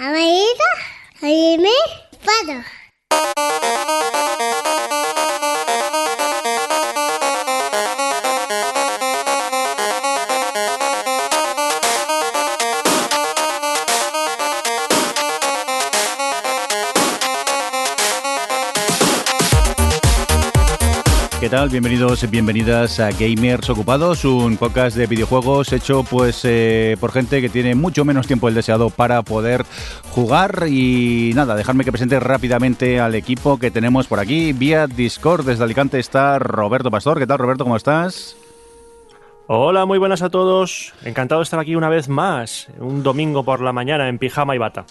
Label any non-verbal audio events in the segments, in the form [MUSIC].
Amarilla, Jaime, Fado. ¿Qué tal? Bienvenidos bienvenidas a Gamers Ocupados, un podcast de videojuegos hecho pues eh, por gente que tiene mucho menos tiempo del deseado para poder jugar y nada, dejarme que presente rápidamente al equipo que tenemos por aquí vía Discord desde Alicante está Roberto Pastor. ¿Qué tal Roberto? ¿Cómo estás? Hola, muy buenas a todos. Encantado de estar aquí una vez más, un domingo por la mañana en pijama y bata.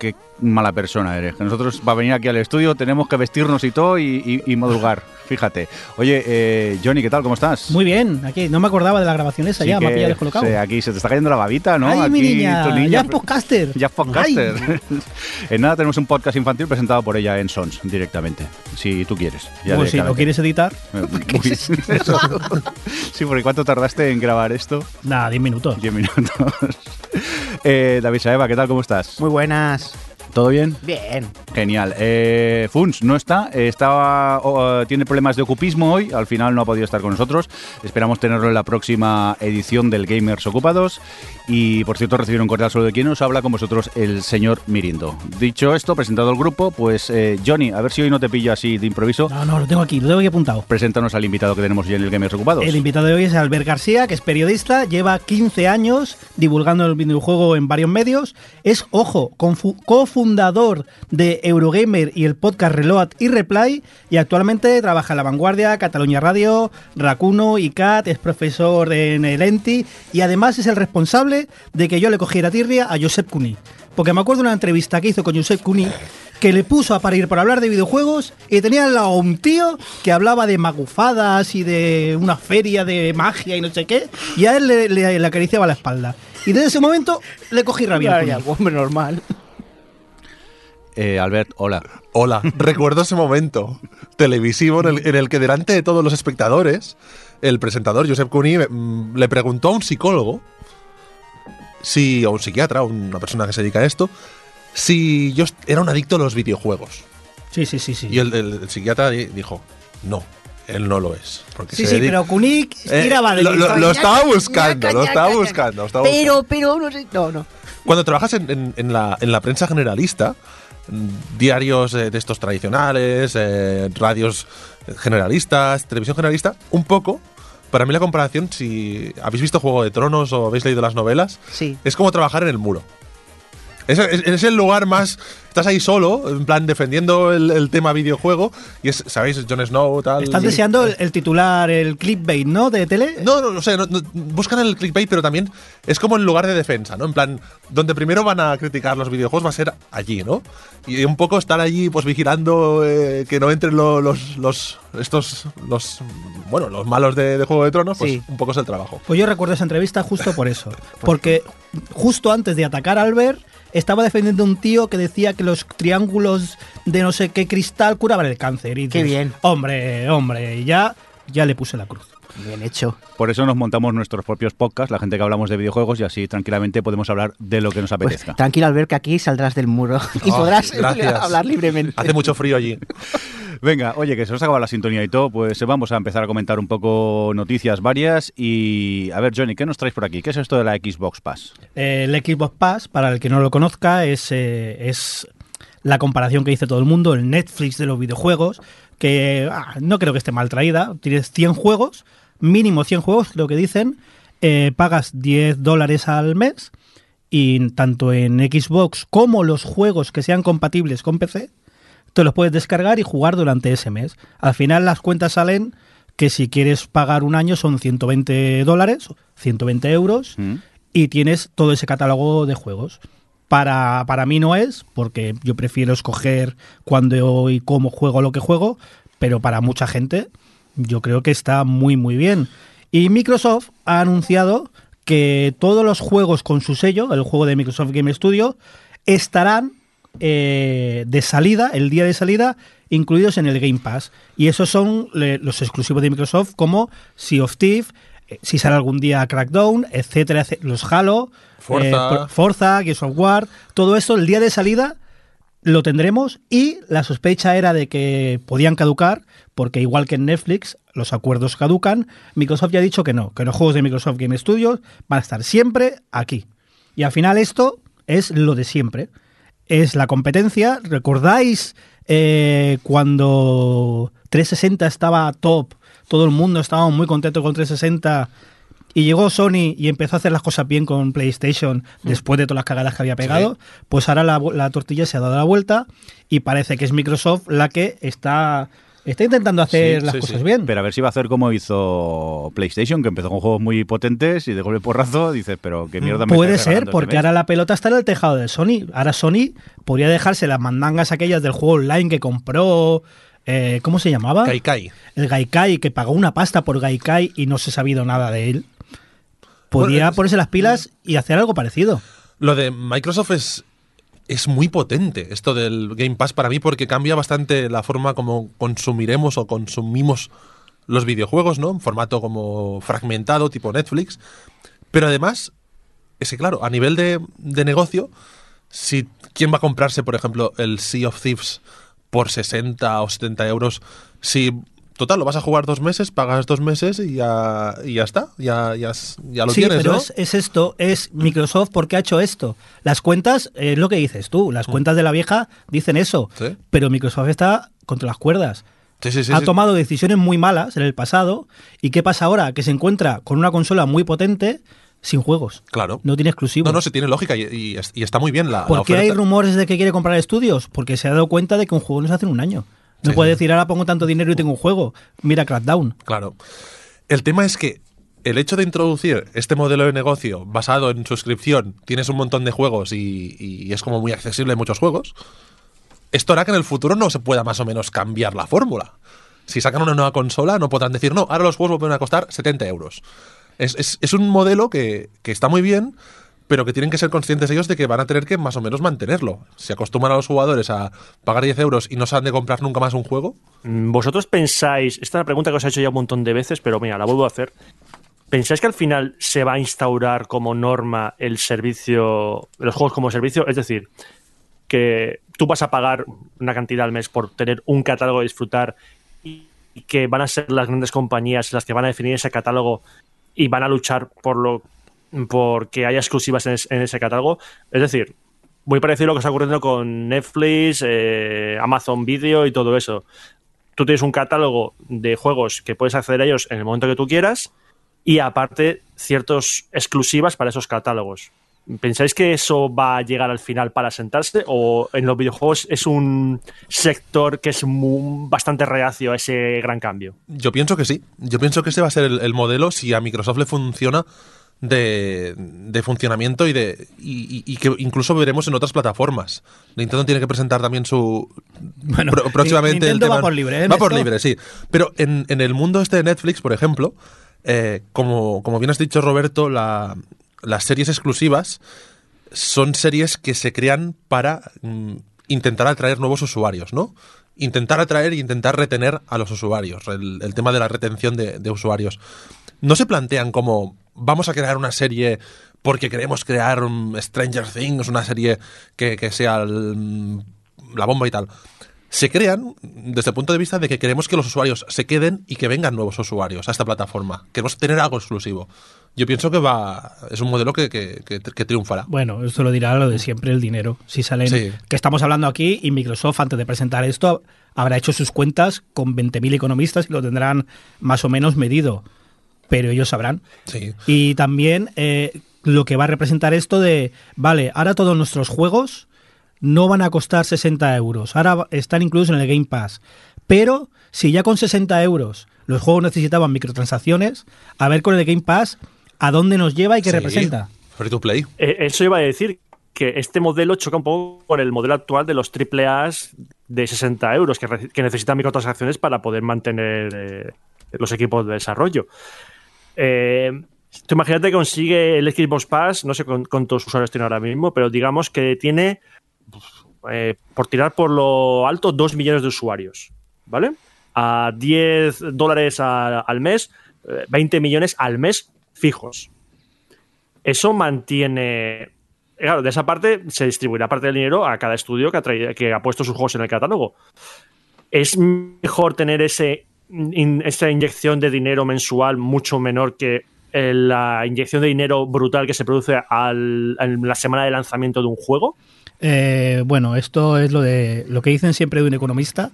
Qué mala persona eres. Que nosotros para venir aquí al estudio tenemos que vestirnos y todo y, y, y madrugar. [LAUGHS] Fíjate. Oye, eh, Johnny, ¿qué tal? ¿Cómo estás? Muy bien, aquí no me acordaba de la grabación esa, Sí ya me ha que- pillado descolocado. sí, aquí se te está cayendo la babita, ¿no? Ay, aquí mi niña, tu ya es podcaster. Ya es podcaster. [LAUGHS] en nada tenemos un podcast infantil presentado por ella en Sons directamente, si tú quieres. Ya Pues si lo quieres editar, [LAUGHS] Eh, muy- eso. sí, porque ¿cuánto tardaste en grabar esto? nada, 10 minutos. 10 minutos. eh, David Saeva, ¿qué tal? ¿Cómo estás? Muy buenas. ¿Todo bien? Bien. Genial. Eh, Funs no está, eh, estaba, o, eh, tiene problemas de ocupismo hoy, al final no ha podido estar con nosotros. Esperamos tenerlo en la próxima edición del Gamers Ocupados. Y por cierto, recibir un cordial saludo de quien nos habla con vosotros, el señor Mirindo. Dicho esto, presentado el grupo, pues eh, Johnny, a ver si hoy no te pillo así de improviso. No, no, lo tengo aquí, lo tengo aquí apuntado. Preséntanos al invitado que tenemos hoy en el Gamers Ocupados. El invitado de hoy es Albert García, que es periodista, lleva 15 años divulgando el videojuego en varios medios. Es, ojo, confu- cofundador de Eurogamer y el podcast Reload y Replay. Y actualmente trabaja en La Vanguardia, Cataluña Radio, Racuno, ICAT, es profesor en el ENTI. Y además es el responsable de que yo le cogiera tirria a Josep Cuní. Porque me acuerdo de una entrevista que hizo con Josep Cuní que le puso a parir por hablar de videojuegos y tenía al lado un tío que hablaba de magufadas y de una feria de magia y no sé qué, y a él le, le- le acariciaba la espalda. Y desde ese momento le cogí rabia. hombre, normal. Eh, Albert, hola. Hola, [LAUGHS] recuerdo ese momento televisivo en el, en el que delante de todos los espectadores, el presentador Josep Cuní mm, le preguntó a un psicólogo, si, o un psiquiatra, una persona que se dedica a esto, si yo era un adicto a los videojuegos. Sí, sí, sí, sí. Y el, el- el psiquiatra di- dijo, no, él no lo es. Porque sí, se sí, dedica- pero Cuní Eh, tiraba de lo, lo- estaba buscando, ñaca, lo estaba ñaca, buscando. lo estaba Pero, pero, no sé. No, no. Cuando trabajas en, en- en la, en la prensa generalista, diarios eh, de estos tradicionales, eh, radios generalistas, televisión generalista, un poco, para mí la comparación, si habéis visto Juego de Tronos o habéis leído las novelas, Sí. es como trabajar en el muro. Es, es- es el lugar más. Estás ahí solo, en plan defendiendo el, el tema videojuego. Y es, ¿sabéis? Jon Snow, tal. Estás deseando el, el titular, el clickbait, ¿no? De tele. No, no, no sé, no- no- buscan el clickbait, pero también es como el lugar de defensa, ¿no? En plan, donde primero van a criticar los videojuegos va a ser allí, ¿no? Y un poco estar allí, pues vigilando eh, que no entren lo- los, los, estos, los, bueno, los malos de, de Juego de Tronos, pues Sí. un poco es el trabajo. Pues yo recuerdo esa entrevista justo por eso. [LAUGHS] Porque justo antes de atacar a Albert, estaba defendiendo a un tío que decía que los triángulos de no sé qué cristal curaban el cáncer. Y Qué bien. Hombre, hombre, y ya, ya le puse la cruz. Bien hecho. Por eso nos montamos nuestros propios podcasts, la gente que hablamos de videojuegos y así tranquilamente podemos hablar de lo que nos Pues, apetezca. tranquilo, al ver que aquí saldrás del muro [LAUGHS] y podrás gracias. hablar libremente. Hace mucho frío allí. [LAUGHS] Venga, oye, que se nos acaba la sintonía y todo, pues vamos a empezar a comentar un poco noticias varias y a ver, Johnny, ¿qué nos traes por aquí? ¿Qué es esto de la Xbox Pass? Eh, El Xbox Pass, para el que no lo conozca, es, eh, es la comparación que dice todo el mundo, el Netflix de los videojuegos, que ah, no creo que esté mal traída. Tienes 100 juegos, mínimo 100 juegos, lo que dicen, eh, pagas 10 dólares al mes y tanto en Xbox como los juegos que sean compatibles con PC, te los puedes descargar y jugar durante ese mes. Al final las cuentas salen que si quieres pagar un año son 120 dólares, 120 euros, ¿Mm? y tienes todo ese catálogo de juegos. Para, para mí no es, porque yo prefiero escoger cuándo y cómo juego lo que juego, pero para mucha gente yo creo que está muy muy bien. Y Microsoft ha anunciado que todos los juegos con su sello, el juego de Microsoft Game Studio, estarán eh, de salida, el día de salida, incluidos en el Game Pass. Y esos son le- los exclusivos de Microsoft como Sea of Thieves, eh, si sale algún día Crackdown, etcétera, etcétera, los Halo, Forza. eh, Forza, Gears of War, todo eso el día de salida lo tendremos y la sospecha era de que podían caducar porque igual que en Netflix los acuerdos caducan, Microsoft ya ha dicho que no, que los juegos de Microsoft Game Studios van a estar siempre aquí. Y al final esto es lo de siempre. Es la competencia. ¿Recordáis eh, cuando 360 estaba top? Todo el mundo estaba muy contento con 360 y llegó Sony y empezó a hacer las cosas bien con PlayStation después de todas las cagadas que había pegado, pues ahora la, tortilla se ha dado la vuelta y parece que es Microsoft la que está, está intentando hacer Sí, las sí, cosas sí. bien. Pero a ver si va a hacer como hizo PlayStation, que empezó con juegos muy potentes y de golpe porrazo dices, pero qué mierda me Puede ser, porque ahora la pelota está en el tejado de Sony. Ahora Sony podría dejarse las mandangas aquellas del juego online que compró. eh, ¿Cómo se llamaba? Kaikai. El Gaikai, que pagó una pasta por Gaikai y no se ha sabido nada de él. Es- ponerse las pilas y hacer algo parecido. Lo de Microsoft es, es muy potente, esto del Game Pass para mí, porque cambia bastante la forma como consumiremos o consumimos los videojuegos, ¿no? En formato como fragmentado, tipo Netflix. Pero además, es que claro, a nivel de, de negocio, si quién va a comprarse, por ejemplo, el Sea of Thieves por 60 o 70 euros, si total lo vas a jugar dos meses, pagas dos meses y ya, y ya está, ya, ya, ya lo sí, tienes, pero ¿no? es, es esto, es Microsoft porque ha hecho esto. Las cuentas, es lo que dices tú, las cuentas de la vieja dicen eso, Mm. Sí. pero Microsoft está contra las cuerdas. Sí, sí, sí, ha sí. tomado decisiones muy malas en el pasado. ¿Y qué pasa ahora? Que se encuentra con una consola muy potente sin juegos. Claro. No tiene exclusivos. No, no, sí tiene lógica y, y es- y está muy bien la, la ¿Por qué hay rumores de que quiere comprar estudios? Porque se ha dado cuenta de que un juego no se hace en un año. No Sí, puede sí. decir, ahora pongo tanto dinero y tengo un juego. Mira Crackdown. Claro. El tema es que el hecho de introducir este modelo de negocio basado en suscripción, tienes un montón de juegos y, y es como muy accesible en muchos juegos, esto hará que en el futuro no se pueda más o menos cambiar la fórmula. Si sacan una nueva consola, no podrán decir, no, ahora los juegos van a costar 70 euros. Es, es- es un modelo que, que está muy bien, pero que tienen que ser conscientes ellos de que van a tener que más o menos mantenerlo. Si acostumbran a los jugadores a pagar 10 euros y no se han de comprar nunca más un juego, Mm, ¿Vosotros pensáis, esta es una pregunta que os he hecho ya un montón de veces, pero mira, la vuelvo a hacer. ¿Pensáis que al final se va a instaurar como norma el servicio, los juegos como servicio? Es decir, que tú vas a pagar una cantidad al mes por tener un catálogo y disfrutar y que van a ser las grandes compañías las que van a definir ese catálogo y van a luchar por lo por que haya exclusivas en, es- en ese catálogo. Es decir, muy parecido a lo que está ocurriendo con Netflix, eh, Amazon Video y todo eso. Tú tienes un catálogo de juegos que puedes acceder a ellos en el momento que tú quieras y aparte ciertas exclusivas para esos catálogos. ¿Pensáis que eso va a llegar al final para sentarse o en los videojuegos es un sector que es bastante reacio a ese gran cambio? Yo pienso que sí. Yo pienso que ese va a ser el modelo si a Microsoft le funciona de, de funcionamiento y de y, y- que incluso veremos en otras plataformas. Nintendo tiene que presentar también su Bueno, próximamente Nintendo el tema. va por libre, ¿eh, Va por libre, sí. Pero en, en el mundo este de Netflix, por ejemplo, eh, como, como bien has dicho, Roberto, la- las series exclusivas son series que se crean para mm, intentar atraer nuevos usuarios, ¿no? Intentar atraer e intentar retener a los usuarios, el, el tema de la retención de, de usuarios. No se plantean como vamos a crear una serie porque queremos crear un Stranger Things, una serie que, que sea el- mm, la bomba y tal. Se crean desde el punto de vista de que queremos que los usuarios se queden y que vengan nuevos usuarios a esta plataforma. Queremos tener algo exclusivo. Yo pienso que va es un modelo que, que- que- que triunfará. Bueno, esto lo dirá lo de siempre, el dinero. Si salen, Sí. que estamos hablando aquí y Microsoft antes de presentar esto habrá hecho sus cuentas con 20.000 economistas y lo tendrán más o menos medido, pero ellos sabrán. Sí. Y también eh, lo que va a representar esto de, vale, ahora todos nuestros juegos no van a costar 60 euros, ahora están incluidos en el Game Pass, pero si ya con 60 euros los juegos necesitaban microtransacciones, a ver con el Game Pass a dónde nos lleva y qué Sí. representa. Free to play. Eh, Eso iba a decir que este modelo choca un poco con el modelo actual de los AAAs de 60 euros que, que necesitan microtransacciones para poder mantener eh, los equipos de desarrollo. Eh, imagínate que consigue el Xbox Pass, no sé cuán- cuántos usuarios tiene ahora mismo, pero digamos que tiene, eh, por tirar por lo alto, 2 millones de usuarios, ¿vale? A 10 dólares al mes, eh, 20 millones al mes fijos. Eso mantiene. Claro, de esa parte se distribuirá parte del dinero a cada estudio que ha puesto sus juegos en el catálogo. Es mejor tener ese, in- esa inyección de dinero mensual mucho menor que eh, la inyección de dinero brutal que se produce al- en la semana de lanzamiento de un juego. Eh, bueno, esto es lo de lo que dicen siempre de un economista,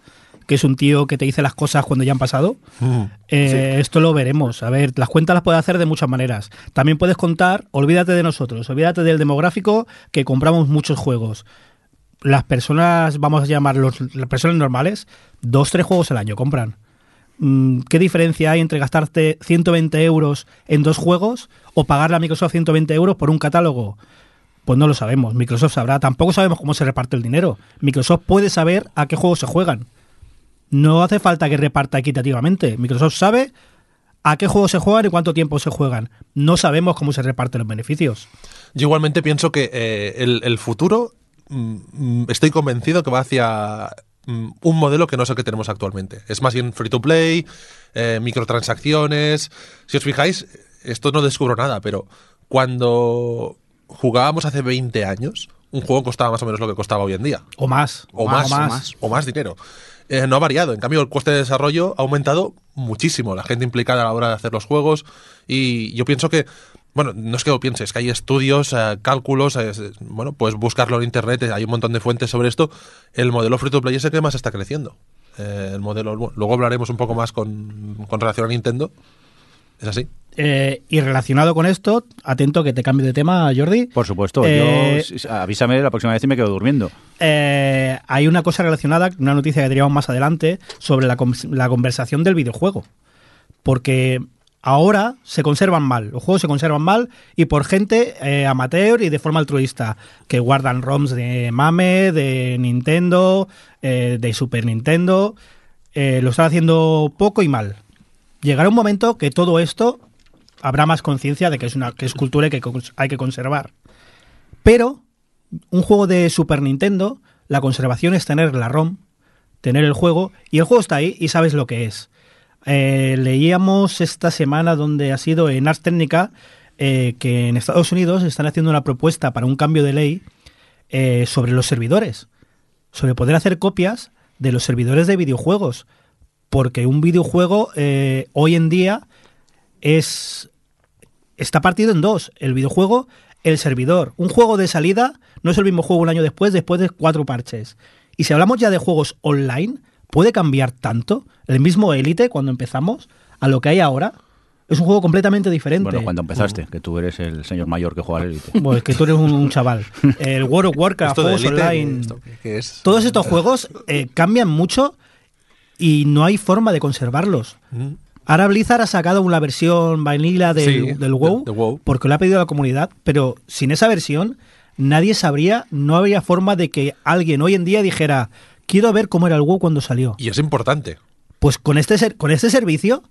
que es un tío que te dice las cosas cuando ya han pasado. Eh, Esto lo veremos. A ver, las cuentas las puedes hacer de muchas maneras. También puedes contar, olvídate de nosotros, olvídate del demográfico que compramos muchos juegos. Las personas, vamos a llamarlos las personas normales, dos, tres juegos al año compran. Mm, ¿Qué diferencia hay entre gastarte 120 euros en dos juegos o pagarle a Microsoft 120 euros por un catálogo? Pues no lo sabemos. Microsoft sabrá. Tampoco sabemos cómo se reparte el dinero. Microsoft puede saber a qué juegos se juegan. No hace falta que reparta equitativamente. Microsoft sabe a qué juegos se juegan y cuánto tiempo se juegan. No sabemos cómo se reparten los beneficios. Yo igualmente pienso que eh, el, futuro, mm, mm, estoy convencido que va hacia un modelo que no es el que tenemos actualmente. Es más bien free to play, eh, microtransacciones. Si os fijáis, esto no descubro nada, pero cuando jugábamos hace 20 años, un juego costaba más o menos lo que costaba hoy en día. O más. O más, o más. o más dinero. Eh, no ha variado. En cambio, el coste de desarrollo ha aumentado muchísimo. La gente implicada a la hora de hacer los juegos. Y yo pienso que, bueno, no es que lo pienses, que hay estudios, eh, cálculos, eh, bueno, pues buscarlo en internet, eh, hay un montón de fuentes sobre esto. El modelo free to play es el que más está creciendo. Eh, el modelo, bueno, luego hablaremos un poco más con, con relación a Nintendo. Es así. Eh, y relacionado con esto, atento que te cambio de tema, Jordi. Por supuesto, Eh, yo avísame la próxima vez y me quedo durmiendo. Eh, hay una cosa relacionada, una noticia que teníamos más adelante, sobre la conversación del videojuego. Porque ahora se conservan mal, los juegos se conservan mal y por gente eh, amateur y de forma altruista, que guardan ROMs de MAME, de Nintendo, eh, de Super Nintendo, eh, lo están haciendo poco y mal. Llegará un momento que todo esto habrá más conciencia de que es una que es cultura y que hay que conservar. Pero un juego de Super Nintendo, la conservación es tener la ROM, tener el juego, y el juego está ahí y sabes lo que es. Eh, leíamos esta semana donde ha sido en Ars Técnica eh, que en Estados Unidos están haciendo una propuesta para un cambio de ley eh, sobre los servidores, sobre poder hacer copias de los servidores de videojuegos, porque un videojuego hoy en día es está partido en dos. El videojuego, el servidor. Un juego de salida no es el mismo juego un año después, después de cuatro parches. Y si hablamos ya de juegos online, ¿puede cambiar tanto? El mismo Elite, cuando empezamos, a lo que hay ahora, es un juego completamente diferente. Bueno, cuando empezaste, que tú eres el señor mayor que juega al Elite. Bueno, es que tú eres un, un chaval. [LAUGHS] El World of Warcraft, juegos Elite, online. esto que es- Todos estos juegos eh, cambian mucho y no hay forma de conservarlos. Mm. Ahora Blizzard ha sacado una versión vanilla del, Sí, del WoW, de- de WoW. porque lo ha pedido la comunidad, pero sin esa versión nadie sabría, no habría forma de que alguien hoy en día dijera, quiero ver cómo era el WoW cuando salió. Y es importante. Pues con este, ser- con este servicio,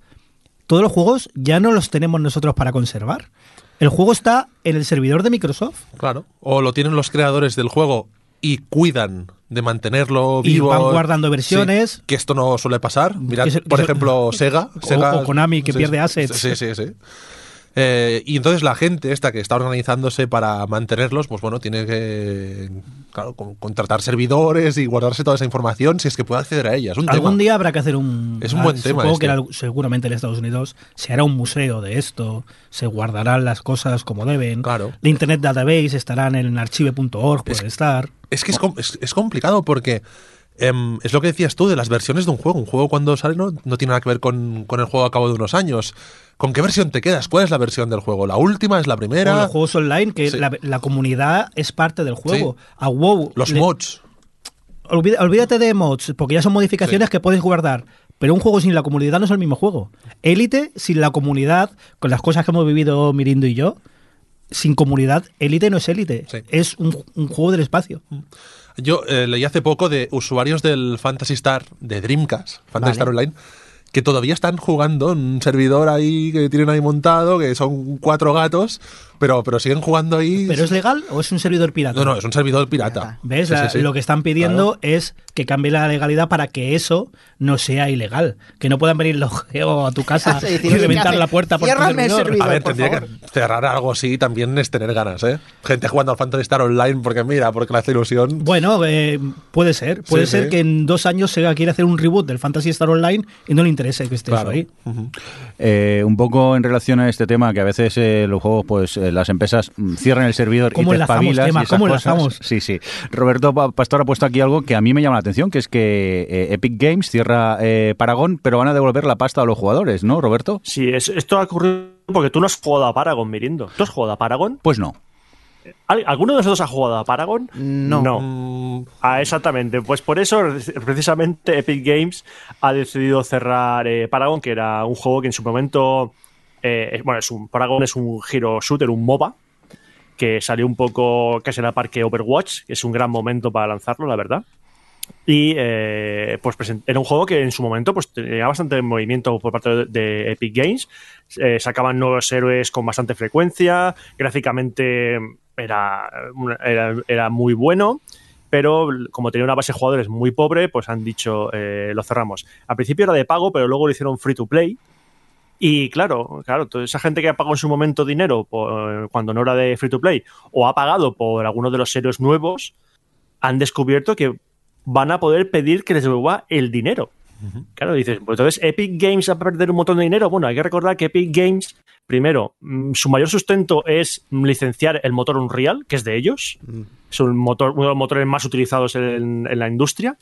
todos los juegos ya no los tenemos nosotros para conservar. El juego está en el servidor de Microsoft. Claro. O lo tienen los creadores del juego y cuidan de mantenerlo Y vivo. van guardando versiones. Sí, que esto no suele pasar. Mirad, se- por se- ejemplo, Sega. [LAUGHS] O- Sega o Konami, que pierde assets. Sí, sí, sí. Eh, y entonces la gente esta que está organizándose para mantenerlos, pues bueno, tiene que claro, con- contratar servidores y guardarse toda esa información si es que puede acceder a ella. Es un Algún tema. día habrá que hacer un. Es un buen tema Supongo este. que era- seguramente en Estados Unidos se hará un museo de esto, se guardarán las cosas como deben. Claro. La Internet Database estará en archive.org, puede estar. Es que es, es- es complicado porque em, es lo que decías tú de las versiones de un juego. Un juego cuando sale no, no tiene nada que ver con, con el juego a cabo de unos años. ¿Con qué versión te quedas? ¿Cuál es la versión del juego? ¿La última? ¿Es la O primera? los juegos online, que Sí. la, la comunidad es parte del juego. A WoW. Los le- mods. olvida- olvídate de mods, porque ya son modificaciones que puedes guardar. Pero un juego sin la comunidad no es el mismo juego. Élite, sin la comunidad, con las cosas que hemos vivido Mirindo y yo, sin comunidad, Élite no es Élite. Sí. Es un, un juego del espacio. Yo eh, leí hace poco de usuarios del Fantasy Star de Dreamcast, Fantasy Vale. Star Online, que todavía están jugando en un servidor ahí que tienen ahí montado, que son cuatro gatos, pero, pero siguen jugando ahí. ¿Pero es legal o es un servidor pirata? No, no, es un servidor pirata. ¿Ves? Sí, La- sí, sí. Lo que están pidiendo es que cambie la legalidad para que eso no sea ilegal. Que no puedan venir los geos a tu casa [LAUGHS] Sí, y decir, oye, ¿qué reventar la puerta por tu servidor. servidor. A ver, por tendría favor. que cerrar algo así también es tener ganas, ¿eh? Gente jugando al Phantasy Star Online porque mira, porque le hace ilusión. Bueno, eh, puede ser. Puede Sí, ser sí. que en dos años Sega quiera hacer un reboot del Fantasy Star Online y no le interese que esté Claro. eso ahí. Eh, un poco en relación a este tema, que a veces eh, los juegos, pues eh, las empresas mm, cierran el servidor y ¿Cómo te espabilas tema? y esas ¿Cómo cosas. enlazamos? Sí, sí. Roberto Pa- Pastor ha puesto aquí algo que a mí me llama la atención, que es que eh, Epic Games cierra eh, Paragon, pero van a devolver la pasta a los jugadores, ¿no, Roberto? Sí, es- esto ha ocurrido porque tú no has jugado a Paragon, Mirindo. ¿Tú has jugado a Paragon? Pues no. ¿Al- ¿Alguno de nosotros ha jugado a Paragon? No. No. Mm, Ah, exactamente. Pues por eso, precisamente, Epic Games ha decidido cerrar eh, Paragon, que era un juego que en su momento. Eh, bueno, es un, Paragon es un hero shooter, un MOBA, que salió un poco casi en la Overwatch, que es un gran momento para lanzarlo, la verdad. Y eh, pues era un juego que en su momento pues tenía bastante movimiento por parte de, Epic Games. Eh, sacaban nuevos héroes con bastante frecuencia. Gráficamente era, era muy bueno. Pero como tenía una base de jugadores muy pobre, pues han dicho eh, lo cerramos. Al principio era de pago, pero luego lo hicieron free to play. Y claro, claro, toda esa gente que ha pagado en su momento dinero por- cuando no era de free to play o ha pagado por alguno de los héroes nuevos, han descubierto que van a poder pedir que les devuelva el dinero. Claro, dices, pues entonces Epic Games va a perder un montón de dinero. Bueno, hay que recordar que Epic Games, primero, mm, su mayor sustento es mm, licenciar el motor Unreal, que es de ellos. Es un motor, uno de los motores más utilizados en, en la industria.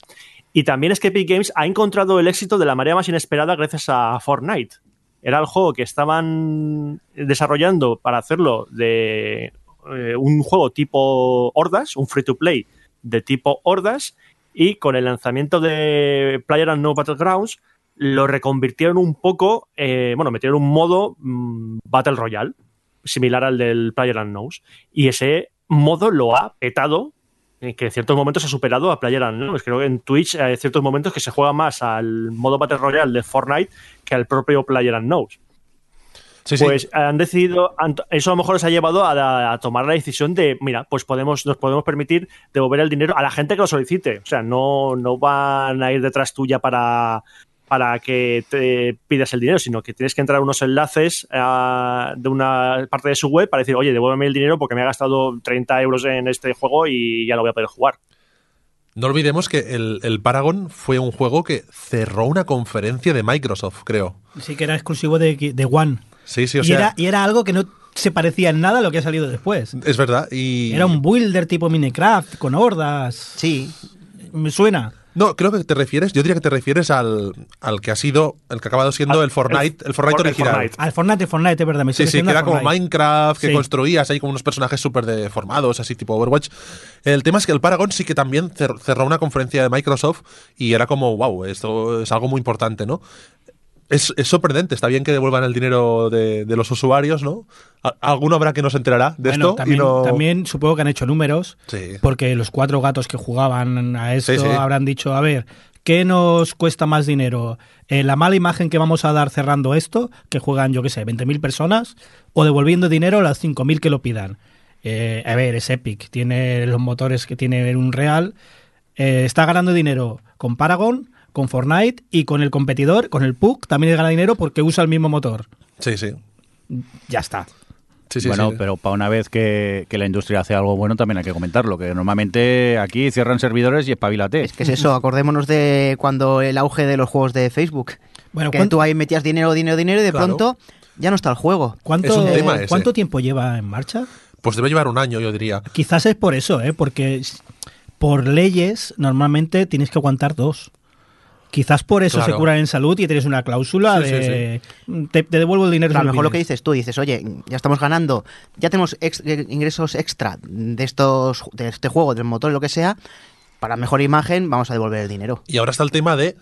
Y también es que Epic Games ha encontrado el éxito de la manera más inesperada gracias a Fortnite. Era el juego que estaban desarrollando para hacerlo de eh, un juego tipo Hordas, un free to play de tipo Hordas, y con el lanzamiento de Player No Battlegrounds lo reconvirtieron un poco, eh, bueno, metieron un modo mm, Battle Royale, similar al del Player Unknowns, y ese modo lo ha petado que en ciertos momentos ha superado a Player Unknowns. Creo que en Twitch hay ciertos momentos que se juega más al modo Battle Royale de Fortnite que al propio Player Unknowns. sí, sí. Pues han decidido, eso a lo mejor les ha llevado a, a tomar la decisión de, mira, pues podemos, nos podemos permitir devolver el dinero a la gente que lo solicite. O sea, no, no van a ir detrás tuya para, para que te pidas el dinero, sino que tienes que entrar a unos enlaces ah, de una parte de su web para decir, oye, devuélveme el dinero porque me he gastado 30 euros en este juego y ya lo voy a poder jugar. No olvidemos que el, el Paragon fue un juego que cerró una conferencia de Microsoft, creo. Sí que era exclusivo de, de One. Sí, sí, o y, sea. era, y era algo que no se parecía en nada a lo que ha salido después. Es verdad. Y. Era un builder tipo Minecraft, con hordas. Sí. Me suena. No, creo que te refieres, yo diría que te refieres al, al que ha sido, el que ha acabado siendo Al- el Fortnite, el, Fortnite For- el original. Fortnite. Al Fortnite, Fortnite, es verdad. Me Sí, sí, que era como. Minecraft, que Sí. construías ahí como unos personajes súper deformados, así tipo Overwatch. El tema es que el Paragon sí que también cer- cerró una conferencia de Microsoft y era como, wow, esto es algo muy importante, ¿no? Es, es sorprendente, está bien que devuelvan el dinero de, de los usuarios, ¿no? Alguno habrá que no se enterará de Bueno, esto también, y no... también supongo que han hecho números, Sí. porque los cuatro gatos que jugaban a esto Sí, sí. habrán dicho, a ver, ¿qué nos cuesta más dinero? Eh, ¿La mala imagen que vamos a dar cerrando esto, que juegan, yo qué sé, 20.000 personas, o devolviendo dinero a las 5.000 que lo pidan? Eh, a ver, es Epic, tiene los motores que tiene un real, eh, está ganando dinero con Paragon, con Fortnite y con el competidor, con el PUC, también gana dinero porque usa el mismo motor. Sí, sí. Ya está. Sí, sí, bueno, sí. pero para una vez que, que la industria hace algo bueno también hay que comentarlo, que normalmente aquí cierran servidores y espabilate. Es que es eso, acordémonos de cuando el auge de los juegos de Facebook. Bueno, que ¿cuánto- tú ahí metías dinero, dinero, dinero y de Claro. pronto ya no está el juego. ¿Cuánto, Es un tema ese. ¿Cuánto tiempo lleva en marcha? Pues debe llevar un año, yo diría. Quizás es por eso, ¿eh? porque por leyes normalmente tienes que aguantar dos. Quizás por eso Claro. se curan en salud y tienes una cláusula Sí, sí, de te, te devuelvo el dinero. Pero a lo mejor lo que pides". dices tú, dices, oye, ya estamos ganando, ya tenemos ex- eh, ingresos extra de estos de este juego, del motor, lo que sea, para mejor imagen vamos a devolver el dinero. Y ahora está el tema de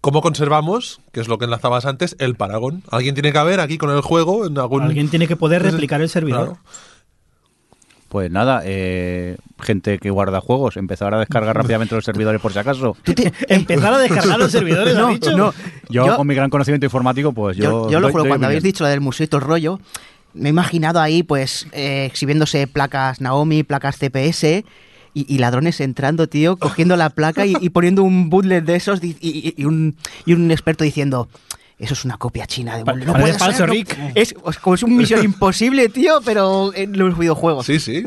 cómo conservamos, que es lo que enlazabas antes, el Paragon. Alguien tiene que haber aquí con el juego en algún... Alguien tiene que poder replicar el servidor. Claro. Pues nada, eh, gente que guarda juegos, empezar a descargar [LAUGHS] rápidamente los servidores por si acaso. [LAUGHS] Empezar a descargar los servidores, ¿has No, dicho? no. Yo, Yo- con mi gran conocimiento informático, pues yo... Yo, yo lo doy- juro, doy cuando habéis dicho lo del museo y todo el rollo, me he imaginado ahí, pues, eh, exhibiéndose placas Naomi, placas CPS. Y, y ladrones entrando, tío, cogiendo la placa y, y poniendo un bootleg de esos di- y, y- y un, y un experto diciendo, eso es una copia china de Pa- Bull". No puede falso, ser, Rick. Es, es como es un misión [LAUGHS] imposible, tío, pero en los videojuegos. Sí, sí.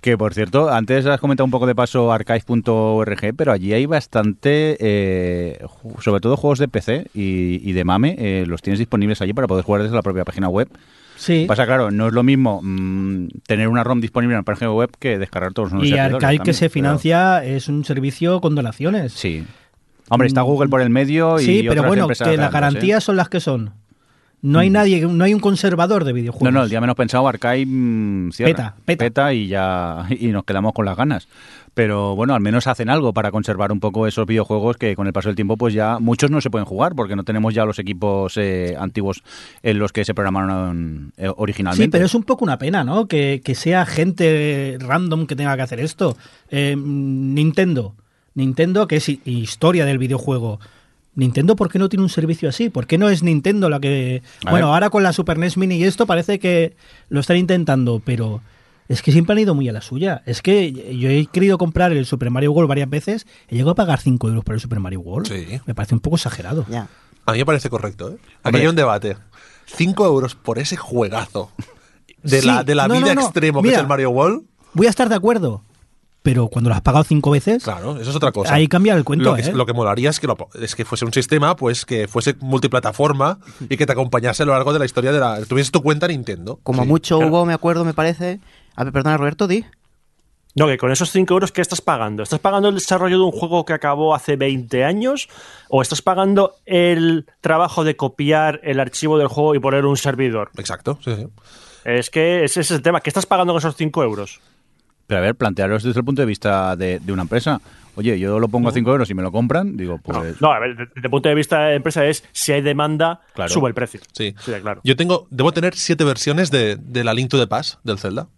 Que por cierto, antes has comentado un poco de paso archive.org, pero allí hay bastante, eh, sobre todo juegos de PC y, y de MAME, eh, los tienes disponibles allí para poder jugar desde la propia página web. Sí. Pasa claro, no es lo mismo mm, tener una ROM disponible en la página web que descargar todos los Y Arcade que también, se pero- financia es un servicio con donaciones. Sí. Hombre, está Google por el medio y Sí, pero otras bueno, que las ¿eh? garantías son las que son. No hay nadie, no hay un conservador de videojuegos. No, no, el día menos pensado, Archive mm, cierra. Peta, peta. y ya [LAUGHS] y nos quedamos con las ganas. Pero bueno, al menos hacen algo para conservar un poco esos videojuegos que con el paso del tiempo pues ya muchos no se pueden jugar porque no tenemos ya los equipos eh, antiguos en los que se programaron eh, originalmente. Sí, pero es un poco una pena, ¿no? Que, que sea gente random que tenga que hacer esto. Eh, Nintendo. Nintendo, que es hi- historia del videojuego. Nintendo, ¿por qué no tiene un servicio así? ¿Por qué no es Nintendo la que... A bueno, ver. ahora con la Super NES Mini y esto parece que lo están intentando, pero es que siempre han ido muy a la suya. Es que yo he querido comprar el Super Mario World varias veces, he llegado a pagar 5 euros por el Super Mario World. Sí. Me parece un poco exagerado. Ya. A mí me parece correcto, ¿eh? Aquí hay un debate. 5 euros por ese juegazo de Sí, la, de la no, vida no, no. extremo que es el Mario World. Voy a estar de acuerdo, pero cuando lo has pagado cinco veces, Claro, eso es otra cosa. ahí cambia el cuento, lo, que, ¿eh? lo que molaría es que, lo- es que fuese un sistema pues que fuese multiplataforma y que te acompañase a lo largo de la historia de la... Tuviese tu cuenta Nintendo. Como Sí. mucho claro. hubo, me acuerdo, me parece. A ver, perdona, Roberto, di. No, que con esos 5 euros, ¿qué estás pagando? ¿Estás pagando el desarrollo de un juego que acabó hace 20 años? ¿O estás pagando el trabajo de copiar el archivo del juego y poner un servidor? Exacto, sí, sí. Es que ese es el tema. ¿Qué estás pagando con esos 5 euros? Pero a ver, plantearos desde el punto de vista de, de una empresa. Oye, yo lo pongo a 5 euros y me lo compran, digo, pues... No, a ver, desde el punto de vista de empresa es si hay demanda, Claro. sube el precio. Sí. claro. Yo tengo, debo tener siete versiones de, de la Link to the Past del Zelda.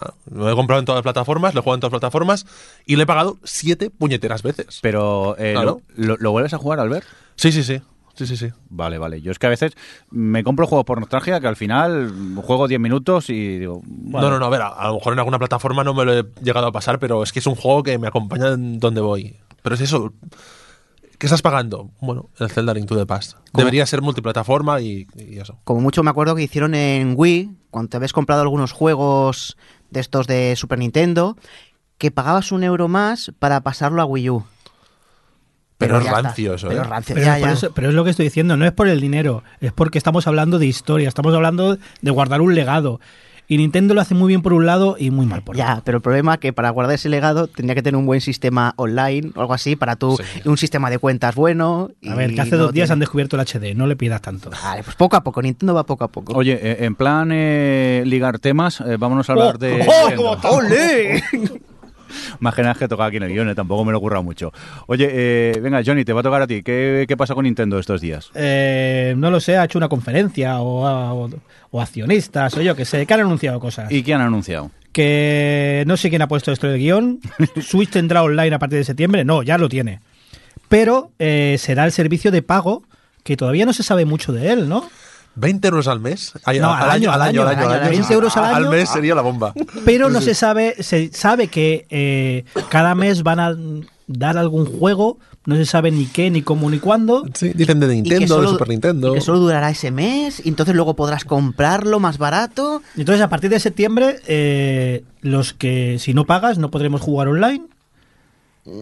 Ah, Lo he comprado en todas las plataformas, lo he jugado en todas las plataformas y le he pagado siete puñeteras veces. Pero, eh, Claro. ¿lo, lo, lo vuelves a jugar, Albert? Sí, sí, sí. Sí, sí, sí. Vale, vale. Yo es que a veces me compro juegos por nostalgia que al final juego 10 minutos y digo... bueno, No, no, no, a ver, a, a lo mejor en alguna plataforma no me lo he llegado a pasar, pero es que es un juego que me acompaña en donde voy. Pero es eso. ¿Qué estás pagando? Bueno, el Zelda Link to the Past. Debería ser multiplataforma y, y eso. Como mucho me acuerdo que hicieron en Wii, cuando te habías comprado algunos juegos de estos de Super Nintendo, que pagabas un euro más para pasarlo a Wii U. Pero es ya está. rancio eso, Pero ¿eh? es rancio, Pero, ya, ya. eso- pero es lo que estoy diciendo, no es por el dinero, es porque estamos hablando de historia, estamos hablando de guardar un legado. Y Nintendo lo hace muy bien por un lado y muy mal por otro. Ya, pero el problema es que para guardar ese legado tendría que tener un buen sistema online o algo así para tú, Sí. un sistema de cuentas bueno. A ver, y que hace no dos días tiene- han descubierto el HD, no le pidas tanto. Vale, pues poco a poco, Nintendo va poco a poco. Oye, eh, en plan eh, ligar temas, eh, vámonos a hablar de... ¡Oh, ¡Ole! [LAUGHS] Más que nada es que toca aquí en el guion, eh, tampoco me lo ocurra mucho. Oye, eh, venga, Johnny, te va a tocar a ti. ¿Qué, qué pasa con Nintendo estos días? Eh, no lo sé, ha hecho una conferencia o, o- o accionistas o yo que sé, que han anunciado cosas. ¿Y qué han anunciado? Que no sé quién ha puesto esto en el guion. [LAUGHS] Switch tendrá online a partir de septiembre. No, ya lo tiene. Pero eh, será el servicio de pago que todavía no se sabe mucho de él, ¿no? 20 euros al mes. Ay, No, al año, al año, al año, al año. 20 euros al año. mes sería la bomba. Pero no se sabe, se sabe que eh, cada mes van a dar algún juego, no se sabe ni qué, ni cómo, ni cuándo. Sí, dicen de Nintendo, solo- de Super Nintendo. y que solo durará ese mes y entonces luego podrás comprarlo más barato. Entonces, a partir de septiembre, eh, los que si no pagas no podremos jugar online.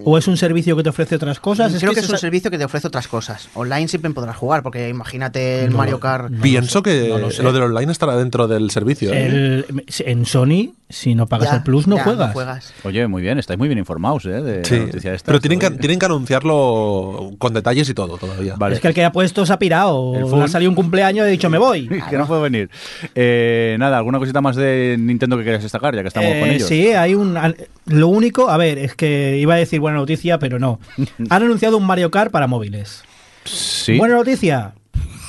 ¿O es un servicio que te ofrece otras cosas? Creo que, es un servicio que te ofrece otras cosas. Online siempre podrás jugar, porque imagínate el Mario Kart. Pienso que no lo lo, del online estará dentro del servicio. ¿eh? el- en Sony, si no pagas Ya, el Plus, no ya, juegas. Oye, muy bien, estáis muy bien informados, ¿eh? De Sí, la noticia esta. pero tienen que, tienen que anunciarlo con detalles y todo todavía. Vale. Es que el que ha puesto se ha pirado. Ha salido un cumpleaños y ha dicho, me voy. [LAUGHS] que no puedo venir. Eh, nada, ¿alguna cosita más de Nintendo que quieras destacar, ya que estamos Eh, con ellos? Sí, hay un. Lo único, a ver, es que iba a decir buena noticia, pero no. Han anunciado un Mario Kart para móviles. Sí. ¿Buena noticia?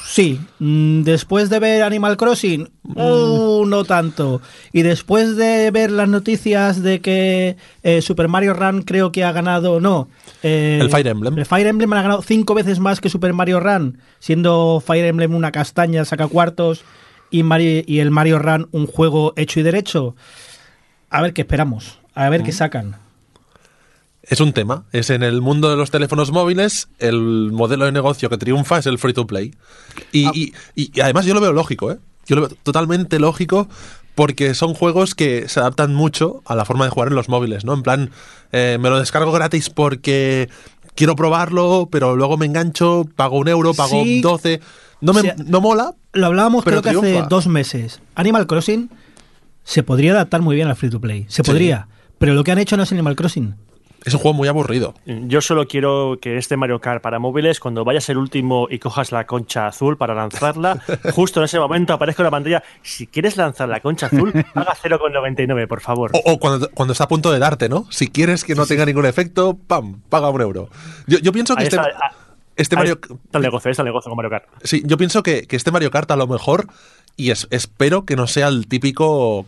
Sí. Mm, Después de ver Animal Crossing, uh, no tanto. Y después de ver las noticias de que eh, Super Mario Run creo que ha ganado, no. eh, El Fire Emblem. El Fire Emblem ha ganado cinco veces más que Super Mario Run, siendo Fire Emblem una castaña, saca cuartos. y, Mario- y el Mario Run un juego hecho y derecho. A ver qué esperamos, a ver qué sacan. Es un tema. Es en el mundo de los teléfonos móviles, el modelo de negocio que triunfa es el free to play. Y, y- y- y además yo lo veo lógico, ¿eh? Yo lo veo totalmente lógico porque son juegos que se adaptan mucho a la forma de jugar en los móviles, ¿no? En plan, eh, me lo descargo gratis porque quiero probarlo, pero luego me engancho, pago un euro, pago Sí. 12. No, me, O sea, no mola. Lo hablábamos Pero creo que hace dos meses. Animal Crossing se podría adaptar muy bien al free to play. Se Sí. podría. Pero lo que han hecho no es Animal Crossing. Es un juego muy aburrido. Yo solo quiero que este Mario Kart para móviles, cuando vayas el último y cojas la concha azul para lanzarla, [LAUGHS] justo en ese momento aparezca en la pantalla. Si quieres lanzar la concha azul, [LAUGHS] haga 0,99, por favor. O, o cuando, cuando está a punto de darte, ¿no? Si quieres que no tenga ningún efecto, ¡pam! Paga un euro. Yo, yo pienso que Ahí este, está, ah, este Mario... está el negocio, está el negocio con Mario Kart. Sí, yo pienso que, que este Mario Kart a lo mejor, y es- espero que no sea el típico.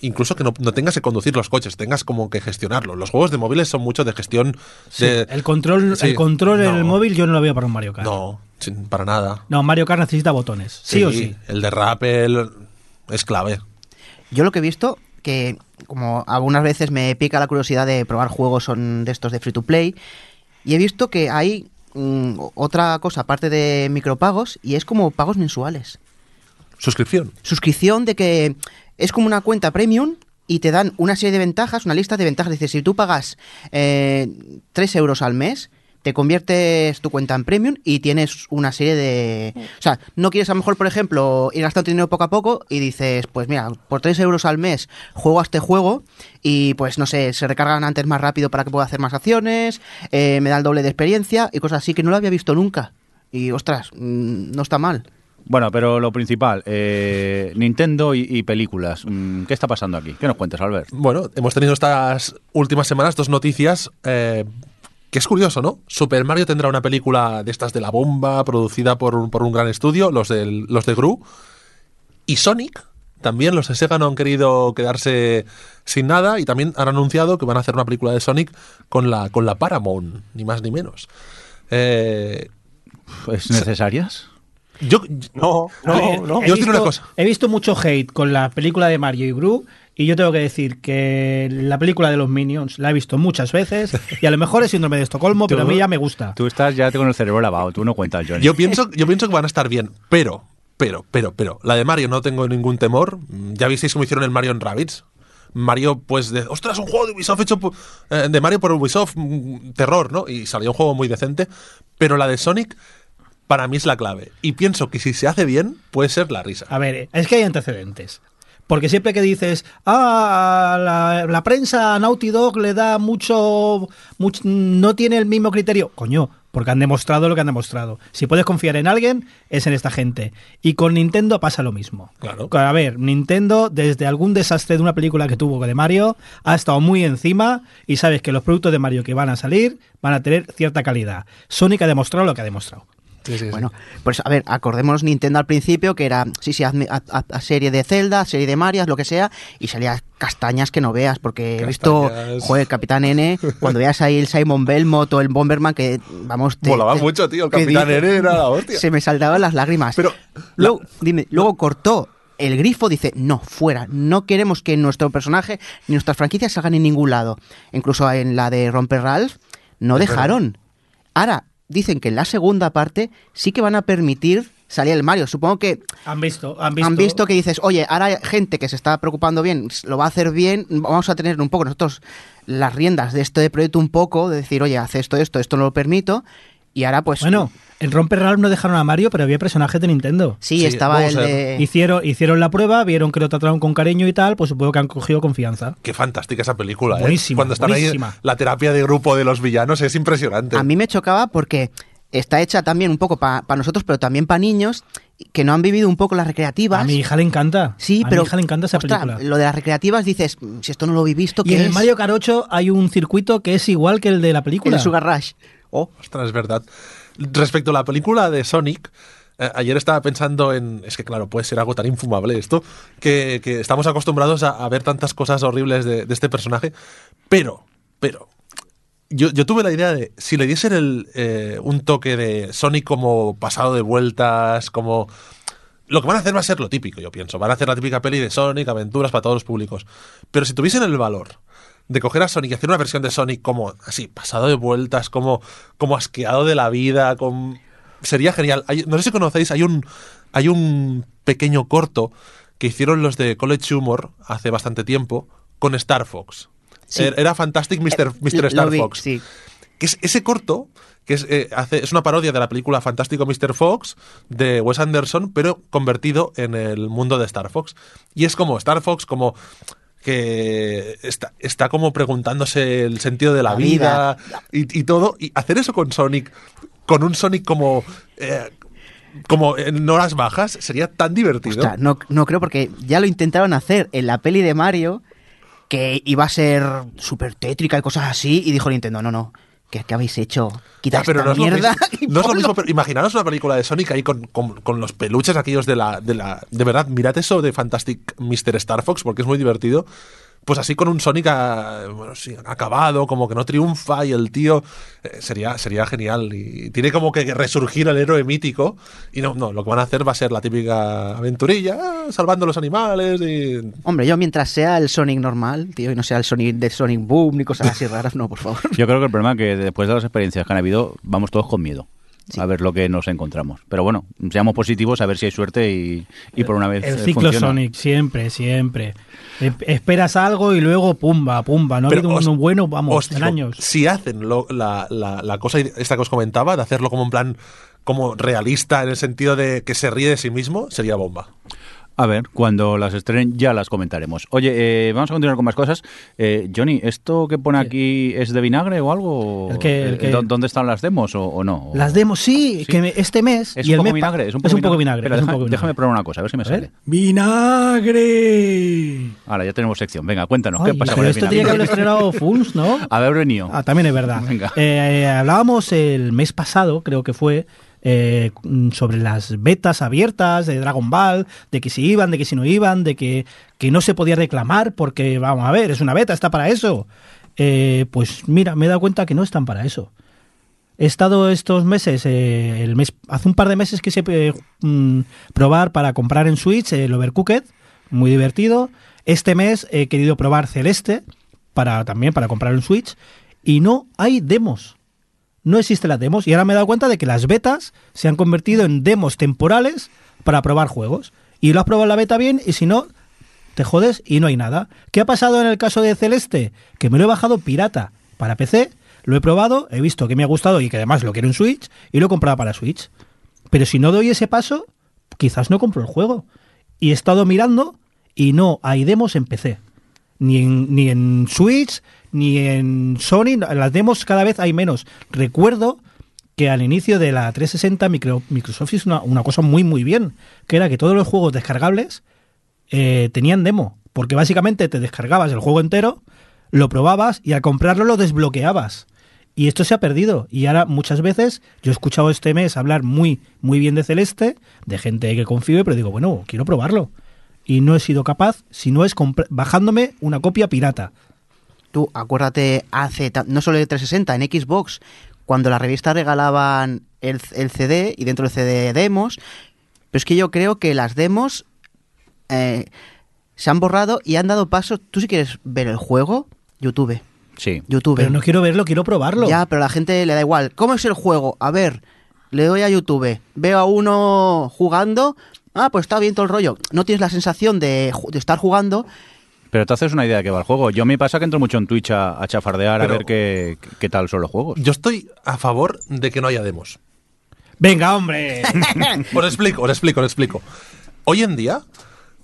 Incluso que no, no tengas que conducir los coches, tengas como que gestionarlos. Los juegos de móviles son mucho de gestión de. El control, Sí, el control en el móvil yo no lo veo para un Mario Kart. No, sin- para nada. No, Mario Kart necesita botones. Sí, o sí. El de rappel es clave. Yo lo que he visto, que como algunas veces me pica la curiosidad de probar juegos son de estos de free to play, y he visto que hay mm, otra cosa aparte de micropagos y es como pagos mensuales. Suscripción. Suscripción de que es como una cuenta premium y te dan una serie de ventajas, una lista de ventajas. Dices, si tú pagas eh, 3 euros al mes, te conviertes tu cuenta en premium y tienes una serie de... O sea, no quieres a lo mejor, por ejemplo, ir gastando dinero poco a poco y dices, pues mira, por 3 euros al mes juego a este juego y pues no sé, se recargan antes más rápido para que pueda hacer más acciones, eh, me da el doble de experiencia y cosas así que no lo había visto nunca. Y ostras, mm, no está mal. Bueno, pero lo principal, eh, Nintendo y, y películas. Mm, ¿Qué está pasando aquí? ¿Qué nos cuentas, Albert? Bueno, hemos tenido estas últimas semanas dos noticias eh, que es curioso, ¿no? Super Mario tendrá una película de estas de la bomba, producida por un, por un gran estudio, los, del, los de Gru. Y Sonic, también los de Sega no han querido quedarse sin nada y también han anunciado que van a hacer una película de Sonic con la, con la Paramount, ni más ni menos. Eh, ¿Es necesarias? Yo, No, no, no. he Yo diré una visto- cosa. He visto mucho hate con la película de Mario y Gru y yo tengo que decir que la película de los Minions la he visto muchas veces y a lo mejor es síndrome de Estocolmo, pero a mí ya me gusta. Tú estás ya con el cerebro lavado, tú no cuentas, Johnny. Yo pienso, yo pienso que van a estar bien, pero, pero, pero, pero, la de Mario no tengo ningún temor. Mm, Ya visteis cómo hicieron el Mario en Rabbids. Mario, pues, de, ostras, un juego de Ubisoft hecho por- eh, de Mario por Ubisoft, mm, terror, ¿no? Y salió un juego muy decente. Pero la de Sonic, para mí es la clave. Y pienso que si se hace bien, puede ser la risa. A ver, es que hay antecedentes. Porque siempre que dices, ah, la, la prensa a Naughty Dog le da mucho, much- no tiene el mismo criterio. Coño, porque han demostrado lo que han demostrado. Si puedes confiar en alguien, es en esta gente. Y con Nintendo pasa lo mismo. Claro. A ver, Nintendo, desde algún desastre de una película que tuvo de Mario, ha estado muy encima y sabes que los productos de Mario que van a salir van a tener cierta calidad. Sonic ha demostrado lo que ha demostrado. Bueno, pues a ver, acordémonos Nintendo al principio que era, sí, sí, hazme- haz- serie de Zelda, serie de Mario, haz lo que sea, y salía castañas que no veas, porque he visto, Castañas. joder, Capitán N, cuando veas ahí el Simon Belmont o el Bomberman, que vamos... te- Molaba te- mucho, tío. El Capitán N era la hostia. Se me saltaban las lágrimas. Pero, luego, dime, luego cortó el grifo, dice, no, fuera, no queremos que nuestro personaje ni nuestras franquicias salgan en ningún lado. Incluso en la de Romper Ralph, no dejaron. Ahora, dicen que en la segunda parte sí que van a permitir salir el Mario. Supongo que Han visto, han visto. han visto que dices, oye, ahora hay gente que se está preocupando bien, lo va a hacer bien, vamos a tener un poco nosotros las riendas de este proyecto un poco, de decir, oye, hace esto, esto, esto no lo permito. Y ahora, pues. Bueno, en Romper Ralph no dejaron a Mario, pero había personajes de Nintendo. Sí, Sí, estaba el de. Hicieron, hicieron la prueba, vieron que lo trataron con cariño y tal, pues supongo que han cogido confianza. Qué fantástica esa película, ¿eh? Buenísima, Cuando están buenísima. ahí, la terapia de grupo de los villanos es impresionante. A mí me chocaba porque está hecha también un poco para nosotros, pero también para niños que no han vivido un poco las recreativas. A mi hija le encanta. Sí, a pero. mi hija le encanta esa ostras, película. Lo de las recreativas dices, "Mm, si esto no lo he visto, Y ¿qué en el? Mario Kart 8 hay un circuito que es igual que el de la El película. de Sugar Rush. Oh, Ostras, es verdad. Respecto a la película de Sonic, eh, ayer estaba pensando en. Es que, claro, puede ser algo tan infumable esto, que, que estamos acostumbrados a, ver tantas cosas horribles de, de este personaje. Pero, pero. Yo, yo tuve la idea de. Si le diesen el, eh, un toque de Sonic como pasado de vueltas, como. lo que van a hacer va a ser lo típico, yo pienso. Van a hacer la típica peli de Sonic, aventuras para todos los públicos. Pero si tuviesen el valor de coger a Sonic y hacer una versión de Sonic como así, pasado de vueltas, como, como asqueado de la vida, con... sería genial. Hay- no sé si conocéis, hay un, hay un pequeño corto que hicieron los de College Humor hace bastante tiempo con Star Fox. Sí. Era- Fantastic Mr. Eh, Mr. Star vi, Fox sí. que es ese corto que es, eh, hace- es una parodia de la película Fantástico Mr. Fox de Wes Anderson, pero convertido en el mundo de Star Fox. Y es como Star Fox, como que está, está como preguntándose el sentido de la, La vida, Y, y todo. Y hacer eso con Sonic, con un Sonic como... eh, como en horas bajas, sería tan divertido. No, no creo porque ya lo intentaron hacer en la peli de Mario, que iba a ser súper tétrica y cosas así, y dijo Nintendo, no, no, ¿qué, qué habéis hecho? Quita Ya, pero esta no es, lo mierda mismo, [LAUGHS] y no es lo ponlo". mismo, pero imaginaros una película de Sonic ahí con, con- con los peluches aquellos de la, de la... De verdad, mirad eso de Fantastic Mr. Star Fox porque es muy divertido. Pues así con un Sonic ah, bueno, sí, acabado, como que no triunfa y el tío... eh, sería, sería genial. Y tiene como que resurgir el héroe mítico. Y no, no, lo que van a hacer va a ser la típica aventurilla, ah, salvando los animales y... Hombre, yo mientras sea el Sonic normal, tío, y no sea el Sonic de Sonic Boom ni cosas así raras, no, por favor. Yo creo que el problema es que después de las experiencias que han habido, vamos todos con miedo. Sí. A ver lo que nos encontramos. Pero bueno, seamos positivos, a ver si hay suerte y, y por una vez El eh, ciclo funciona. Sonic, siempre, siempre. E- Esperas algo y luego pumba, pumba. No ha Pero habido os- uno bueno, vamos, os en años. Si hacen lo- la, la- la cosa esta que os comentaba, de hacerlo como un plan como realista en el sentido de que se ríe de sí mismo, sería bomba. A ver, cuando las estrenen ya las comentaremos. Oye, eh, vamos a continuar con más cosas. Eh, Johnny, ¿esto que pone aquí es de vinagre o algo? El que- el Eh, que- ¿dó- ¿Dónde están las demos o, o no? Las demos, sí, Sí. que me- este mes. ¿Es y un poco vinagre? Es un poco, vinagre. Un poco déjame probar una cosa, a ver si me sale. ¡Vinagre! Ahora, ya tenemos sección. Venga, cuéntanos, Ay, ¿qué pasa con el esto tenía que haberlo estrenado Funs, ¿no? [LAUGHS] Haber venido. Ah, también es verdad. Venga. Eh, hablábamos el mes pasado, creo que fue, eh, sobre las betas abiertas de Dragon Ball, de que si iban, de que si no iban, de que, que no se podía reclamar porque, vamos a ver, es una beta, está para eso. Eh, pues mira, me he dado cuenta que no están para eso. He estado estos meses, eh, el mes, hace un par de meses quise eh, mm, probar para comprar en Switch el Overcooked, muy divertido. Este mes he querido probar Celeste, para también para comprar en Switch, y no hay demos. No existen las demos. Y ahora me he dado cuenta de que las betas se han convertido en demos temporales para probar juegos. Y lo has probado la beta bien, y si no, te jodes y no hay nada. ¿Qué ha pasado en el caso de Celeste? Que me lo he bajado pirata para PC, lo he probado, he visto que me ha gustado y que además lo quiero en Switch, y lo he comprado para Switch. Pero si no doy ese paso, quizás no compro el juego. Y he estado mirando y no hay demos en PC. Ni en, ni en Switch, ni en Sony. Las demos cada vez hay menos. Recuerdo que al inicio de la 360 micro- Microsoft hizo una, una cosa muy muy bien, que era que todos los juegos descargables eh, tenían demo, porque básicamente te descargabas el juego entero, lo probabas y al comprarlo lo desbloqueabas. Y esto se ha perdido. Y ahora muchas veces yo he escuchado este mes hablar muy, muy bien de Celeste, de gente que confío, pero digo, bueno, quiero probarlo. Y no he sido capaz, si no es bajándome una copia pirata. Tú, acuérdate, hace, no solo de 360, en Xbox, cuando las revistas regalaban el, el CD y dentro del CD demos, pero es que yo creo que las demos eh, se han borrado y han dado paso. Tú si quieres ver el juego, YouTube. Sí. YouTube. Pero no quiero verlo, quiero probarlo. Ya, pero a la gente le da igual. ¿Cómo es el juego? A ver, le doy a YouTube, veo a uno jugando. Ah, pues está bien todo el rollo. No tienes la sensación de, de estar jugando. Pero te haces una idea de qué va el juego. Yo me pasa que entro mucho en Twitch a, a chafardear Pero- a ver qué, qué tal son los juegos. Yo estoy a favor de que no haya demos. Venga, hombre. [LAUGHS] Os explico, os explico, os explico. Hoy en día,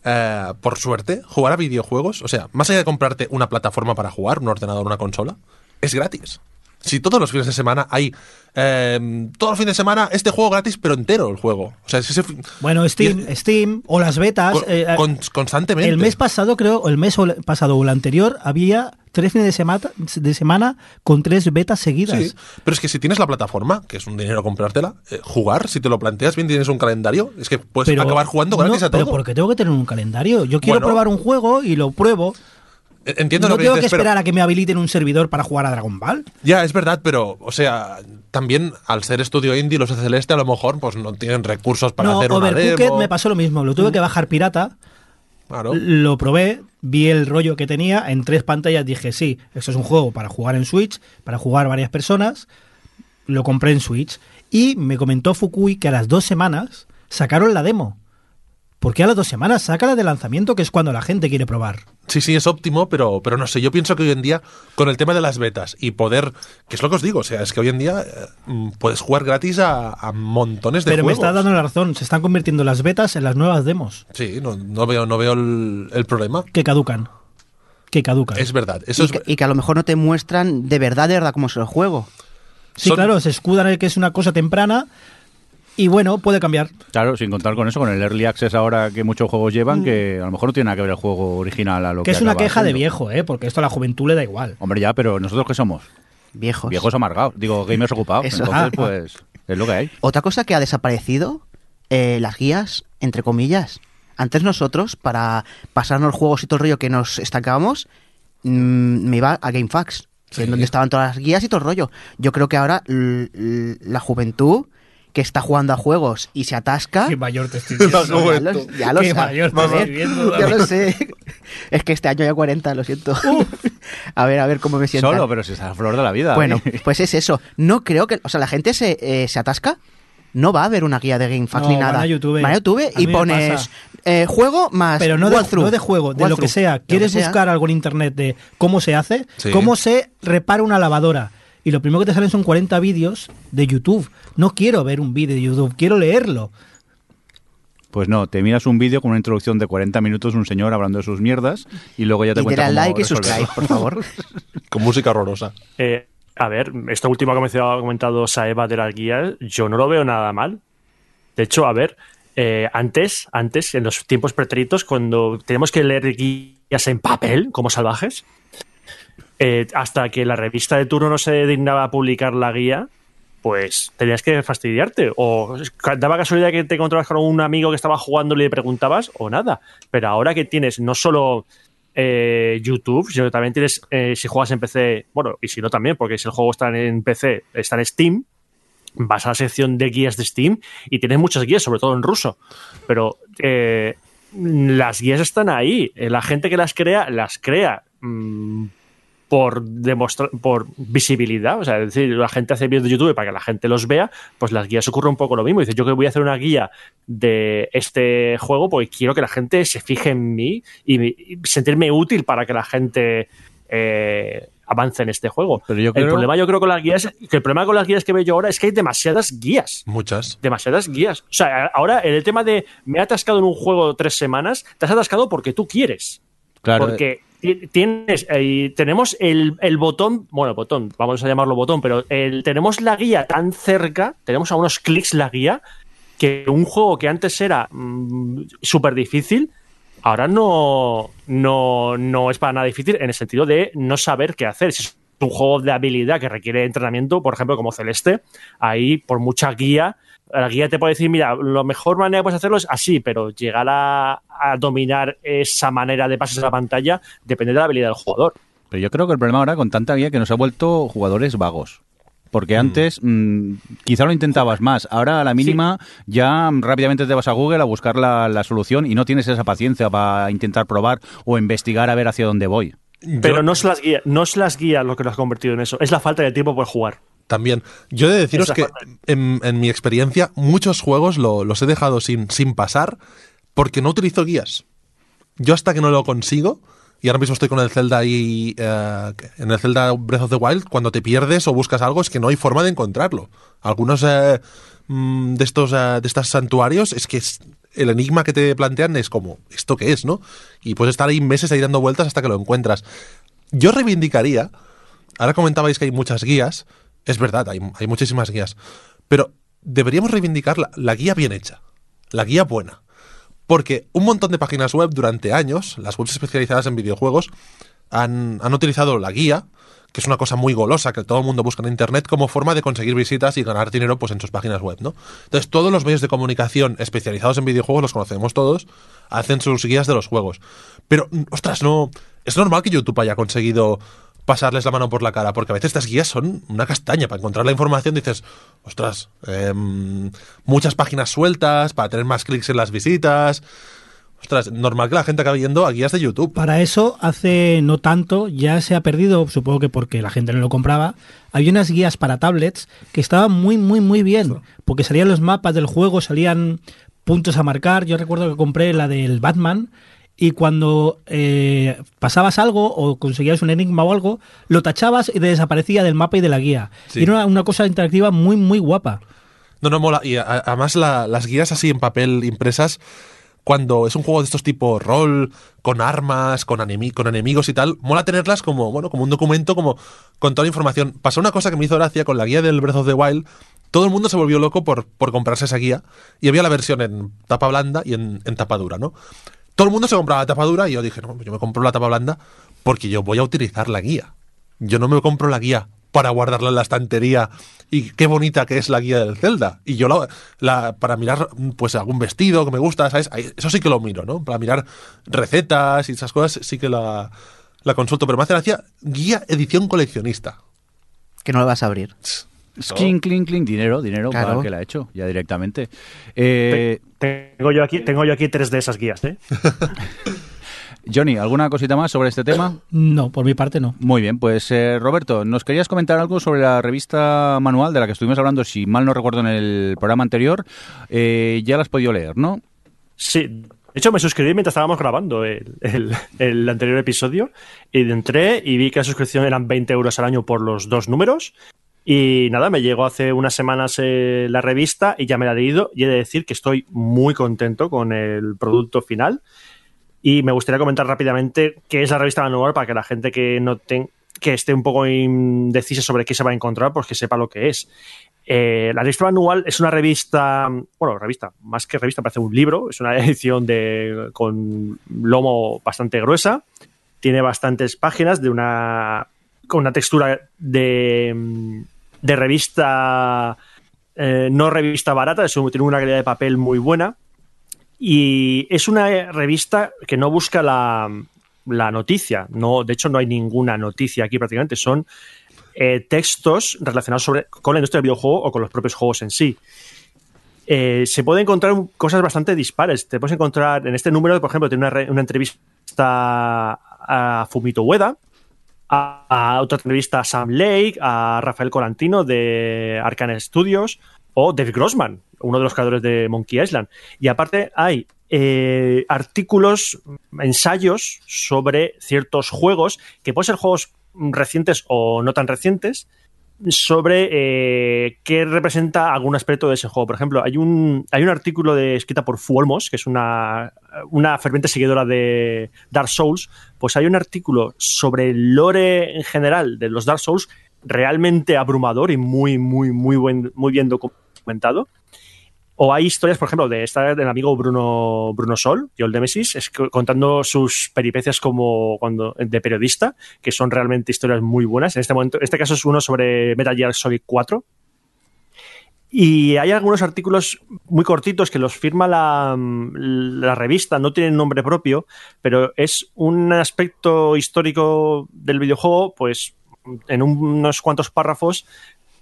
eh, por suerte, jugar a videojuegos, o sea, más allá de comprarte una plataforma para jugar, un ordenador, una consola, es gratis. Si todos los fines de semana hay, eh, todos los fines de semana, este juego gratis, pero entero el juego. O sea, es ese, Bueno, Steam, es- Steam o las betas. con- eh, con- constantemente. el mes pasado, creo, o el mes pasado o el anterior, había tres fines de semana, de semana con tres betas seguidas. Sí, pero es que si tienes la plataforma, que es un dinero comprártela, eh, jugar, si te lo planteas bien, tienes un calendario, es que puedes acabar jugando gratis no, a todo. Pero porque tengo que tener un calendario. Yo quiero Bueno. probar un juego y lo pruebo. Entiendo no lo que tengo dices, que pero- esperar a que me habiliten un servidor para jugar a Dragon Ball. Ya, es verdad, pero, o sea, también al ser estudio indie, los Celeste a lo mejor pues no tienen recursos para no, hacer una demo. me pasó lo mismo. Lo tuve que bajar pirata. Claro. Lo probé, vi el rollo que tenía. En tres pantallas dije, sí, esto es un juego para jugar en Switch, para jugar varias personas. Lo compré en Switch. Y me comentó Fukui que a las dos semanas sacaron la demo. ¿Por qué a las dos semanas? Sácala de lanzamiento, que es cuando la gente quiere probar. Sí, sí, es óptimo, pero, pero no sé, yo pienso que hoy en día, con el tema de las betas y poder, que es lo que os digo, o sea, es que hoy en día eh, puedes jugar gratis a, a montones de Pero me juegos. está dando la razón. Se están convirtiendo las betas en las nuevas demos. Sí, no, no veo, no veo el, el problema. Que caducan. Que caducan. Es verdad, eso y, es... que, y que a lo mejor no te muestran de verdad, de verdad, cómo es el juego. Sí, son- claro, se escudan en que es una cosa temprana. Y bueno, puede cambiar. Claro, sin contar con eso, con el Early Access ahora que muchos juegos llevan, que a lo mejor no tiene nada que ver el juego original a lo que Mm. Que es una queja de viejo, ¿eh? Porque esto a la juventud le da igual. Hombre, ya, pero nosotros qué somos? Viejos. Viejos amargados. Digo, gamers ocupados. Eso. Entonces, Ah. pues, es lo que hay. Otra cosa que ha desaparecido, eh, las guías, entre comillas. Antes nosotros, para pasarnos los juegos y todo el rollo que nos estancábamos, mm, me iba a GameFAQs, es donde estaban todas las guías y todo el rollo. Yo creo que ahora la juventud que está jugando a juegos y se atasca... mayor te estoy [LAUGHS] ya lo, ya lo Qué sé. mayor te A estoy ver, viendo, ya lo sé. Es que este año ya 40, lo siento. [LAUGHS] a ver, a ver cómo me siento. Solo, pero si está a flor de la vida. Bueno, ¿eh? pues es eso. No creo que. O sea, la gente se, eh, se atasca. No va a haber una guía de GameFAQs No, ni van nada. a YouTube. Van a YouTube A y me pones eh, juego más. Pero no de, no de juego, de lo que sea. ¿Quieres que sea. buscar algo en internet de cómo se hace? Sí. ¿Cómo se repara una lavadora? Y lo primero que te salen son 40 vídeos de YouTube. No quiero ver un vídeo de YouTube, quiero leerlo. Pues no, te miras un vídeo con una introducción de 40 minutos, un señor hablando de sus mierdas, y luego ya te Y cuenta cómo like y subscribe, por favor. [LAUGHS] Con música horrorosa. Eh, a ver, esto último que mencionado- ha comentado Saeva de las guías, yo no lo veo nada mal. De hecho, a ver, eh, antes, antes, en los tiempos pretéritos, cuando tenemos que leer guías en papel, como salvajes, eh, hasta que la revista de turno no se dignaba a publicar la guía, pues tenías que fastidiarte. O daba casualidad que te encontrabas con un amigo que estaba jugando y le preguntabas, o nada. Pero ahora que tienes no solo eh, YouTube, sino que también tienes, eh, si juegas en PC, bueno, y si no también, porque si el juego está en PC, está en Steam, vas a la sección de guías de Steam y tienes muchas guías, sobre todo en ruso. Pero las guías están ahí. La gente que las crea, las crea mm, por demostrar, por visibilidad. O sea, es decir, la gente hace vídeos de YouTube para que la gente los vea, pues las guías ocurre un poco lo mismo. Dice, yo que voy a hacer una guía de este juego porque quiero que la gente se fije en mí y, me- y sentirme útil para que la gente eh, avance en este juego. Pero yo El creo- problema yo creo con las guías, que el problema con las guías que veo yo ahora es que hay demasiadas guías Muchas. demasiadas guías. O sea, ahora el tema de me he atascado en un juego tres semanas, te has atascado porque tú quieres. Claro, Porque tienes, eh, tenemos el, botón, bueno, botón, vamos a llamarlo botón, pero tenemos la guía tan cerca, tenemos a unos clics la guía, que un juego que antes era súper difícil, ahora no, no, no es para nada difícil en el sentido de no saber qué hacer. Si es un juego de habilidad que requiere entrenamiento, por ejemplo, como Celeste, ahí por mucha guía, la guía te puede decir, mira, la mejor manera que puedes hacerlo es así, pero llegar a, a dominar esa manera de pases a la pantalla depende de la habilidad del jugador. Pero yo creo que el problema ahora con tanta guía que nos ha vuelto jugadores vagos. Porque antes mm, quizá lo intentabas más. Ahora a la mínima ya mm, rápidamente te vas a Google a buscar la, la solución y no tienes esa paciencia para intentar probar o investigar a ver hacia dónde voy. Pero Yo- no es las guías, no es las guías lo que lo has convertido en eso, es la falta de tiempo por jugar. También. Yo he de deciros que, en, en mi experiencia, muchos juegos lo- los he dejado sin, sin pasar porque no utilizo guías. Yo hasta que no lo consigo, y ahora mismo estoy con el Zelda y eh, en el Zelda Breath of the Wild, cuando te pierdes o buscas algo es que no hay forma de encontrarlo. Algunos eh, mm, de estos eh, de estos santuarios es que es- el enigma que te plantean es como, ¿esto qué es, no? Y puedes estar ahí meses ahí dando vueltas hasta que lo encuentras. Yo reivindicaría, ahora comentabais que hay muchas guías, es verdad, hay, muchísimas guías, pero deberíamos reivindicar la, guía bien hecha, la guía buena. Porque un montón de páginas web durante años, las webs especializadas en videojuegos, han, han utilizado la guía, que es una cosa muy golosa que todo el mundo busca en internet como forma de conseguir visitas y ganar dinero pues en sus páginas web, ¿no? Entonces todos los medios de comunicación especializados en videojuegos, los conocemos todos, hacen sus guías de los juegos. Pero, ostras, no, es normal que YouTube haya conseguido pasarles la mano por la cara, porque a veces estas guías son una castaña. Para encontrar la información dices, ostras, em, muchas páginas sueltas para tener más clics en las visitas. Ostras, normal que la gente acabe yendo a guías de YouTube. Para eso, hace no tanto, ya se ha perdido, supongo que porque la gente no lo compraba, había unas guías para tablets que estaban muy, muy, muy bien, porque salían los mapas del juego, salían puntos a marcar. Yo recuerdo que compré la del Batman y cuando eh, pasabas algo o conseguías un enigma o algo, lo tachabas y te desaparecía del mapa y de la guía. Sí. Y era una, una cosa interactiva muy, muy guapa. No, no mola. Y a- además la- las guías así en papel impresas, cuando es un juego de estos tipo rol, con armas, con, enemi- con enemigos y tal, mola tenerlas como, bueno, como un documento, como con toda la información. Pasó una cosa que me hizo gracia con la guía del Breath of the Wild. Todo el mundo se volvió loco por, por comprarse esa guía. Y había la versión en tapa blanda y en, en tapa dura, ¿no? Todo el mundo se compraba la tapa dura y yo dije, no, yo me compro la tapa blanda porque yo voy a utilizar la guía. Yo no me compro la guía para guardarla en la estantería y qué bonita que es la guía del Zelda. Y yo la, la- para mirar pues algún vestido que me gusta, ¿sabes? Eso sí que lo miro, ¿no? Para mirar recetas y esas cosas sí que la, la consulto. Pero me hace gracia guía edición coleccionista. Que no lo vas a abrir. Clink, clink, clink, dinero, dinero Claro. para el que la ha hecho, ya directamente. Eh, Tengo yo aquí, tengo yo aquí tres de esas guías, ¿eh? [LAUGHS] Johnny, ¿alguna cosita más sobre este tema? No, por mi parte no. Muy bien, pues eh, Roberto, nos querías comentar algo sobre la revista manual de la que estuvimos hablando, si mal no recuerdo, en el programa anterior. Eh, ya la has podido leer, ¿no? Sí. De hecho, me suscribí mientras estábamos grabando el, el- el anterior episodio y entré y vi que la suscripción eran 20 euros al año por los dos números. Y nada, me llegó hace unas semanas eh, la revista y ya me la he leído y he de decir que estoy muy contento con el producto final. Y me gustaría comentar rápidamente qué es la revista manual para que la gente que no ten- que esté un poco indecisa sobre qué se va a encontrar, pues que sepa lo que es. Eh, la revista manual es una revista, bueno, revista, más que revista, parece un libro, es una [LAUGHS] edición de, con lomo bastante gruesa, tiene bastantes páginas de una, con una textura de, de revista, eh, no revista barata, es tiene una calidad de papel muy buena y es una revista que no busca la, la noticia, no, de hecho no hay ninguna noticia aquí prácticamente, son eh, textos relacionados sobre, con la industria del videojuego o con los propios juegos en sí. Eh, se pueden encontrar cosas bastante dispares. Te puedes encontrar en este número, por ejemplo, tiene una, una entrevista a Fumito Ueda, a, otra entrevista a Sam Lake, a Rafael Colantino de Arcane Studios o Dave Grossman, uno de los creadores de Monkey Island. Y aparte hay eh, artículos, ensayos sobre ciertos juegos, que pueden ser juegos recientes o no tan recientes, sobre eh, qué representa algún aspecto de ese juego. Por ejemplo, hay un, hay un artículo de, escrita por Fuolmos, que es una, una ferviente seguidora de Dark Souls, pues hay un artículo sobre el lore en general de los Dark Souls realmente abrumador y muy, muy, muy, buen, muy bien documentado. O hay historias, por ejemplo, de esta del amigo Bruno, Bruno Sol, y Old Nemesis, contando sus peripecias como cuando de periodista, que son realmente historias muy buenas. En este momento, este caso es uno sobre Metal Gear Solid 4. Y hay algunos artículos muy cortitos que los firma la, la revista, no tienen nombre propio, pero es un aspecto histórico del videojuego, pues en unos cuantos párrafos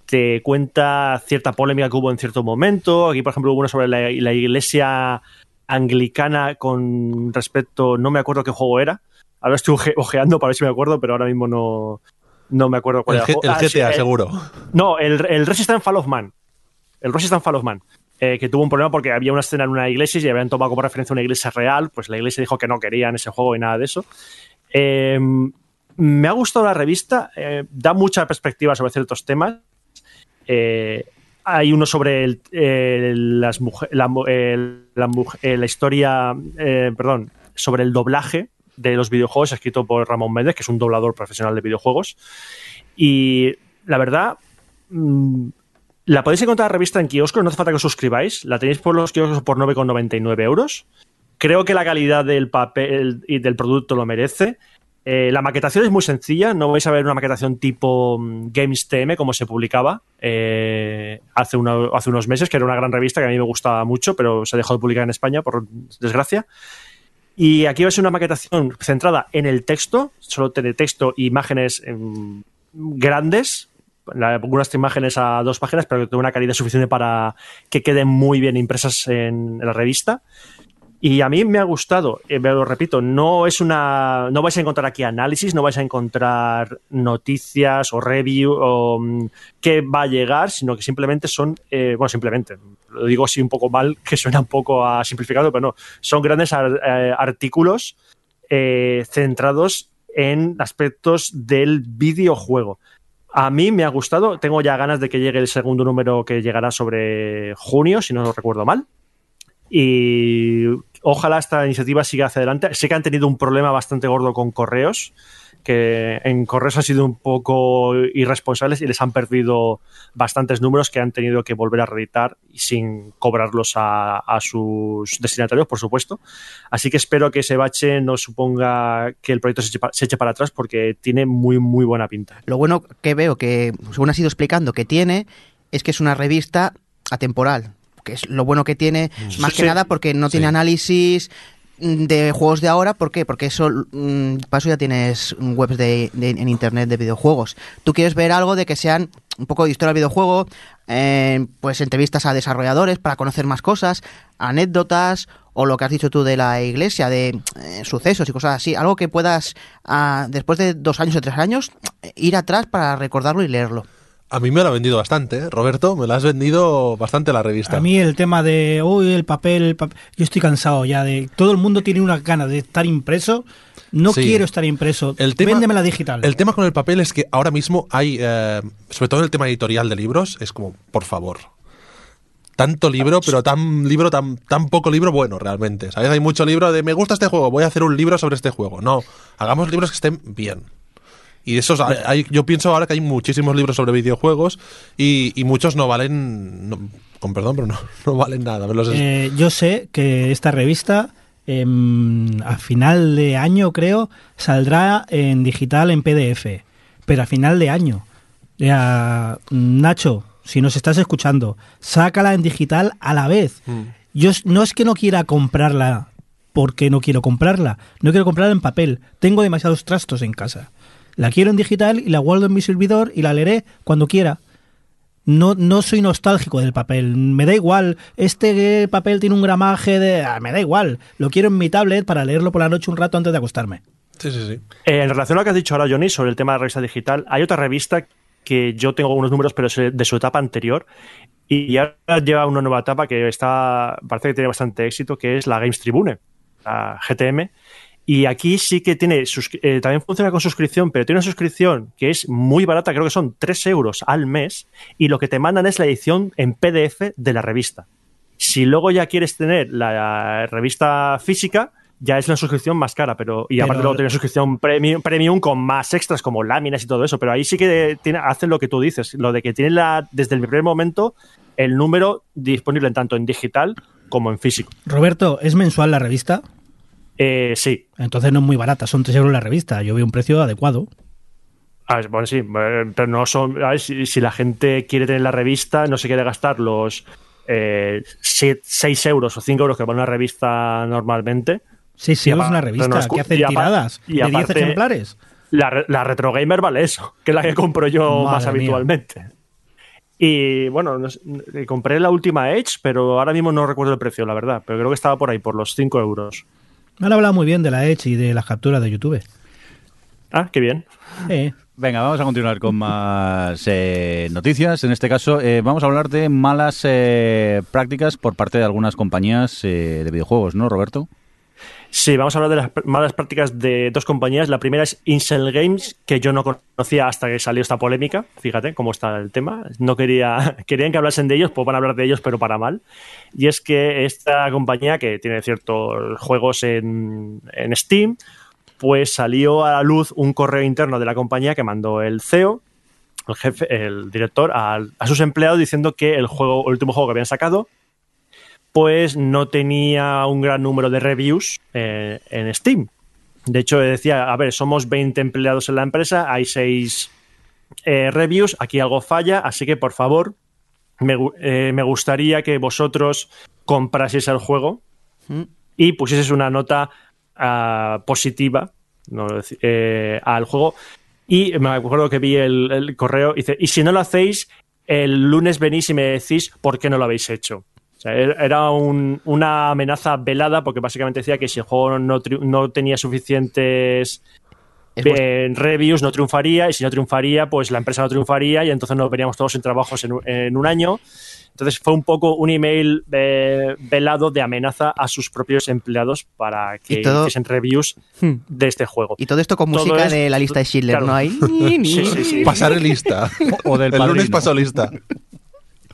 te cuenta cierta polémica que hubo en cierto momento. Aquí, por ejemplo, hubo uno sobre la, la iglesia anglicana con respecto, no me acuerdo qué juego era. Ahora estoy oje- ojeando para ver si me acuerdo, pero ahora mismo no, no me acuerdo cuál El, era. El Ah, sí, GTA, eh, seguro. no, el, el Resistance Fall of Man. El Resistance Fall of Man. eh, que tuvo un problema porque había una escena en una iglesia y habían tomado como referencia una iglesia real. Pues la iglesia dijo que no querían ese juego y nada de eso. Eh, me ha gustado la revista. eh, da mucha perspectiva sobre ciertos temas. Eh, hay uno sobre el- muj- eh, la historia, eh, perdón, sobre el doblaje de los videojuegos, escrito por Ramón Méndez, que es un doblador profesional de videojuegos. Y la verdad, mm, la podéis encontrar la revista en kioscos, no hace falta que os suscribáis. La tenéis por los kioscos por 9,99 euros. Creo que la calidad del papel y del producto lo merece. Eh, la maquetación es muy sencilla, no vais a ver una maquetación tipo mm, Games TM como se publicaba eh, hace, unos meses, que era una gran revista que a mí me gustaba mucho, pero se dejó de publicar en España, por desgracia. Y aquí va a ser una maquetación centrada en el texto, solo tiene texto e imágenes em, grandes, algunas imágenes a dos páginas, pero tenga una calidad suficiente para que queden muy bien impresas en la revista. Y a mí me ha gustado, eh, lo repito, no es una. No vais a encontrar aquí análisis, no vais a encontrar noticias o review o mm, qué va a llegar, sino que simplemente son. eh, bueno, simplemente, lo digo así un poco mal, [LAUGHS] que suena un poco a simplificado, pero no. Son grandes ar- eh, artículos eh, centrados en aspectos del videojuego. A mí me ha gustado, tengo ya ganas de que llegue el segundo número que llegará sobre junio, si no lo recuerdo mal. Y ojalá esta iniciativa siga hacia adelante. Sé que han tenido un problema bastante gordo con correos, que en correos han sido un poco irresponsables y les han perdido bastantes números que han tenido que volver a reeditar sin cobrarlos a, sus destinatarios, por supuesto. Así que espero que ese bache no suponga que el proyecto se eche, pa- se eche para atrás porque tiene muy, muy buena pinta. Lo bueno que veo que, según has ido explicando, que tiene, es que es una revista atemporal. Que es lo bueno que tiene, más Sí, que sí. nada porque no tiene Sí. análisis mm, de juegos de ahora. ¿Por qué? Porque eso, mm, para eso ya tienes webs de, de- en internet de videojuegos. Tú quieres ver algo de que sean un poco de historia del videojuego, eh, pues entrevistas a desarrolladores para conocer más cosas, anécdotas o lo que has dicho tú de la iglesia, de eh, sucesos y cosas así. Algo que puedas, ah, después de dos años o tres años, ir atrás para recordarlo y leerlo. A mí me lo ha vendido bastante, ¿eh? Roberto, me lo has vendido bastante la revista. A mí el tema de, uy, el papel, el papel, yo estoy cansado ya de, todo el mundo tiene unas ganas de estar impreso, no Sí. quiero estar impreso, El tema- véndeme la digital. El tema con el papel es que ahora mismo hay, eh, sobre todo en el tema editorial de libros, es como, por favor. Tanto libro, pero tan libro, tan, tan poco libro bueno realmente. ¿Sabes? Hay mucho libro de me gusta este juego, voy a hacer un libro sobre este juego. No, hagamos libros que estén bien. Y esos, hay, yo pienso ahora que hay muchísimos libros sobre videojuegos y, y muchos no valen, no- con perdón, pero no, [LAUGHS] no valen nada. Los- Eh, yo sé que esta revista em, a final de año creo saldrá en digital en PDF, pero a final de año. Ya, Nacho, si nos estás escuchando, sácala en digital a la vez. Yo s- no es que no quiera comprarla porque no quiero comprarla, no quiero comprarla en papel. Tengo demasiados trastos en casa. La quiero en digital y la guardo en mi servidor y la leeré cuando quiera. No, no soy nostálgico del papel. Me da igual. Este papel tiene un gramaje de. ah, me da igual. Lo quiero en mi tablet para leerlo por la noche un rato antes de acostarme. Sí, sí, sí. Eh, en relación a lo que has dicho ahora, Johnny, sobre el tema de la revista digital, hay otra revista que yo tengo algunos números, pero es de su etapa anterior. Y ahora lleva una nueva etapa que está parece que tiene bastante éxito, que es la Games Tribune, la GTM. Y aquí sí que tiene, eh, también funciona con suscripción, pero tiene una suscripción que es muy barata, creo que son 3 euros al mes, y lo que te mandan es la edición en PDF de la revista. Si luego ya quieres tener la revista física, ya es una suscripción más cara, pero y aparte Pero- luego tiene una suscripción premium, premium con más extras como láminas y todo eso, pero ahí sí que tiene, hacen lo que tú dices, lo de que tienen la, desde el primer momento el número disponible tanto en digital como en físico. Roberto, ¿es mensual la revista? Eh, sí, Entonces no es muy barata, son 3 euros la revista. Yo veo un precio adecuado. A ver, bueno, sí, eh, pero no son. a ver, si, si la gente quiere tener la revista, no se quiere gastar los 6 euros o 5 euros que vale una revista normalmente. Sí, sí, es una revista que apar- tiradas y de 10 aparte- ejemplares. La, re- la Retro Gamer vale eso, que es la que compro yo Madre más mía. habitualmente. Y bueno, no eh, compré la última Edge, pero ahora mismo no recuerdo el precio, la verdad. Pero creo que estaba por ahí, por los 5 euros. Me han hablado muy bien de la Edge y de las capturas de YouTube. Ah, qué bien. Eh, Venga, vamos a continuar con más eh, noticias. En este caso, eh, vamos a hablar de malas eh, prácticas por parte de algunas compañías eh, de videojuegos, ¿no, Roberto? Sí, vamos a hablar de las malas prácticas de dos compañías. La primera es Incel Games, que yo no conocía hasta que salió esta polémica. Fíjate cómo está el tema. No quería, [LAUGHS] querían que hablasen de ellos, pues van a hablar de ellos, pero para mal. Y es que esta compañía, que tiene ciertos juegos en, en Steam, pues salió a la luz un correo interno de la compañía que mandó el CEO, el jefe, el director, a, a sus empleados diciendo que el juego, el último juego que habían sacado, pues no tenía un gran número de reviews eh, en Steam. De hecho, decía, a ver, somos 20 empleados en la empresa, hay 6 reviews, aquí algo falla, así que por favor, eh, me gustaría que vosotros compraseis el juego y pusieseis una nota ah, positiva no, eh, al juego. Y me acuerdo que vi el, el correo y dice, y si no lo hacéis, el lunes venís y me decís por qué no lo habéis hecho. Sea, er- era un- una amenaza velada porque básicamente decía que si el juego no, tri- no tenía suficientes eh, reviews no triunfaría y si no triunfaría pues la empresa no triunfaría y entonces nos veríamos todos sin trabajos en, un- en un año entonces fue un poco un email eh, velado de amenaza a sus propios empleados para que todo- hiciesen reviews Hmm. de este juego Y todo esto con Todo música es- de la lista de Schindler, claro. ¿no hay? [LAUGHS] Sí, sí, sí. Pasar lista. O del El lunes pasó lista.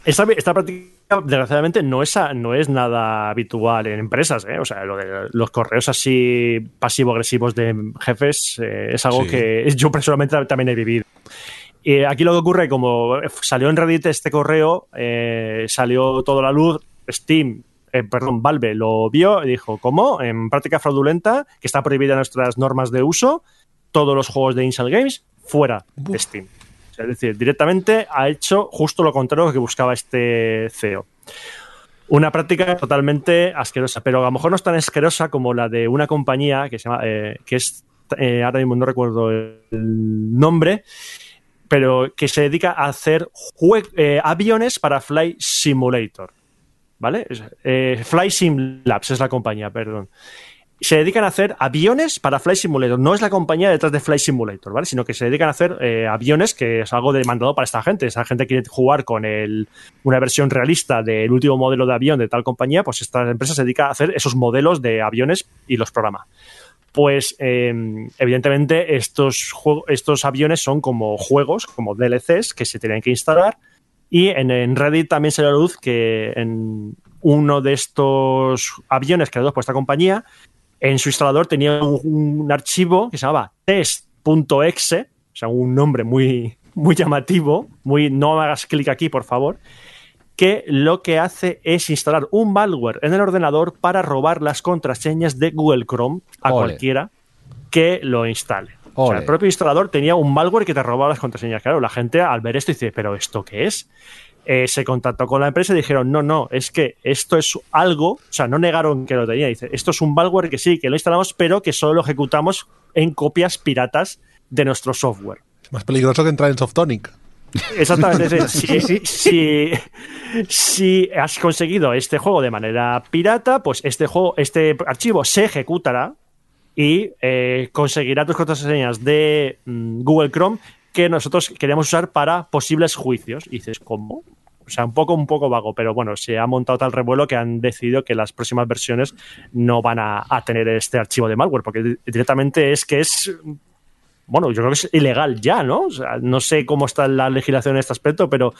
Esta, esta práctica, desgraciadamente, no es, no es nada habitual en empresas. ¿eh? O sea, lo de los correos así pasivo-agresivos de jefes eh, es algo Sí. que yo personalmente también he vivido. Y aquí lo que ocurre, como salió en Reddit este correo, eh, salió toda la luz, Steam, eh, perdón, Valve lo vio y dijo, ¿cómo? En práctica fraudulenta, que está prohibida en nuestras normas de uso, todos los juegos de Inside Games fuera de Steam. Es decir, directamente ha hecho justo lo contrario que buscaba este CEO. Una práctica totalmente asquerosa, pero a lo mejor no es tan asquerosa como la de una compañía que se llama, eh, que es, eh, ahora mismo no recuerdo el nombre, pero que se dedica a hacer eh, aviones para Fly Simulator. ¿Vale? Fly Sim Labs es la compañía, perdón. Se dedican a hacer aviones para Fly Simulator. No es la compañía detrás de Fly Simulator, ¿vale? Sino que se dedican a hacer eh, aviones, que es algo demandado para esta gente. Esa gente quiere jugar con el, una versión realista del último modelo de avión de tal compañía, pues esta empresa se dedica a hacer esos modelos de aviones y los programa pues eh, evidentemente estos, estos aviones son como juegos, como DLCs que se tienen que instalar. Y en, Reddit también se da la luz que en uno de estos aviones creados por esta compañía, en su instalador tenía un, un archivo que se llamaba test.exe, o sea, un nombre muy, muy llamativo, muy no hagas clic aquí, por favor, que lo que hace es instalar un malware en el ordenador para robar las contraseñas de Google Chrome a Ole. cualquiera que lo instale. O sea, el propio instalador tenía un malware que te robaba las contraseñas. Claro, la gente al ver esto dice, ¿pero esto qué es? Eh, se contactó con la empresa y dijeron, no, no, es que esto es algo, o sea, no negaron que lo tenía. Dice, esto es un malware que sí, que lo instalamos, pero que solo lo ejecutamos en copias piratas de nuestro software. Es más peligroso que entrar en Softonic. Exactamente. si, [LAUGHS] si- si has conseguido este juego de manera pirata, pues este juego, este archivo se ejecutará y eh, conseguirá tus contraseñas de mm, Google Chrome que nosotros queremos usar para posibles juicios. Y dices, ¿cómo? O sea, un poco, un poco vago, pero bueno, se ha montado tal revuelo que han decidido que las próximas versiones no van a, a tener este archivo de malware, porque di- directamente es que es bueno, yo creo que es ilegal ya, ¿no? O sea, no sé cómo está la legislación en este aspecto, pero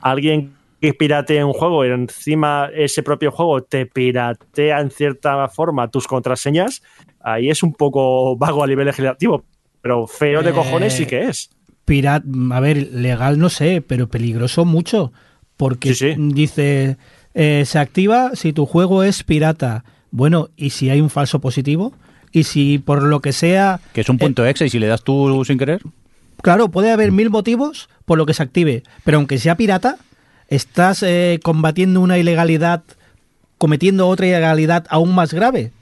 alguien que piratee un juego y encima ese propio juego te piratea en cierta forma tus contraseñas, ahí es un poco vago a nivel legislativo, pero feo de Eh, cojones sí que es. Pirat, a ver, legal no sé, pero peligroso mucho. Porque Sí, sí. dice, eh, se activa si tu juego es pirata. Bueno, ¿y si hay un falso positivo? ¿Y si por lo que sea... Que es un punto exe y si le das tú sin querer. Claro, puede haber mil motivos por lo que se active, pero aunque sea pirata, estás eh, combatiendo una ilegalidad, cometiendo otra ilegalidad aún más grave.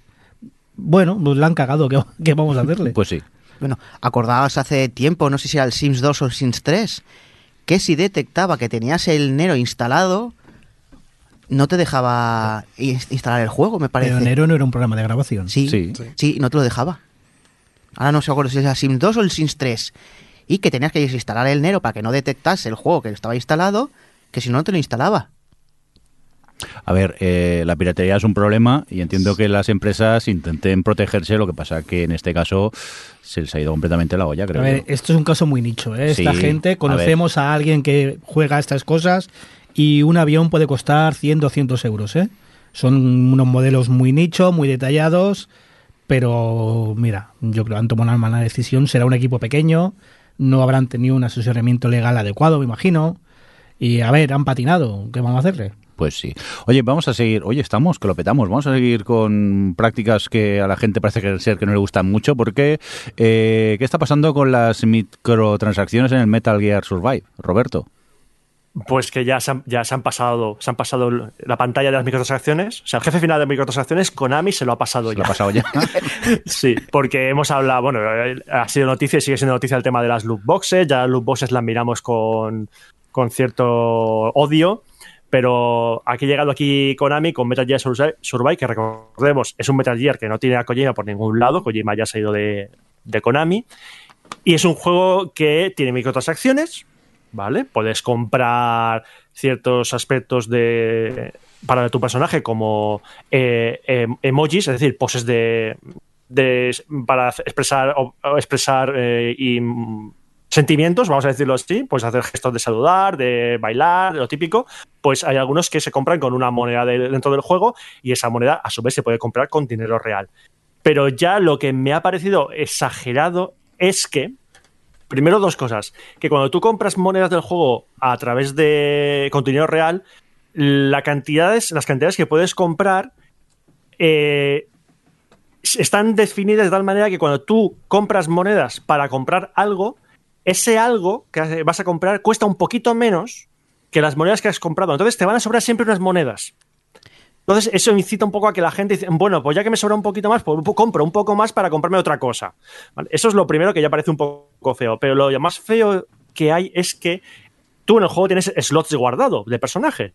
Bueno, pues la han cagado, ¿qué, qué vamos a hacerle? Pues sí. Bueno, acordaos hace tiempo, no sé si era el Sims 2 o el Sims 3, que si detectaba que tenías el Nero instalado, no te dejaba ins- instalar el juego, me parece. Pero Nero no era un programa de grabación. Sí, Sí. sí, no te lo dejaba. Ahora no sé acuerdo si es el Sims 2 o el Sims 3. Y que tenías que instalar el Nero para que no detectase el juego que estaba instalado, que si no, no te lo instalaba. A ver, eh, la piratería es un problema y entiendo que las empresas intenten protegerse, lo que pasa que en este caso se les ha ido completamente la olla, creo. A ver, yo. esto es un caso muy nicho. ¿eh? Esta Sí, gente, conocemos a, alguien que juega a estas cosas y un avión puede costar 100, 200 euros. ¿eh? Son unos modelos muy nicho, muy detallados, pero mira, yo creo que han tomado una mala decisión. Será un equipo pequeño, no habrán tenido un asesoramiento legal adecuado, me imagino. Y a ver, han patinado. ¿Qué vamos a hacerle? Pues sí. Oye, vamos a seguir. Oye, estamos, que lo petamos. Vamos a seguir con prácticas que a la gente parece que ser que no le gustan mucho. Porque, eh, ¿qué está pasando con las microtransacciones en el Metal Gear Survive, Roberto? Pues que ya se han, ya se han pasado, se han pasado la pantalla de las microtransacciones. O sea, el jefe final de microtransacciones, Konami, se lo ha pasado Lo ya. ha pasado ya. [LAUGHS] Sí, porque hemos hablado, bueno, ha sido noticia y sigue siendo noticia el tema de las loot boxes. Ya las loot boxes las miramos con, con cierto odio. Pero aquí ha llegado aquí Konami con Metal Gear Survive, que recordemos, es un Metal Gear que no tiene a Kojima por ningún lado. Kojima ya se ha ido de, de Konami. Y es un juego que tiene microtransacciones, ¿vale? Puedes comprar ciertos aspectos de para tu personaje como eh, em- emojis, es decir, poses de, para expresar expresar eh, y, sentimientos, vamos a decirlo así, puedes hacer gestos de saludar, de bailar, lo típico, pues hay algunos que se compran con una moneda de- dentro del juego y esa moneda a su vez se puede comprar con dinero real. Pero ya lo que me ha parecido exagerado es que Primero dos cosas. Que cuando tú compras monedas del juego a través de con dinero real, la cantidades, las cantidades que puedes comprar eh, están definidas de tal manera que cuando tú compras monedas para comprar algo, ese algo que vas a comprar cuesta un poquito menos que las monedas que has comprado. Entonces te van a sobrar siempre unas monedas. Entonces, eso incita un poco a que la gente dice, bueno, pues ya que me sobra un poquito más, pues compro un poco más para comprarme otra cosa. Eso es lo primero que ya parece un poco feo. Pero lo más feo que hay es que tú en el juego tienes slots guardado de personajes.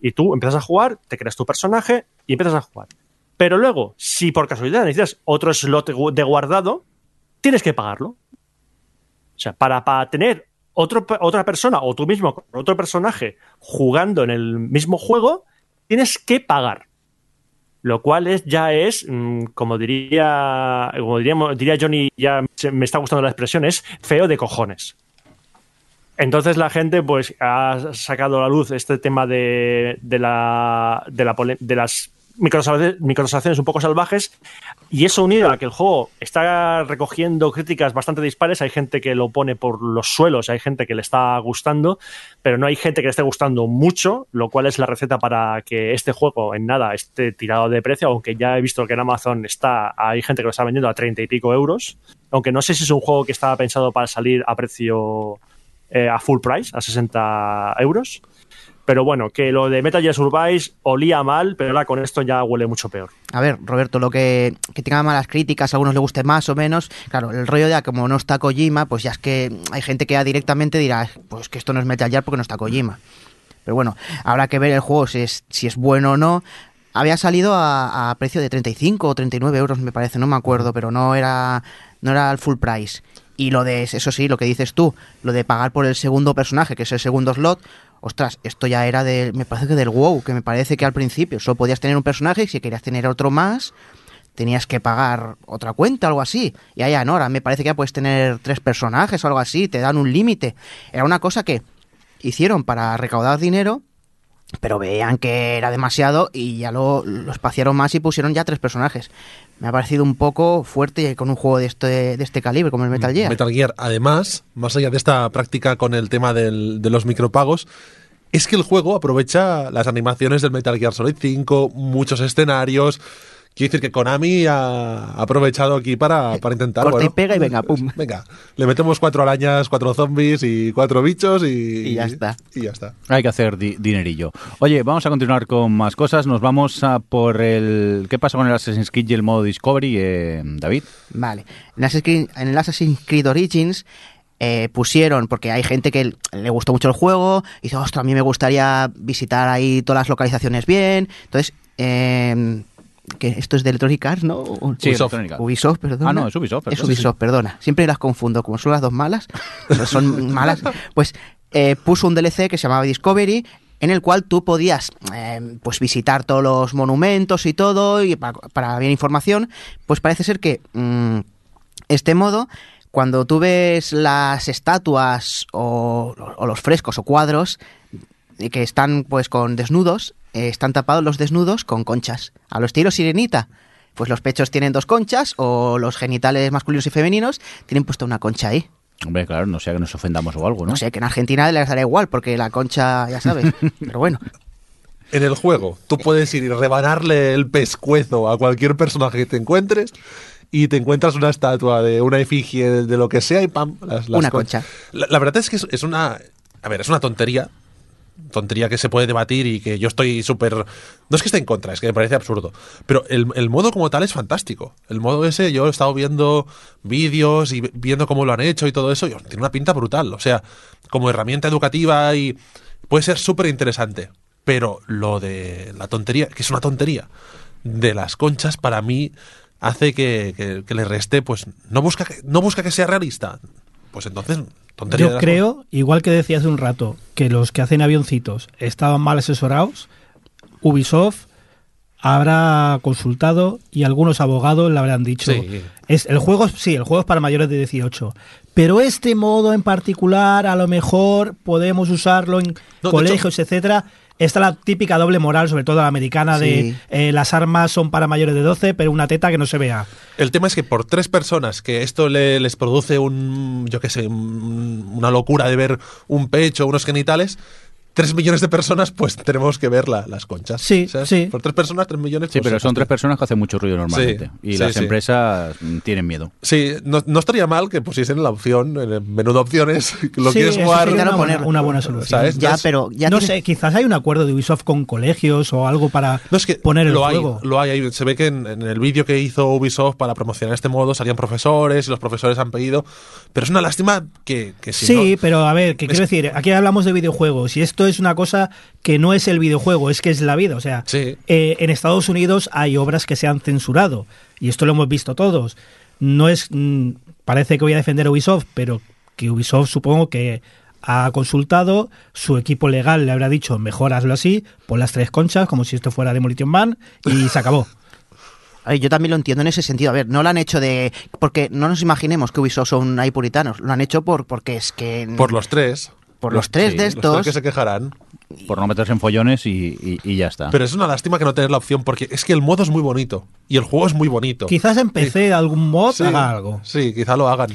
Y tú empiezas a jugar, te creas tu personaje y empiezas a jugar. Pero luego, si por casualidad necesitas otro slot de guardado, tienes que pagarlo. O sea, para, para tener otro, otra persona o tú mismo con otro personaje jugando en el mismo juego, tienes que pagar. Lo cual es, ya es, mm, como diría, como diríamos, diría Johnny, ya me está gustando la expresión, es feo de cojones. Entonces la gente pues ha sacado a la luz este tema de, la, de, la de las microtransacciones un poco salvajes y eso unido a que el juego está recogiendo críticas bastante dispares, hay gente que lo pone por los suelos, hay gente que le está gustando, pero no hay gente que le esté gustando mucho, lo cual es la receta para que este juego en nada esté tirado de precio, aunque ya he visto que en Amazon está, hay gente que lo está vendiendo a 30 y pico euros, aunque no sé si es un juego que estaba pensado para salir a precio eh, a full price, a 60 euros. Pero bueno, que lo de Metal Gear Survive olía mal, pero ahora con esto ya huele mucho peor. A ver, Roberto, lo que, que tenga malas críticas, a algunos le guste más o menos, claro, el rollo de como no está Kojima, pues ya es que hay gente que ya directamente dirá, pues que esto no es Metal Gear porque no está Kojima. Pero bueno, habrá que ver el juego si es, si es bueno o no. Había salido a, a precio de 35 o 39 euros, me parece, no me acuerdo, pero no era, no era el full price. Y lo de, eso sí, lo que dices tú, lo de pagar por el segundo personaje, que es el segundo slot, ostras, esto ya era me parece que del WoW, que me parece que al principio solo podías tener un personaje y si querías tener otro más, tenías que pagar otra cuenta, algo así. Y allá no, ahora me parece que ya puedes tener tres personajes o algo así, te dan un límite. Era una cosa que hicieron para recaudar dinero, pero veían que era demasiado y ya lo, lo espaciaron más y pusieron ya tres personajes. Me ha parecido un poco fuerte con un juego de este, de este calibre, como el Metal Gear. Metal Gear, además, más allá de esta práctica con el tema del- de los micropagos, es que el juego aprovecha las animaciones del Metal Gear Solid 5, muchos escenarios. Quiero decir que Konami ha aprovechado aquí para, para intentar. Corta y bueno, pega y venga, pum. Venga, le metemos cuatro arañas, cuatro zombies y cuatro bichos y, Y ya está. Y ya está. Hay que hacer di- dinerillo. Oye, vamos a continuar con más cosas. Nos vamos a por el... ¿Qué pasa con el Assassin's Creed y el modo Discovery, eh, David? Vale. En Assassin's Creed, en el Assassin's Creed Origins eh, pusieron, porque hay gente que le gustó mucho el juego, y dice, ostras, a mí me gustaría visitar ahí todas las localizaciones bien. Entonces, eh, que esto es de Electronic Arts, ¿no? Sí, Ubisoft. Ubisoft, perdona. Ah, no, es Ubisoft, Es perdón. Ubisoft, perdona. Siempre las confundo, como son las dos malas, son [LAUGHS] malas. Pues eh, puso un DLC que se llamaba Discovery, en el cual tú podías eh, pues visitar todos los monumentos y todo, y para, para bien información, pues parece ser que mm, este modo, cuando tú ves las estatuas o, o los frescos o cuadros que están pues con desnudos, eh, están tapados los desnudos con conchas, a lo estilo sirenita. Pues los pechos tienen dos conchas o los genitales masculinos y femeninos tienen puesta una concha ahí. Hombre, claro, no sea que nos ofendamos o algo, ¿no? No sé, que en Argentina les dará igual porque la concha, ya sabes. [LAUGHS] Pero bueno, En el juego, tú puedes ir y rebanarle el pescuezo a cualquier personaje que te encuentres y te encuentras una estatua de una efigie de, de lo que sea y pam, las, las Una con- concha. La, la verdad es que es, es una. A ver, es una tontería. Tontería que se puede debatir y que yo estoy súper... No es que esté en contra, es que me parece absurdo. Pero el, el modo como tal es fantástico. El modo ese, yo he estado viendo vídeos y viendo cómo lo han hecho y todo eso, y tiene una pinta brutal. O sea, como herramienta educativa y puede ser súper interesante. Pero lo de la tontería, que es una tontería, de las conchas, para mí hace que, que- que le reste, pues no busca que, no busca que sea realista. Pues entonces, tontería. Yo creo, igual que decía hace un rato, que los que hacen avioncitos estaban mal asesorados, Ubisoft habrá consultado y algunos abogados le habrán dicho Sí. es el juego sí el juego es para mayores de 18 pero este modo en particular a lo mejor podemos usarlo en No, colegios etcétera Está la típica doble moral, sobre todo la americana, de eh, las armas son para mayores de 12, pero una teta que no se vea. El tema es que por tres personas que esto le- les produce un, yo qué sé, un- una locura de ver un pecho, unos genitales, tres millones de personas, pues tenemos que ver la- las conchas. Sí, ¿sabes? sí. Por tres personas, tres millones. Sí, pues, pero son tres personas que hacen mucho ruido normalmente. Sí, y sí, las sí. empresas mm, tienen miedo. Sí, no, no estaría mal que pusiesen la opción, en el menú de opciones, [LAUGHS] lo Sí, quieres jugar. una, poner- una buena solución. ¿Sabes? Ya, pero ya no tiene- sé, quizás hay un acuerdo de Ubisoft con colegios o algo para No, es que poner el lo hay, juego. lo hay, hay. Se ve que en, en el vídeo que hizo Ubisoft para promocionar este modo salían profesores y los profesores han pedido. Pero es una lástima que, que si sí, no- pero a ver, que Es- quiero decir, aquí hablamos de videojuegos y esto es una cosa que no es el videojuego, es que es la vida. O sea, Sí. eh, en Estados Unidos hay obras que se han censurado y esto lo hemos visto todos. No es, mm, parece que voy a defender a Ubisoft, pero que Ubisoft supongo que ha consultado, su equipo legal le habrá dicho, mejor hazlo así, pon las tres conchas, como si esto fuera Demolition Man, y se acabó. [LAUGHS] A ver, yo también lo entiendo en ese sentido. A ver, no lo han hecho de. Porque no nos imaginemos que Ubisoft son ahí puritanos. Lo han hecho por porque es que. Por los tres. Por los tres Sí, de estos. que se quejarán. Por no meterse en follones y, y- y ya está. Pero es una lástima que no tener la opción porque es que el modo es muy bonito y el juego es muy bonito. Quizás en PC algún mod Sí, haga algo. Sí, quizá lo hagan.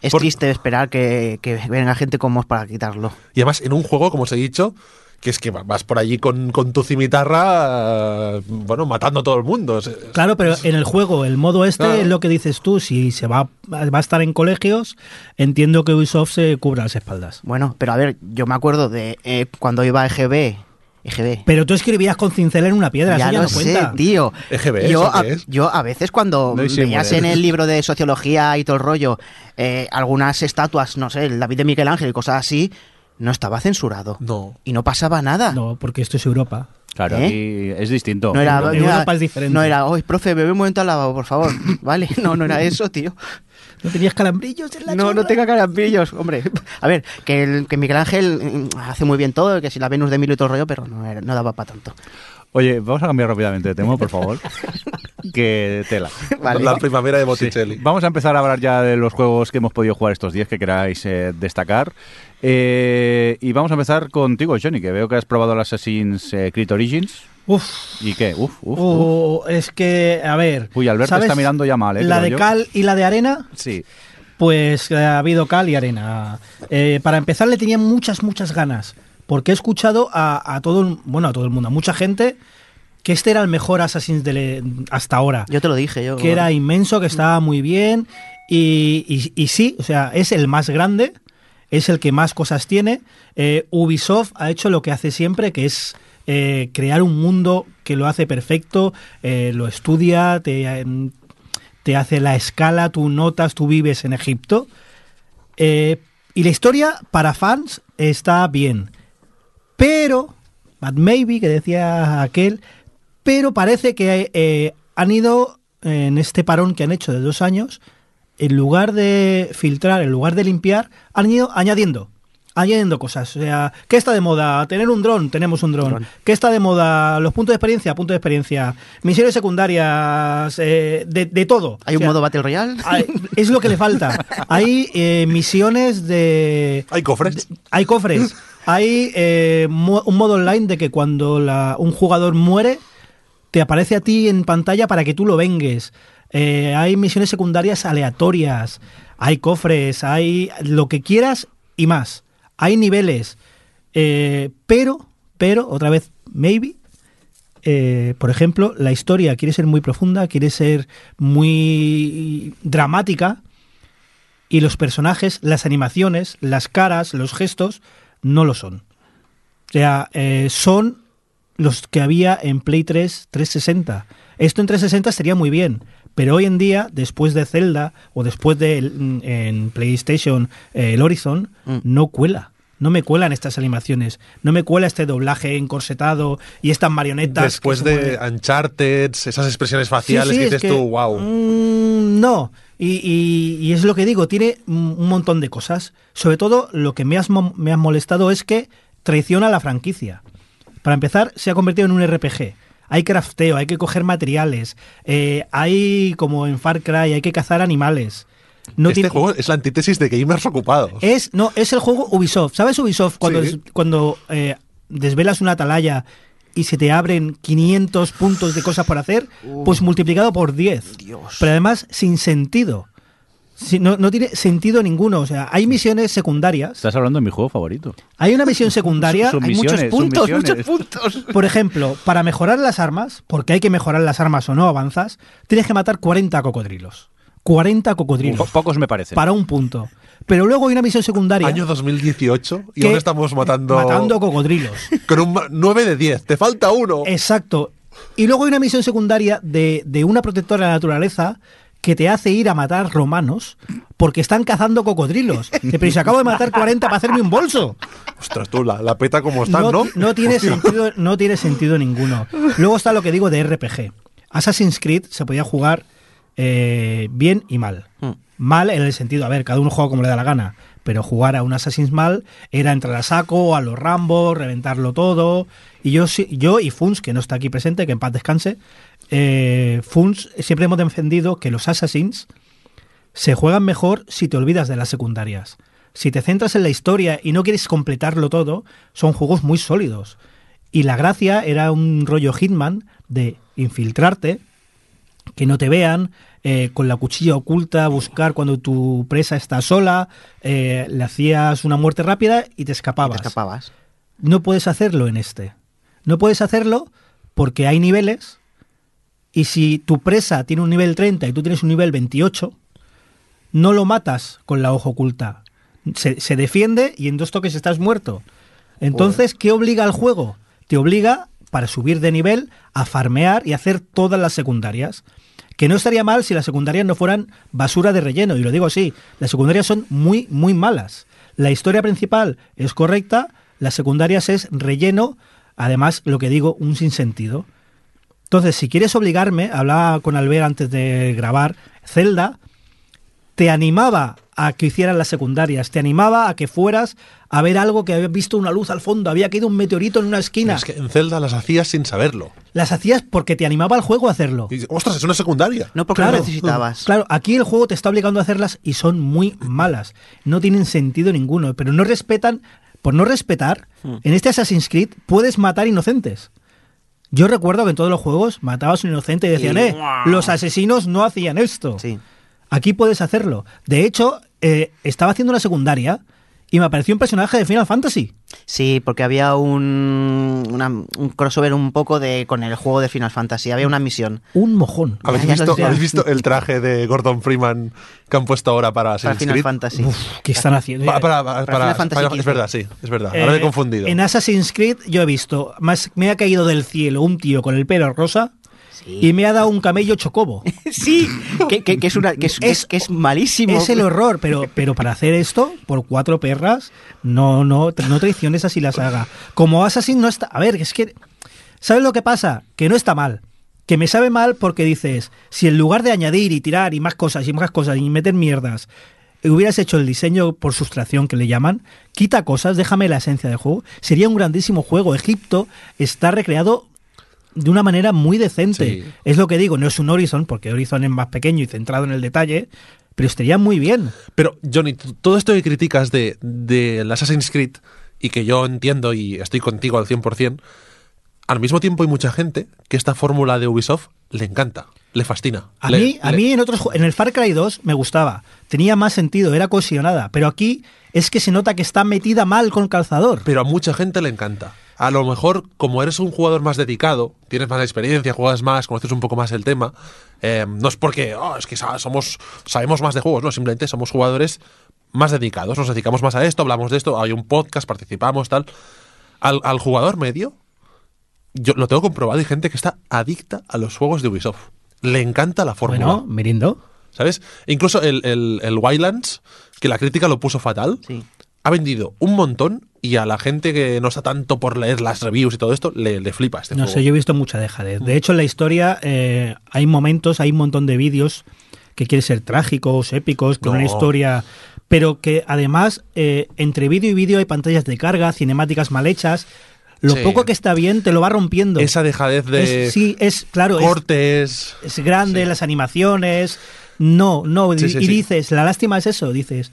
Es Por- triste esperar que, que venga gente con mods para quitarlo. Y además en un juego, como os he dicho, que es que vas por allí con, con tu cimitarra, eh, bueno, matando a todo el mundo. Claro, pero en el juego, el modo este Claro. es lo que dices tú. Si se va, va a estar en colegios, entiendo que Ubisoft se cubra las espaldas. Bueno, pero a ver, yo me acuerdo de eh, cuando iba a EGB. EGB. Pero tú escribías con cincel en una piedra, ya eso ya lo no sé, cuenta. tío. EGB, yo, ¿eso a, yo a veces cuando No veías en el libro de sociología y todo el rollo eh, algunas estatuas, no sé, el David de Miguel Ángel y cosas así, no estaba censurado. No. Y no pasaba nada. No, porque esto es Europa. Claro, ¿Eh? aquí es distinto. No era, no Europa era- es diferente. No era, oye, profe, bebe un momento al lavabo, por favor. [LAUGHS] ¿Vale? No, no era eso, tío. ¿No tenías calambrillos en la No, no tenga carambrillos, hombre. A ver, que, el- que Miguel Ángel mm, hace muy bien todo, que si la Venus de Milo y todo el rollo, pero no, era- no daba para tanto. Oye, vamos a cambiar rápidamente de tema, por favor. [LAUGHS] que tela. Vale. La primavera de Sí. Botticelli. Vamos a empezar a hablar ya de los juegos que hemos podido jugar estos días que queráis eh, destacar. Eh, y vamos a empezar contigo, Johnny, que veo que has probado el Assassin's eh, Creed Origins. Uf, ¿Y qué? Uf, uf, uf. oh, es que, a ver. Uy, Alberto ¿sabes? está mirando ya mal, ¿eh? La de yo. cal y la de arena, Sí. pues eh, ha habido cal y arena. Eh, para empezar, le tenía muchas, muchas ganas. Porque he escuchado a, a todo, el- bueno, a todo el mundo, a mucha gente, que este era el mejor Assassin's de hasta ahora. Yo te lo dije, yo. que era inmenso, que estaba muy bien. Y, y- y sí, o sea, es el más grande, es el que más cosas tiene. Eh, Ubisoft ha hecho lo que hace siempre, que es eh, crear un mundo que lo hace perfecto, eh, lo estudia, te, te hace la escala, tú notas, tú vives en Egipto. Y la historia, para fans, está bien. Pero, but maybe, que decía aquel, pero parece que eh, han ido eh, en este parón que han hecho de dos años, en lugar de filtrar, en lugar de limpiar, han ido añadiendo. Añadiendo cosas. O sea, ¿qué está de moda? Tener un dron, tenemos un dron. ¿Qué está de moda? Los puntos de experiencia, puntos de experiencia. Misiones secundarias, eh, de, de todo. ¿Hay O un modo Battle Royale? hay- es lo que le falta. [LAUGHS] Hay eh, misiones de. Hay cofres. Hay cofres. Hay eh, un modo online de que cuando la- un jugador muere, te aparece a ti en pantalla para que tú lo vengues. Eh, hay misiones secundarias aleatorias. Hay cofres. Hay lo que quieras y más. Hay niveles. Eh, pero, pero, otra vez, maybe. eh, por ejemplo, la historia quiere ser muy profunda, quiere ser muy dramática y los personajes, las animaciones, las caras, los gestos, no lo son. sea, eh, son los que había en Play 3 360. Esto en 360 sería muy bien, pero hoy en día, después de Zelda o después de el- en PlayStation eh, el Horizon, Mm. no cuela. No me cuelan estas animaciones, no me cuela este doblaje encorsetado y estas marionetas. Después de. Uncharted, esas expresiones faciales Sí, sí, que es dices que, tú, wow. mm, no. Y, y- y es lo que digo, tiene un montón de cosas. Sobre todo, lo que me, has me ha molestado es que traiciona la franquicia. Para empezar, se ha convertido en un RPG. Hay crafteo, hay que coger materiales, eh, hay, como en Far Cry, hay que cazar animales. No este tiene- juego es la antítesis de gamers ocupados. es, no, es el juego Ubisoft. ¿Sabes Ubisoft? Cuando, Sí. es- cuando eh, desvelas una atalaya y se te abren 500 puntos de cosas por hacer, pues multiplicado por 10. Dios. Pero además sin sentido. No, no tiene sentido ninguno. O sea, hay misiones secundarias. Estás hablando de mi juego favorito. Hay una misión secundaria. Hay muchos puntos, muchos puntos. Por ejemplo, para mejorar las armas, porque hay que mejorar las armas o no avanzas, tienes que matar 40 cocodrilos. 40 cocodrilos. Po- pocos me parecen. Para un punto. Pero luego hay una misión secundaria. Año 2018 y aún estamos matando, Matando cocodrilos. con un 9 de 10. Te falta uno. Exacto. Y luego hay una misión secundaria de, de una protectora de la naturaleza que te hace ir a matar romanos porque están cazando cocodrilos. Pero si acabo de matar 40 para hacerme un bolso. Ostras, tú, la, la peta como están, ¿no? no tiene sentido, no tiene sentido ninguno. Luego está lo que digo de RPG. Assassin's Creed se podía jugar eh, bien y mal. Mm. Mal en el sentido, a ver, cada uno juega como le da la gana, pero jugar a un Assassin's mal era entrar a saco, a los Rambo, reventarlo todo. Y yo, yo y Funs, que no está aquí presente, que en paz descanse, eh, Funs siempre hemos defendido que los Assassins se juegan mejor si te olvidas de las secundarias. Si te centras en la historia y no quieres completarlo todo, son juegos muy sólidos. Y la gracia era un rollo Hitman de infiltrarte, que no te vean, eh, con la cuchilla oculta, buscar cuando tu presa está sola, eh, le hacías una muerte rápida y te Te escapabas. escapabas. No puedes hacerlo en este. No puedes hacerlo porque hay niveles y si tu presa tiene un nivel 30 y tú tienes un nivel 28, no lo matas con la hoja oculta. Se, se defiende y en dos toques estás muerto. Entonces, ¿qué obliga al juego? Te obliga, para subir de nivel, a farmear y hacer todas las secundarias. Que no estaría mal si las secundarias no fueran basura de relleno, y lo digo así, las secundarias son muy, muy malas. La historia principal es correcta, las secundarias es relleno, además, lo que digo, un sinsentido. Entonces, si quieres obligarme, hablaba con Albert antes de grabar, Zelda te animaba a que hicieras las secundarias, te animaba a que fueras a ver algo que habías visto una luz al fondo, había caído un meteorito en una esquina. Es que en Zelda las hacías sin saberlo. Las hacías porque te animaba el juego a hacerlo. Y ostras, es una secundaria. No porque Claro. lo necesitabas. Claro, aquí el juego te está obligando a hacerlas y son muy malas. No tienen sentido ninguno, pero no respetan. Por no respetar, Hmm. en este Assassin's Creed puedes matar inocentes. Yo recuerdo que en todos los juegos matabas a un inocente y decían, Y- eh, los asesinos no hacían esto. Sí. Aquí puedes hacerlo. De hecho, eh, estaba haciendo una secundaria y me apareció un personaje de Final Fantasy. Sí, porque había un, una- un crossover un poco de con el juego de Final Fantasy. Había una misión. Un mojón. ¿Habéis visto, decía. ¿Habéis visto el traje de Gordon Freeman que han puesto ahora para Para Final Creed? Fantasy. Uf, ¿Qué están haciendo? Pa- para- para- Para Final Fantasy para- es verdad, sí, es verdad. Ahora me he Eh, confundido. En Assassin's Creed yo he visto, más, me ha caído del cielo un tío con el pelo rosa Sí. y me ha dado un camello chocobo. [LAUGHS] sí, que, que- que es una, que es, que es- que es malísimo. Es el horror, pero, pero para hacer esto, por cuatro perras, no, no, no traiciones así la saga. Como Assassin no está... A ver, es que... ¿Sabes lo que pasa? Que no está mal. Que me sabe mal porque dices, si en lugar de añadir y tirar y más cosas y más cosas y meter mierdas, hubieras hecho el diseño por sustracción que le llaman, quita cosas, déjame la esencia del juego, sería un grandísimo juego. Egipto está recreado de una manera muy decente. Sí. Es lo que digo, no es un Horizon, porque Horizon es más pequeño y centrado en el detalle, pero estaría muy bien. Pero, Johnny, todo esto que criticas de, de Assassin's Creed y que yo entiendo y estoy contigo al 100%, al mismo tiempo hay mucha gente que esta fórmula de Ubisoft le encanta, le fascina. A Le- mí, a mí en otros en el Far Cry 2 me gustaba, tenía más sentido, era cohesionada, pero aquí es que se nota que está metida mal con calzador. Pero a mucha gente le encanta. A lo mejor, como eres un jugador más dedicado, tienes más experiencia, juegas más, conoces un poco más el tema, eh, no es porque "Oh, es que somos, sabemos más de juegos, no, simplemente somos jugadores más dedicados, nos dedicamos más a esto, hablamos de esto, hay un podcast, participamos, tal. Al, al jugador medio, yo lo tengo comprobado, hay gente que está adicta a los juegos de Ubisoft. Le encanta la fórmula. Bueno, Mirindo. ¿Sabes? Incluso el, el, el Wildlands, que la crítica lo puso fatal, Sí. Ha vendido un montón y a la gente que no está tanto por leer las reviews y todo esto, le, le flipa este No juego. sé, yo he visto mucha dejadez. De hecho, en la historia eh, hay momentos, hay un montón de vídeos que quieren ser trágicos, épicos, con No. una historia, pero que además eh, entre vídeo y vídeo hay pantallas de carga, cinemáticas mal hechas. Lo Sí. poco que está bien te lo va rompiendo. Esa dejadez de Es- sí, es claro, es, cortes. es grande, las animaciones. No, no. Sí, y dices, la lástima es eso, dices,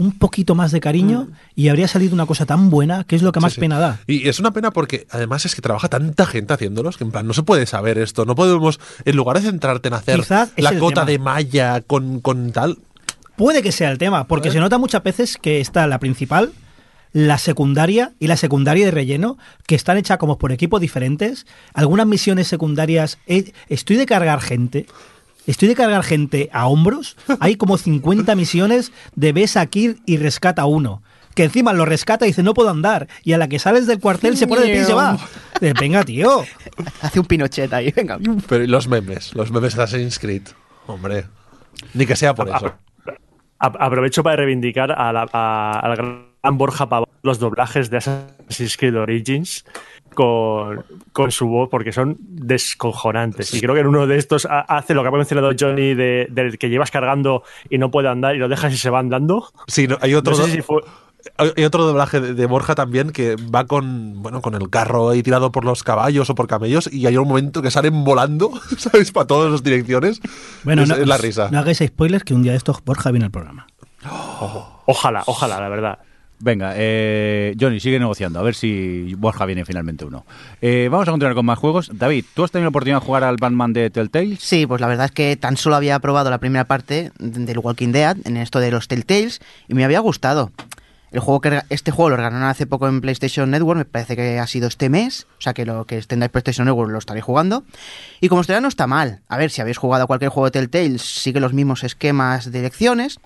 un poquito más de cariño y habría salido una cosa tan buena que es lo que más Mm. Sí, sí. pena da. Y es una pena porque además es que trabaja tanta gente haciéndolos que en plan no se puede saber esto. No podemos, en lugar de centrarte en hacer Quizás la cota tema. de malla con, con tal. Puede que sea el tema, porque se nota muchas veces que está la principal, la secundaria y la secundaria de relleno, que están hechas como por equipos diferentes. Algunas misiones secundarias, eh, estoy de cargar gente. Estoy de cargar gente a hombros. Hay como 50 misiones de ves a Kid y rescata a uno. Que encima lo rescata y dice no puedo andar. Y a la que sales del cuartel se pone de pie y se va. Venga, tío. Hace un Pinochet ahí, venga. Pero y los memes, los memes de Assassin's Creed. Hombre, ni que sea por eso. A- Aprovecho para reivindicar a la, a- al gran Borja Pavón los doblajes de Assassin's Creed Origins con, con su voz, porque son descojonantes. Y creo que en uno de estos ha- hace lo que ha mencionado Johnny, de, del que llevas cargando y no puede andar y lo dejas y se va andando. Sí, no, hay otro, No sé si fue. hay otro doblaje de, Borja también que va con bueno con el carro ahí tirado por los caballos o por camellos y hay un momento que salen volando, [LAUGHS] ¿sabes? Para todas las direcciones. Bueno, es, no, es la risa. no hagáis spoilers que un día de estos Borja viene al programa. Ojalá, ojalá, la verdad. Venga, eh, Johnny, sigue negociando, a ver si Borja viene finalmente uno. Eh, vamos a continuar con más juegos. David, ¿tú has tenido la oportunidad de jugar al Batman de Telltale? Sí, pues la verdad es que tan solo había probado la primera parte del Walking Dead en esto de los Telltales y me había gustado. El juego que este juego lo regalaron hace poco en PlayStation Network, me parece que ha sido este mes, o sea que lo que en PlayStation Network lo estaréis jugando. Y como historia no está mal. A ver, si habéis jugado a cualquier juego de Telltale, sigue los mismos esquemas de elecciones,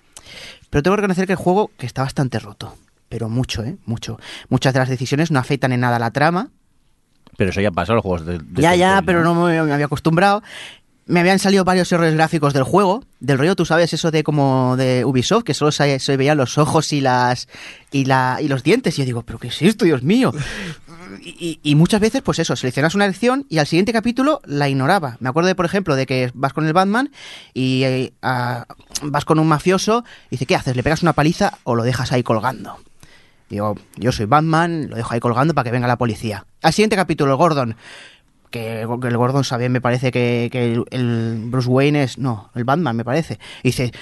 pero tengo que reconocer que el juego que está bastante roto. Pero mucho, ¿eh? Mucho. Muchas de las decisiones no afectan en nada a la trama, Pero eso ya pasa en los juegos de, de ya, ya, pero no me, me había acostumbrado. Me habían salido varios errores gráficos del juego. Del rollo, tú sabes, eso de como de Ubisoft, que solo se, se veían los ojos y las y, la, y los dientes. Y yo digo, ¿pero qué es esto, Dios mío? Y, y- y muchas veces, pues eso, seleccionas una elección y al siguiente capítulo la ignoraba. Me acuerdo, de, por ejemplo, de que vas con el Batman y eh, ah, vas con un mafioso y dice, ¿qué haces? ¿Le pegas una paliza o lo dejas ahí colgando? Digo, yo soy Batman, lo dejo ahí colgando para que venga la policía. Al siguiente capítulo, Gordon, que, el Gordon sabe, me parece que, que el, el Bruce Wayne es. No, el Batman, me parece. Y dice.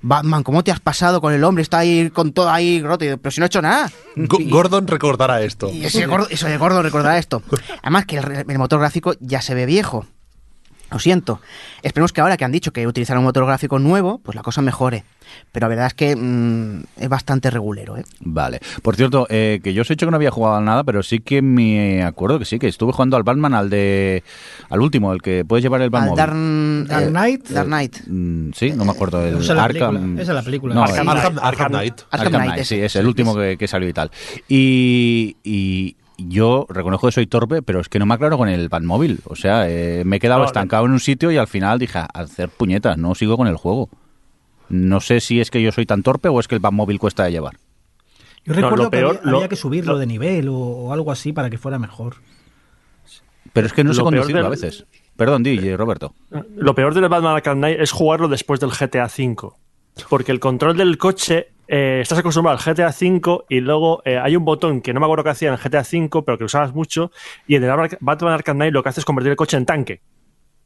Batman, ¿cómo te has pasado con el hombre? Está ahí con todo ahí roto. Pero si no he hecho nada. Gordon recordará esto. y ese eso de gordo recordará esto. Además que el, el motor gráfico ya se ve viejo. Lo siento. Esperemos que ahora que han dicho que utilizarán un motor gráfico nuevo, pues la cosa mejore. Pero la verdad es que mm, es bastante regulero, ¿eh? Vale. Por cierto, eh, que yo os he dicho que no había jugado a nada, pero sí que me acuerdo que sí, que estuve jugando al Batman, al de. al último, el que puedes llevar el Batman. Dark, Dark eh, Knight. Dark Knight. sí, no me acuerdo. El Esa es la Arkham. película, esa es la película. No, Arkham Knight. Arkham, Arkham Knight. Arkham sí, es el último que, que salió y tal. Y, y yo reconozco que soy torpe, pero es que no me aclaro con el Batmóvil. O sea, eh, me he quedado No, estancado en un sitio y al final dije, a hacer puñetas, no sigo con el juego. No sé si es que yo soy tan torpe o es que el Batmóvil cuesta de llevar. Yo No, recuerdo lo peor- que había, lo- había que subirlo lo- de nivel o, o algo así para que fuera mejor. Pero es que no sé conducirlo del- a veces. Perdón, DJ, Roberto. Lo peor del Batman Arkham Knight es jugarlo después del GTA V. Porque el control del coche, eh, estás acostumbrado al GTA V y luego eh, hay un botón que no me acuerdo que hacía en el GTA V, pero que usabas mucho, y en el Batman Arkham Knight lo que hace es convertir el coche en tanque.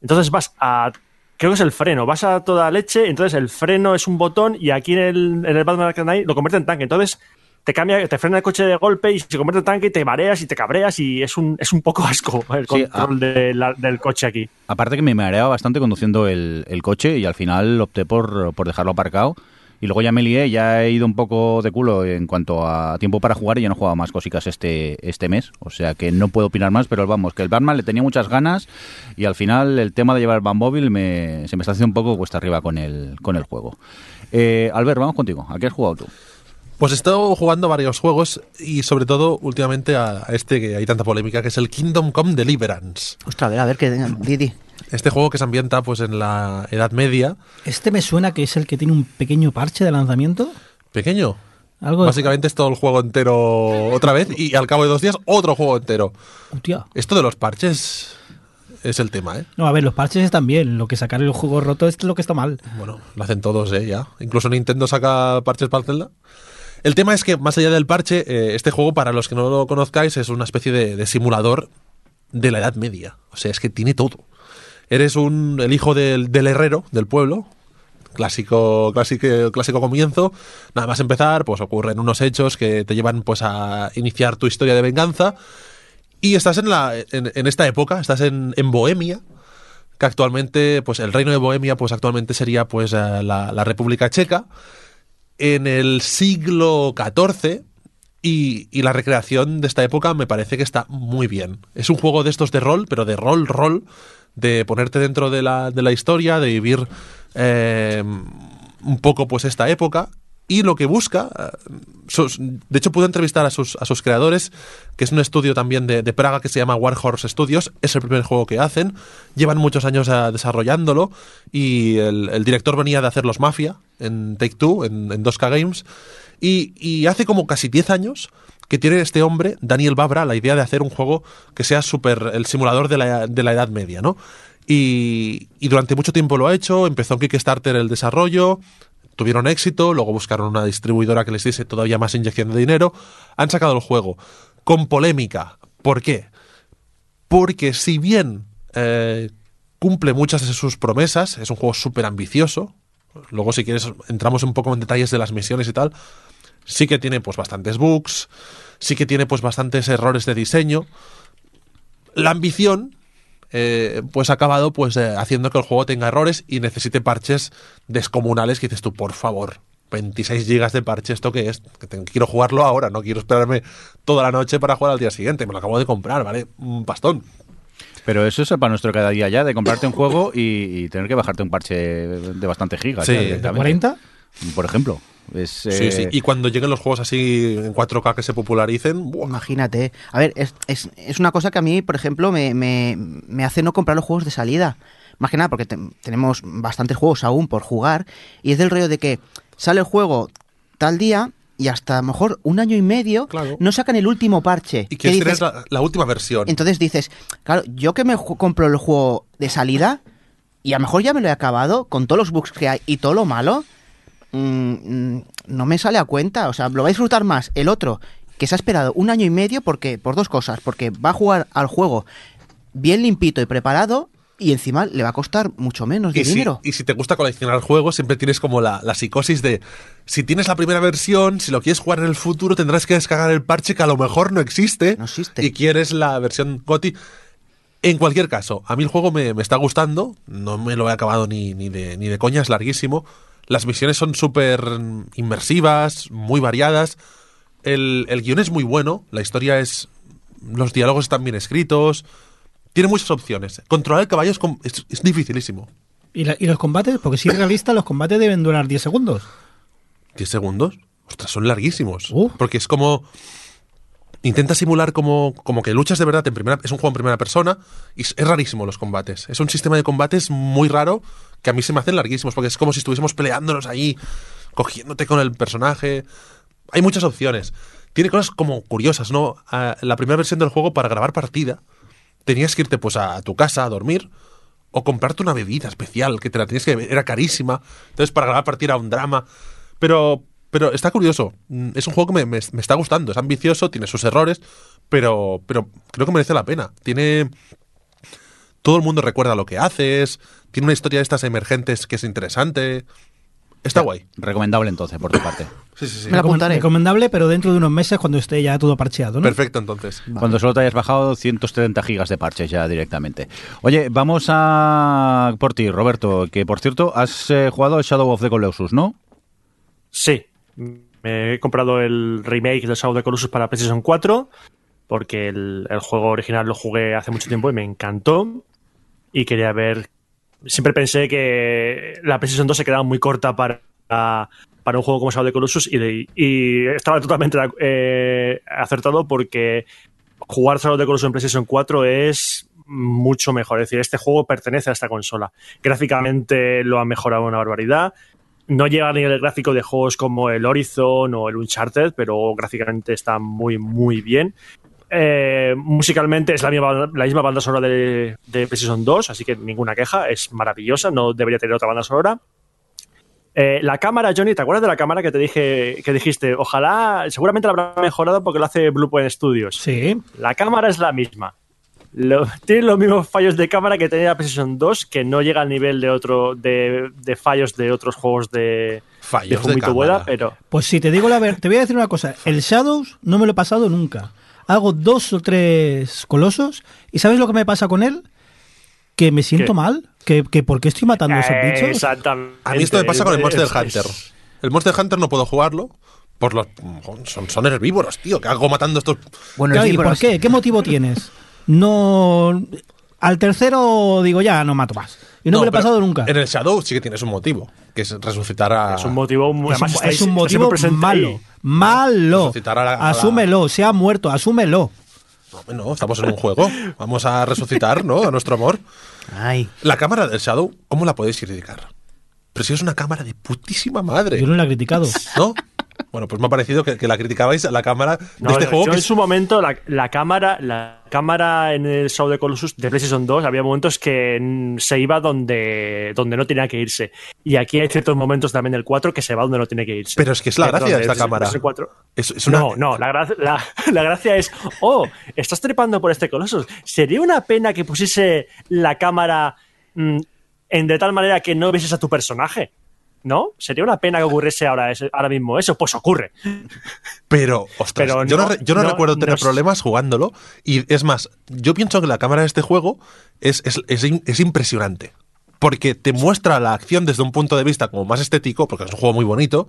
Entonces vas a... Creo que es el freno, vas a toda leche, entonces el freno es un botón y aquí en el, en el Batman Arkham Knight lo convierte en tanque. Entonces te cambia, te frena el coche de golpe y se convierte en tanque y te mareas y te cabreas y es un, es un poco [LAUGHS] asco el Sí, ah. control de la- del coche aquí. Aparte que me mareaba bastante conduciendo el, el coche y al final opté por, por dejarlo aparcado. Y luego ya me lié, ya he ido un poco de culo en cuanto a tiempo para jugar y ya no he jugado más cositas este, este mes. O sea que no puedo opinar más, pero vamos, que el Batman le tenía muchas ganas y al final el tema de llevar el Batmóvil me, se me está haciendo un poco cuesta arriba con el, con el juego. Eh, Albert, vamos contigo. ¿A qué has jugado tú? Pues he estado jugando varios juegos y sobre todo últimamente a a este que hay tanta polémica, que es el Kingdom Come Deliverance. Ostras, a ver, a ver, que Didi. Este juego que se ambienta pues en la Edad Media, Este me suena que es el que tiene un pequeño parche de lanzamiento. pequeño. Algo de- Básicamente es todo el juego entero otra vez y al cabo de dos días otro juego entero. Hostia. Esto de los parches es el tema, ¿eh? No, a ver, los parches están bien. Lo que sacar el juego roto es lo que está mal. Bueno, lo hacen todos, ¿eh? Ya. Incluso Nintendo saca parches para el Zelda. El tema es que, más allá del parche, eh, este juego, para los que no lo conozcáis, es una especie de, de simulador de la Edad Media. O sea, es que tiene todo. Eres un, el hijo del, del herrero del pueblo. Clásico, clásico, clásico comienzo. Nada más empezar, pues ocurren unos hechos que te llevan pues a iniciar tu historia de venganza. Y estás en, la, en, esta época, estás en, en Bohemia, que actualmente, pues el reino de Bohemia, pues actualmente sería pues eh, la, la República Checa, en el siglo XIV, y, y la recreación de esta época me parece que está muy bien. Es un juego de estos de rol, pero de rol, rol, de ponerte dentro de la, de la historia, de vivir eh, un poco pues esta época. Y lo que busca, eh, de hecho pude entrevistar a sus, a sus creadores, que es un estudio también de, de Praga que se llama Warhorse Studios, es el primer juego que hacen, llevan muchos años eh, desarrollándolo. Y el, el director venía de hacer los Mafia en Take Two, en, en 2K Games, y, y hace como casi 10 años que tiene este hombre, Daniel Babra, la idea de hacer un juego que sea súper el simulador de la, de la Edad Media, ¿no? Y, y durante mucho tiempo lo ha hecho, empezó en Kickstarter el desarrollo, tuvieron éxito, luego buscaron una distribuidora que les diese todavía más inyección de dinero, han sacado el juego con polémica. ¿Por qué? Porque si bien eh, cumple muchas de sus promesas, es un juego súper ambicioso, luego si quieres entramos un poco en detalles de las misiones y tal, sí que tiene pues bastantes bugs, sí que tiene pues bastantes errores de diseño. La ambición eh, pues ha acabado pues eh, haciendo que el juego tenga errores y necesite parches descomunales que dices tú, por favor, 26 gigas de parche, ¿esto qué es? Que tengo- quiero jugarlo ahora, no quiero esperarme toda la noche para jugar al día siguiente, me lo acabo de comprar, ¿vale? Un pastón. Pero eso es para nuestro cada día ya, de comprarte un juego y, y tener que bajarte un parche de bastante gigas. Sí. ya ¿De ¿De directamente. 40? Por ejemplo. Es, eh, sí. Y cuando lleguen los juegos así en 4K que se popularicen, ¡buah! Imagínate. A ver, es, es, es una cosa que a mí, por ejemplo, me, me, me hace no comprar los juegos de salida. Más que nada porque te- tenemos bastantes juegos aún por jugar y es del rollo de que sale el juego tal día y hasta a lo mejor un año y medio Claro. no sacan el último parche. y ¿Qué quieres dices? la, la última versión. Entonces dices, claro, yo que me compro el juego de salida y a lo mejor ya me lo he acabado con todos los bugs que hay y todo lo malo, mm, mm, no me sale a cuenta. O sea, lo va a disfrutar más el otro que se ha esperado un año y medio porque por dos cosas, porque va a jugar al juego bien limpito y preparado y encima le va a costar mucho menos de Y si, dinero. y si te gusta coleccionar juegos, siempre tienes como la, la psicosis de si tienes la primera versión, si lo quieres jugar en el futuro, tendrás que descargar el parche que a lo mejor no existe. No existe. Y quieres la versión GOTI. En cualquier caso, a mí el juego me, me está gustando. No me lo he acabado ni, ni, de, ni de coña, es larguísimo. Las misiones son súper inmersivas, muy variadas. El, el guion es muy bueno, la historia es. Los diálogos están bien escritos. Tiene muchas opciones. Controlar el caballo es, es- es dificilísimo. ¿Y, la- y los combates? Porque si es realista, los combates deben durar 10 segundos. ¿10 segundos? Ostras, son larguísimos. Uh. Porque es como. Intenta simular como, como que luchas de verdad en primera. Es un juego en primera persona. Y es rarísimo los combates. Es un sistema de combates muy raro que a mí se me hacen larguísimos. Porque es como si estuviésemos peleándonos ahí, cogiéndote con el personaje. Hay muchas opciones. Tiene cosas como curiosas, ¿no? Ah, la primera versión del juego para grabar partida tenías que irte pues a tu casa a dormir o comprarte una bebida especial que te la tenías que era carísima. Entonces para grabar partida era un drama. Pero pero está curioso. Mm, Es un juego que me, me- me está gustando. Es ambicioso, tiene sus errores, pero pero creo que merece la pena. Tiene todo el mundo recuerda lo que haces, tiene una historia de estas emergentes que es interesante. Está guay. Recomendable entonces, por tu parte. Sí, sí, sí. Me la apuntaré. Recomendable, pero dentro de unos meses cuando esté ya todo parcheado, ¿no? Perfecto, entonces. Cuando solo te hayas bajado 170 gigas de parches ya directamente. Oye, vamos a por ti, Roberto, que por cierto, has eh, jugado Shadow of the Colossus, ¿no? Sí, me he comprado el remake del Shadow of the Colossus para PlayStation 4 porque el, el juego original lo jugué hace mucho tiempo y me encantó y quería ver... Siempre pensé que la PlayStation 2 se quedaba muy corta para para un juego como Shadow the Colossus y, de- y estaba totalmente eh, acertado porque jugar Shadow the Colossus en PlayStation 4 es mucho mejor. Es decir, este juego pertenece a esta consola. Gráficamente lo ha mejorado una barbaridad. No llega a nivel gráfico de juegos como el Horizon o el Uncharted, pero gráficamente está muy, muy bien. Eh, musicalmente es la misma, la misma banda sonora de, de PlayStation 2, así que ninguna queja, es maravillosa, no debería tener otra banda sonora. Eh, la cámara, Johnny, ¿te acuerdas de la cámara que te dije que dijiste? Ojalá, seguramente la habrá mejorado porque lo hace Bluepoint Studios. Sí. La cámara es la misma. Lo- tiene los mismos fallos de cámara que tenía la PlayStation 2, que no llega al nivel de otro de, de fallos de otros juegos de, Fallos de pero Pues si te digo la verdad, te voy a decir una cosa. El Shadows no me lo he pasado nunca. Hago dos o tres colosos y ¿sabes lo que me pasa con él? Que me siento ¿Qué? mal. Que, que ¿Por qué estoy matando a esos Eh, bichos? Exactamente. A mí esto me pasa con el Monster Es- Hunter. es- El Monster Hunter no puedo jugarlo por los son, son herbívoros, tío. ¿Qué hago matando estos? Bueno, Claro, ¿y por qué? ¿Qué motivo tienes? No. Al tercero digo ya, no mato más. Y no, me lo he pero pasado nunca. En el Shadow sí que tienes un motivo, que es resucitar a. Es un motivo muy Es un, es un motivo malo. ahí. Malo. Resucitar a la- a la- Asúmelo, se ha muerto, asúmelo. No, no, estamos en un juego. Vamos a resucitar, ¿no? A nuestro amor. Ay, La cámara del Shadow, ¿cómo la podéis criticar? Pero si es una cámara de putísima madre, Yo no lo he criticado. ¿no? Bueno, pues me ha parecido que, que la criticabais a la cámara de No, este yo- juego. yo que en es- su momento, la, la cámara, la cámara en el of the Colossus de PlayStation 2 había momentos que se iba donde, donde no tenía que irse. Y aquí hay ciertos momentos también del 4 que se va donde no tiene que irse. Pero es que es la gracia de esta cámara. 4. Es, es una- No, no, la, gra- la, [LAUGHS] la gracia es, oh, estás trepando por este Colossus. Sería una pena que pusiese la cámara mm, en de tal manera que no vieses a tu personaje. ¿No? Sería una pena que ocurriese ahora, ahora mismo eso. Pues ocurre. Pero, ostras, Pero yo, no, yo no no- recuerdo tener problemas jugándolo. Y es más, yo pienso que la cámara de este juego es, es, es es impresionante. Porque te muestra la acción desde un punto de vista como más estético, porque es un juego muy bonito,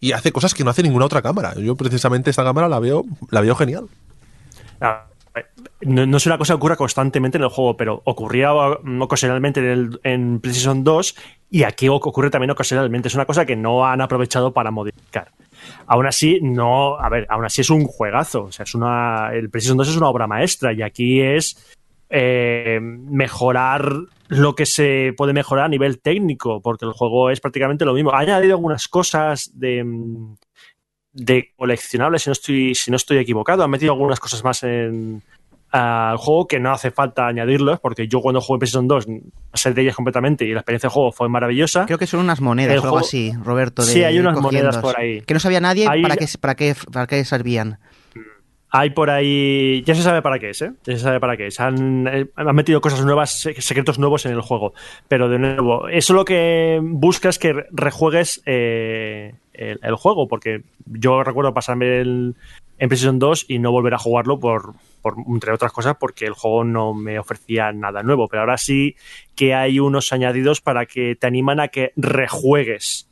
y hace cosas que no hace ninguna otra cámara. Yo precisamente esta cámara la veo, la veo genial. Ah, No, es una cosa que ocurra constantemente en el juego, pero ocurría mm, ocasionalmente en, el- en PlayStation 2 y aquí oc- ocurre también ocasionalmente. Es una cosa que no han aprovechado para modificar. Aún así, no, a ver, aún así es un juegazo. O sea, es una, el PlayStation 2 es una obra maestra y aquí es eh, mejorar lo que se puede mejorar a nivel técnico, porque el juego es prácticamente lo mismo. Ha añadido algunas cosas de, mm, de coleccionables, si no estoy, si no estoy equivocado. Han metido algunas cosas más en al juego que no hace falta añadirlos, porque yo cuando jugué en PlayStation 2 sé de ellas completamente y la experiencia de juego fue maravillosa. creo que son unas monedas o algo juego- así, Roberto. De Sí, hay unas monedas por ahí. Que no sabía nadie Hay- para, qué, para, qué, para qué servían. Hay por ahí. Ya se sabe para qué es, ¿eh? Ya se sabe para qué es. Han, eh, metido cosas nuevas, se- secretos nuevos en el juego. Pero de nuevo, eso lo que busca es que re- rejuegues eh, el, el juego. Porque yo recuerdo pasarme el, en PlayStation 2 y no volver a jugarlo por, por, entre otras cosas, porque el juego no me ofrecía nada nuevo. Pero ahora sí que hay unos añadidos para que te animan a que rejuegues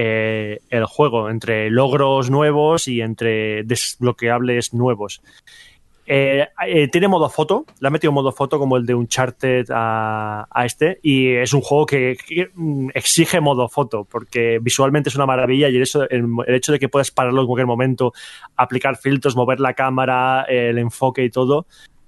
eh, el juego, entre logros nuevos y entre desbloqueables nuevos. Eh, eh, tiene modo foto, le ha metido modo foto como el de Uncharted a, a este, y es un juego que, mm, exige modo foto, porque visualmente es una maravilla y el el, el hecho de que puedas pararlo en cualquier momento, aplicar filtros, mover la cámara, el enfoque y todo,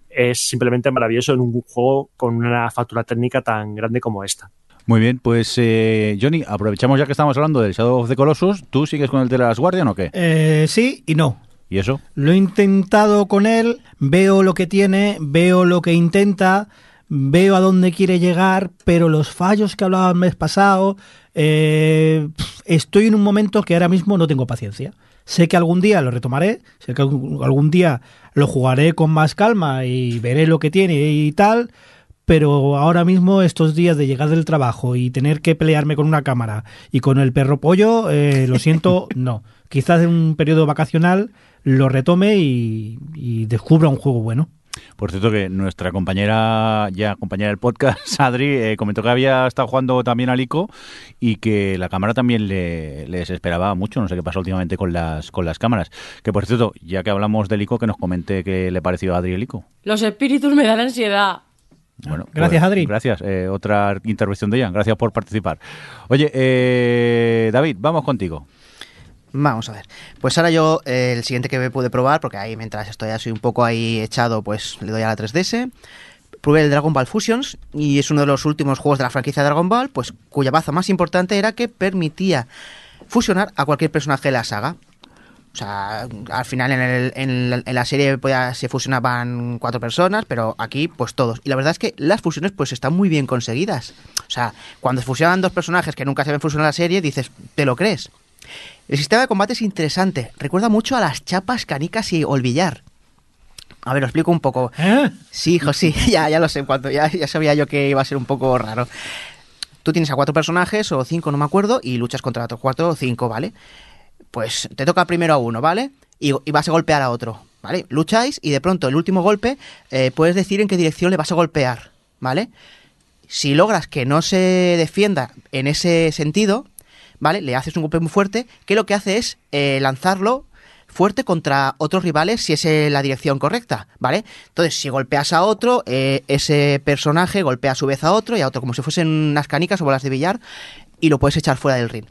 es simplemente maravilloso en un juego con una factura técnica tan grande como esta. Muy bien, pues eh, Johnny, aprovechamos ya que estamos hablando del Shadow of the Colossus. ¿Tú sigues con el de las Guardian o qué? Eh, sí y no. ¿Y eso? Lo he intentado con él, veo lo que tiene, veo lo que intenta, veo a dónde quiere llegar, pero los fallos que hablaba el mes pasado, eh, estoy en un momento que ahora mismo no tengo paciencia. Sé que algún día lo retomaré, sé que algún día lo jugaré con más calma y veré lo que tiene y tal, pero ahora mismo estos días de llegar del trabajo y tener que pelearme con una cámara y con el perro pollo, eh, lo siento, [LAUGHS] no. Quizás en un periodo vacacional lo retome y, y descubra un juego bueno. Por cierto que nuestra compañera, ya compañera del podcast, [LAUGHS] Adri, eh, comentó que había estado jugando también al ICO y que la cámara también le, le desesperaba mucho. No sé qué pasó últimamente con las, con las cámaras. Que por cierto, ya que hablamos del ICO, que nos comente qué le pareció a Adri el ICO. Los espíritus me dan ansiedad. Bueno, Gracias, pues, Adri. Gracias. Eh, otra intervención de Ian. Gracias por participar. Oye, eh, David, vamos contigo. Vamos a ver. Pues ahora yo, eh, el siguiente que me pude probar, porque ahí mientras estoy así un poco ahí echado, pues le doy a la 3DS. Probé el Dragon Ball Fusions y es uno de los últimos juegos de la franquicia Dragon Ball, pues cuya baza más importante era que permitía fusionar a cualquier personaje de la saga. O sea, al final en, el- en la, en la serie pues, se fusionaban cuatro personas, pero aquí pues todos. Y la verdad es que las fusiones pues están muy bien conseguidas. O sea, cuando se fusionan dos personajes que nunca se ven fusionar en la serie, dices, ¿te lo crees? El sistema de combate es interesante. Recuerda mucho a las chapas, canicas y el billar. A ver, lo explico un poco. ¿Eh? Sí, hijo, sí, [LAUGHS] ya, ya lo sé, cuando, ya, ya sabía yo que iba a ser un poco raro. Tú tienes a cuatro personajes, o cinco, no me acuerdo, y luchas contra otros cuatro o cinco, ¿vale? Pues te toca primero a uno, ¿vale? Y, vas a golpear a otro, ¿vale? Lucháis y de pronto el último golpe eh, puedes decir en qué dirección le vas a golpear, ¿vale? Si logras que no se defienda en ese sentido, ¿vale? Le haces un golpe muy fuerte, que lo que hace es eh, lanzarlo fuerte contra otros rivales si es la dirección correcta, ¿vale? Entonces, si golpeas a otro, eh, ese personaje golpea a su vez a otro y a otro, como si fuesen unas canicas o bolas de billar, y lo puedes echar fuera del ring.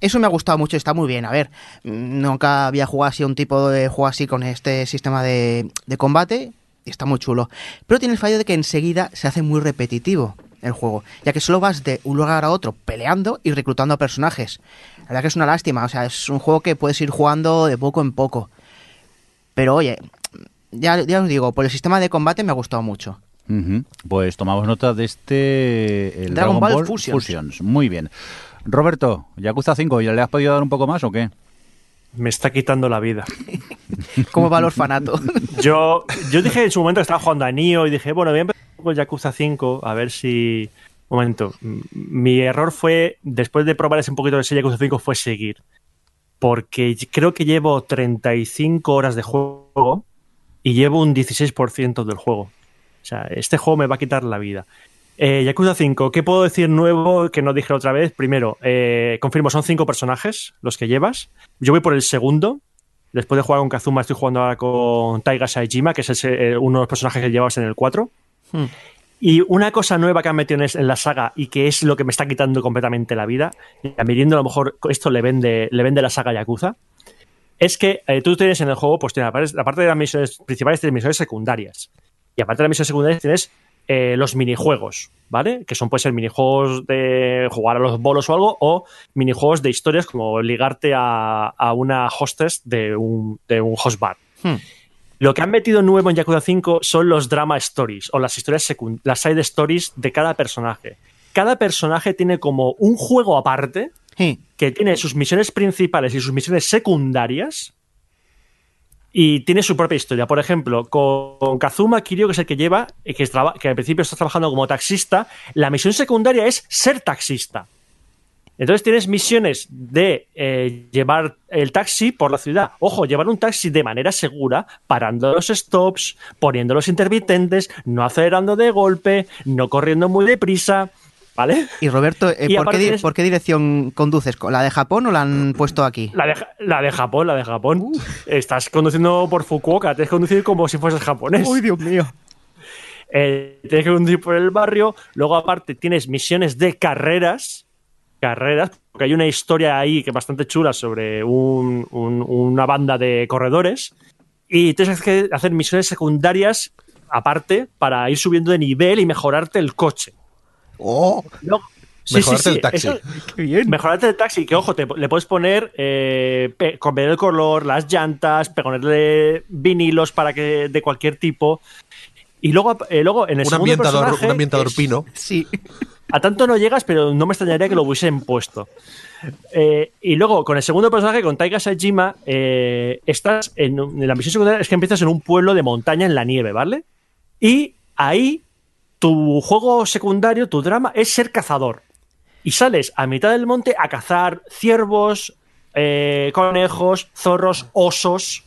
Eso me ha gustado mucho, está muy bien. A ver, nunca había jugado así un tipo de juego así con este sistema de, de combate y está muy chulo. Pero tiene el fallo de que enseguida se hace muy repetitivo el juego, ya que solo vas de un lugar a otro peleando y reclutando a personajes. La verdad que es una lástima, o sea, es un juego que puedes ir jugando de poco en poco. Pero oye, ya, ya os digo, por el sistema de combate me ha gustado mucho. Pues tomamos nota de este el Dragon Ball Fusions. Muy bien. Roberto, Yakuza 5, ¿ya le has podido dar un poco más o qué? Me está quitando la vida. [LAUGHS] ¿Cómo va el orfanato? [LAUGHS] Yo, yo dije en su momento que estaba jugando a Nio y dije, bueno, voy a empezar con Yakuza 5 a ver si... Un momento. Mi error fue, después de probar ese un poquito de ese Yakuza 5, fue seguir. Porque creo que llevo 35 horas de juego y llevo un 16% del juego. O sea, este juego me va a quitar la vida. Eh, Yakuza 5, ¿qué puedo decir nuevo que no dije otra vez? Primero, eh, confirmo, son cinco personajes los que llevas. Yo voy por el segundo. Después de jugar con Kazuma, estoy jugando ahora con Taiga Saejima, que es eh, uno de los personajes que llevas en el 4. Hmm. Y una cosa nueva que han metido en, la saga y que es lo que me está quitando completamente la vida, y a Mirindo a lo mejor esto le vende, le vende la saga Yakuza, es que eh, tú tienes en el juego, pues tienes, aparte de las misiones principales, tienes misiones secundarias. Y aparte de las misiones secundarias tienes eh, los minijuegos, ¿vale? Que son, puede ser minijuegos de jugar a los bolos o algo, o minijuegos de historias como ligarte a, a una hostess de un, de un host bar. Hmm. Lo que han metido nuevo en Yakuza 5 son los drama stories o las historias las side stories de cada personaje. Cada personaje tiene como un juego aparte Sí. que tiene sus misiones principales y sus misiones secundarias y tiene su propia historia. Por ejemplo, con Kazuma Kiryu, que es el que lleva, eh, que, que al principio está trabajando como taxista, la misión secundaria es ser taxista. Entonces tienes misiones de eh, llevar el taxi por la ciudad. Ojo, llevar un taxi de manera segura, parando los stops, poniendo los intermitentes, no acelerando de golpe, no corriendo muy deprisa, ¿vale? Y Roberto, eh, [LAUGHS] Y ¿por, qué, di- tienes- por qué dirección conduces? ¿La de Japón o la han puesto aquí? La de, Ja- la de Japón, la de Japón. Estás conduciendo por Fukuoka, tienes que conducir como si fueses japonés. Dios mío! Eh, tienes que conducir por el barrio. Luego, aparte, tienes misiones de carreras. Carreras, porque hay una historia ahí que es bastante chula sobre un- un- una banda de corredores. Y tienes que hacer misiones secundarias aparte para ir subiendo de nivel y mejorarte el coche. ¡Oh! Sí, Mejorarte sí, sí, el taxi. eso- [LAUGHS] ¡Qué bien! Mejorarte el taxi, que ojo, te- le puedes poner, eh, pe- cambiar el color, las llantas, ponerle vinilos para que de cualquier tipo. Y luego, eh, luego en el Un segundo ambientador, personaje, un ambientador es- pino. Sí. A tanto no llegas, pero no me extrañaría que lo hubiesen puesto. Eh, y luego, con el segundo personaje, con Taiga Saejima, eh, estás en la misión secundaria, es que empiezas en un pueblo de montaña en la nieve, ¿vale? Y ahí tu juego secundario, tu drama, es ser cazador. Y sales a mitad del monte a cazar ciervos, eh, conejos, zorros, osos.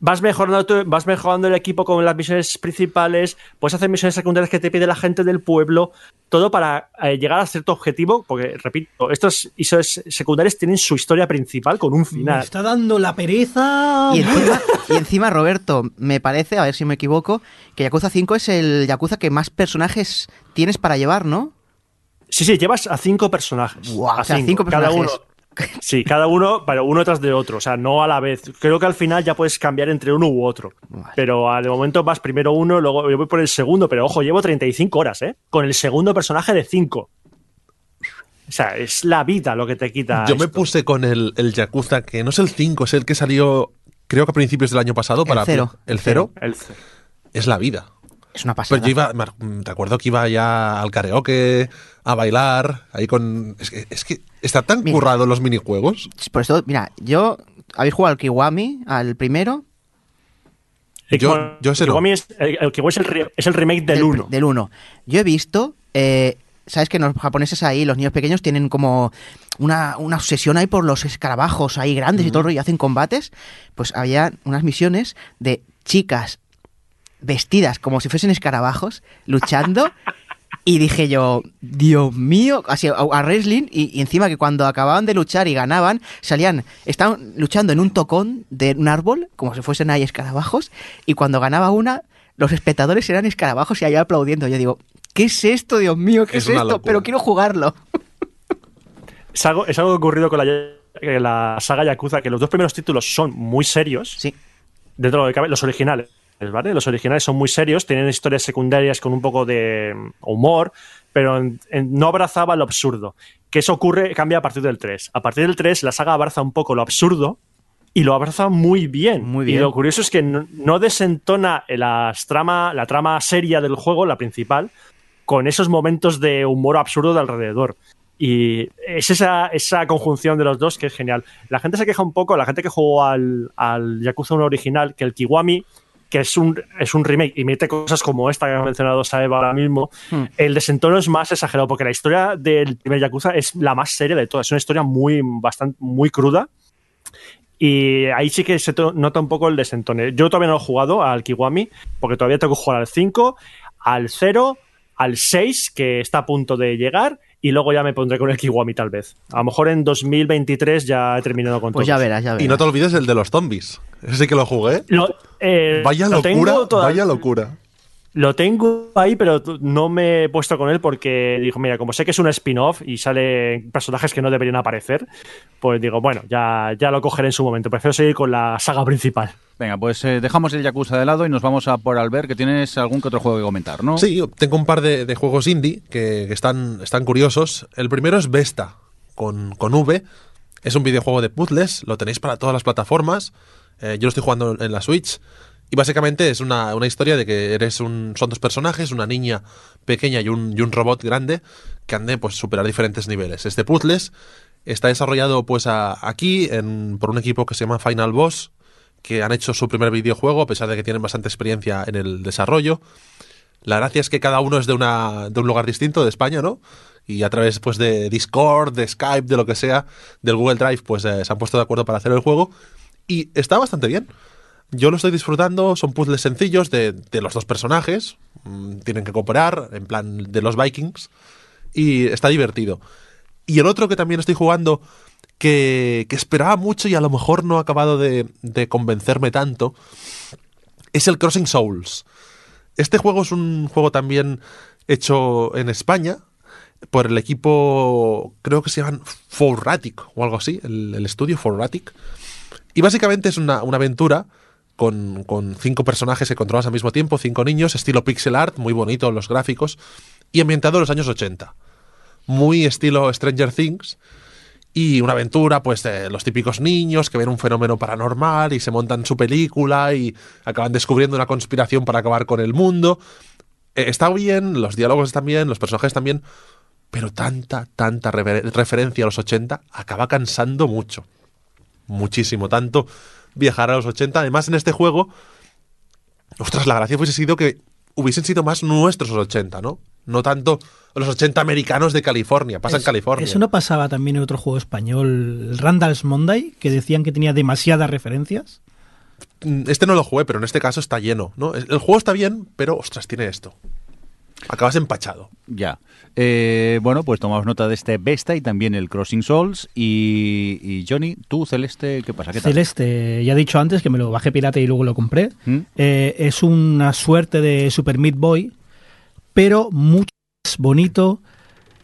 Vas mejorando, tu- vas mejorando el equipo con las misiones principales, puedes hacer misiones secundarias que te pide la gente del pueblo, todo para eh, llegar a cierto objetivo, porque, repito, estos misiones secundarias tienen su historia principal con un Me final. está dando la pereza. Y encima, y encima, Roberto, me parece, a ver si me equivoco, que Yakuza 5 es el Yakuza que más personajes tienes para llevar, ¿no? Sí, sí, llevas a cinco personajes. Guau, a o sea, cinco cada uno. Sí, cada uno, pero uno tras de otro, o sea, no a la vez. Creo que al final ya puedes cambiar entre uno u otro. Vale. Pero ah, de momento vas primero uno, luego yo voy por el segundo, pero ojo, llevo 35 horas, ¿eh? Con el segundo personaje de 5. O sea, es la vida lo que te quita. Yo me puse con el, el Yakuza, que no es el 5, es el que salió, creo que a principios del año pasado. El para cero. El 0 El- es la vida. Es una pasada. Pero yo iba, me te acuerdo que iba ya al karaoke, a bailar, ahí con... Es que, es que está tan Mira. currado los minijuegos. Por esto, mira, yo... ¿Habéis jugado al Kiwami, al primero? el Yo- Kiwami- yo ese el no. Kiwami es, el, el Kiwami es el, re- es el remake del Del- 1. Del 1. Yo he visto... eh, ¿Sabes que los japoneses ahí, los niños pequeños, tienen como una, una obsesión ahí por los escarabajos ahí grandes y todo el rollo, y hacen combates? Pues había unas misiones de chicas vestidas como si fuesen escarabajos, luchando. [LAUGHS] Y dije yo, Dios mío, así a, a wrestling, y, y encima que cuando acababan de luchar y ganaban, salían, estaban luchando en un tocón de un árbol, como si fuesen ahí escarabajos, y cuando ganaba una, los espectadores eran escarabajos y allá aplaudiendo. Yo digo, ¿qué es esto, Dios mío? ¿Qué Es esto? locura. Pero quiero jugarlo. [LAUGHS] Es algo, es algo ocurrido con la saga Yakuza, que los dos primeros títulos son muy serios. Sí. dentro de lo que cabe, los originales, ¿vale? Los originales son muy serios, tienen historias secundarias con un poco de mm, humor, pero en- en- no abrazaba lo absurdo. Que eso ocurre, cambia a partir del 3. A partir del 3, la saga abraza un poco lo absurdo y lo abraza muy bien. Muy Y lo curioso es que no, no desentona las trama, la trama seria del juego, la principal, con esos momentos de humor absurdo de alrededor. Y es esa, esa conjunción de los dos que es genial. La gente se queja un poco, la gente que jugó al, al Yakuza 1 original, que el Kiwami, que es un, es un remake y mete cosas como esta que ha mencionado Saeva ahora mismo, Hmm. el desentono es más exagerado, porque la historia del primer Yakuza es la más seria de todas. Es una historia muy, bastante, muy cruda. Y ahí sí que se nota un poco el desentone. Yo todavía no he jugado al Kiwami, porque todavía tengo que jugar al 5, al 0, al 6, que está a punto de llegar, y luego ya me pondré con el Kiwami tal vez. A lo mejor en 2023 ya he terminado con Pues todo. ya verás, ya verás. Y no te olvides el de los zombies. Ese sí que lo jugué. Lo, eh, Vaya lo locura, toda- vaya locura. Lo tengo ahí, pero no me he puesto con él porque digo, mira, como sé que es un spin-off y salen personajes que no deberían aparecer, pues digo, bueno, ya, ya lo cogeré en su momento. Prefiero seguir con la saga principal. Venga, pues eh, dejamos el Yakuza de lado y nos vamos a por Albert, que tienes algún que otro juego que comentar, ¿no? Sí, tengo un par de, juegos indie que, están, están curiosos. El primero es Vesta, con, con V. Es un videojuego de puzzles, lo tenéis para todas las plataformas. Eh, yo lo estoy jugando en la Switch. Y básicamente es una, una historia de que eres un, son dos personajes, una niña pequeña y un, y un robot grande, que han de pues, superar diferentes niveles. Este puzzles está desarrollado pues aquí en- por un equipo que se llama Final Boss, que han hecho su primer videojuego, a pesar de que tienen bastante experiencia en el desarrollo. La gracia es que cada uno es de, una, de un lugar distinto de España, ¿no? Y a través pues, de Discord, de Skype, de lo que sea, del Google Drive, pues eh, se han puesto de acuerdo para hacer el juego. Y está bastante bien. Yo lo estoy disfrutando, son puzzles sencillos de, de los dos personajes. mm, tienen que cooperar, en plan de los Vikings. Y está divertido. Y el otro que también estoy jugando, que, esperaba mucho y a lo mejor no ha acabado de, convencerme tanto, es el Crossing Souls. Este juego es un juego también hecho en España por el equipo, creo que se llaman Forratic o algo así, el, estudio Forratic. Y básicamente es una, aventura con, con cinco personajes que controlas al mismo tiempo, cinco niños, estilo pixel art, muy bonito los gráficos, y ambientado en los años 80. Muy estilo Stranger Things. Y una aventura, pues, de los típicos niños que ven un fenómeno paranormal y se montan su película y acaban descubriendo una conspiración para acabar con el mundo. Eh, está bien, los diálogos están bien, los personajes también, pero tanta, tanta referencia a los 80 acaba cansando mucho. Muchísimo, tanto viajar a los 80. Además, en este juego, ostras, la gracia hubiese sido que hubiesen sido más nuestros los 80, ¿no? No tanto los 80 americanos de California, pasa en California. Eso no pasaba también en otro juego español, el Randall's Monday, que decían que tenía demasiadas referencias. mm, este no lo jugué, pero en este caso está lleno, ¿no? El juego está bien, pero ostras, tiene esto. Acabas empachado. Ya. Eh, bueno, pues tomamos nota de este Vesta y también el Crossing Souls. Y, y Johnny, tú, Celeste, ¿qué pasa? ¿Qué tal? Celeste, ya he dicho antes que me lo bajé pirata y luego lo compré. ¿Mm? Eh, es una suerte de Super Meat Boy, pero mucho más bonito,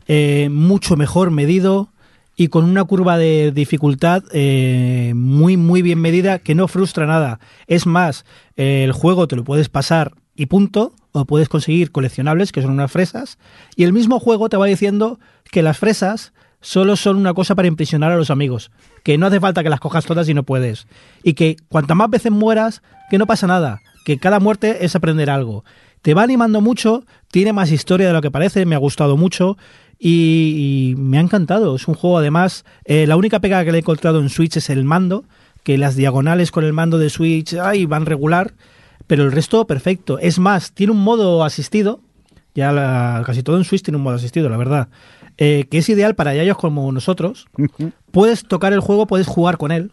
eh, mucho mejor medido y con una curva de dificultad eh, muy, muy bien medida que no frustra nada. Es más, eh, el juego te lo puedes pasar y punto, o puedes conseguir coleccionables, que son unas fresas, y el mismo juego te va diciendo que las fresas solo son una cosa para impresionar a los amigos, que no hace falta que las cojas todas y no puedes, y que cuantas más veces mueras, que no pasa nada, que cada muerte es aprender algo. Te va animando mucho, tiene más historia de lo que parece, me ha gustado mucho y, y me ha encantado. Es un juego además, eh, la única pega que le he encontrado en Switch es el mando, que las diagonales con el mando de Switch ay, van regular, pero el resto perfecto. Es más, tiene un modo asistido, ya la- casi todo en Switch tiene un modo asistido, la verdad, eh, que es ideal para ellos como nosotros. Puedes tocar el juego, puedes jugar con él.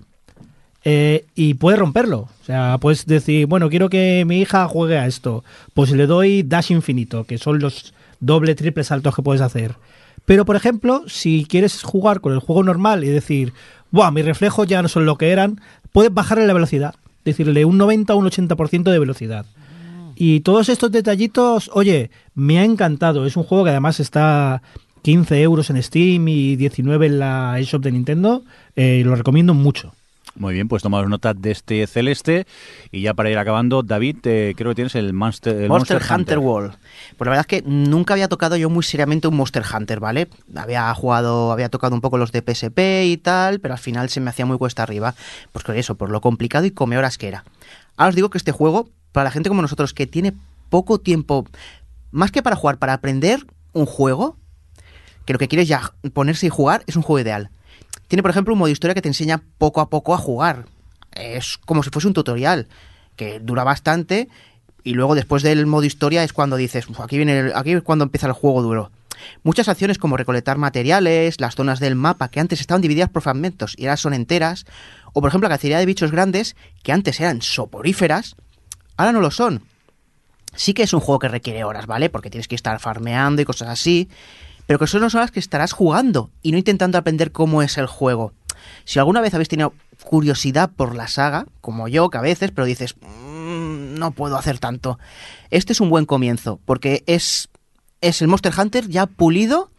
Eh, y puedes romperlo. O sea, puedes decir, bueno, quiero que mi hija juegue a esto. Pues le doy dash infinito, que son los doble, triple saltos que puedes hacer. Pero, por ejemplo, si quieres jugar con el juego normal y decir, Buah, mis reflejos ya no son lo que eran, puedes bajarle la velocidad. Decirle un 90 o un 80% de velocidad. Y todos estos detallitos, oye, me ha encantado. Es un juego que además está 15 euros en Steam y 19 en la eShop de Nintendo. Eh, lo recomiendo mucho. Muy bien, pues tomamos nota de este Celeste. Y ya para ir acabando, David, eh, creo que tienes el Monster, el Monster, Hunter World. Pues la verdad es que nunca había tocado yo muy seriamente un Monster Hunter, ¿vale? Había jugado, había tocado un poco los de PSP y tal, pero al final se me hacía muy cuesta arriba. Pues por eso, por lo complicado y come horas que era. Ahora os digo que este juego, para la gente como nosotros que tiene poco tiempo, más que para jugar, para aprender un juego, que lo que quieres ya ponerse y jugar, es un juego ideal. Tiene, por ejemplo, un modo historia que te enseña poco a poco a jugar. Es como si fuese un tutorial, que dura bastante, y luego después del modo historia es cuando dices, "Uf, aquí viene aquí es cuando empieza el juego duro. Muchas acciones como recolectar materiales, las zonas del mapa que antes estaban divididas por fragmentos y ahora son enteras, o por ejemplo la cacería de bichos grandes que antes eran soporíferas, ahora no lo son. Sí que es un juego que requiere horas, ¿vale? Porque tienes que estar farmeando y cosas así, pero que son las horas que estarás jugando y no intentando aprender cómo es el juego. Si alguna vez habéis tenido curiosidad por la saga, como yo, que a veces, pero dices, "Mm, no puedo hacer tanto. Este es un buen comienzo, porque es, es el Monster Hunter ya pulido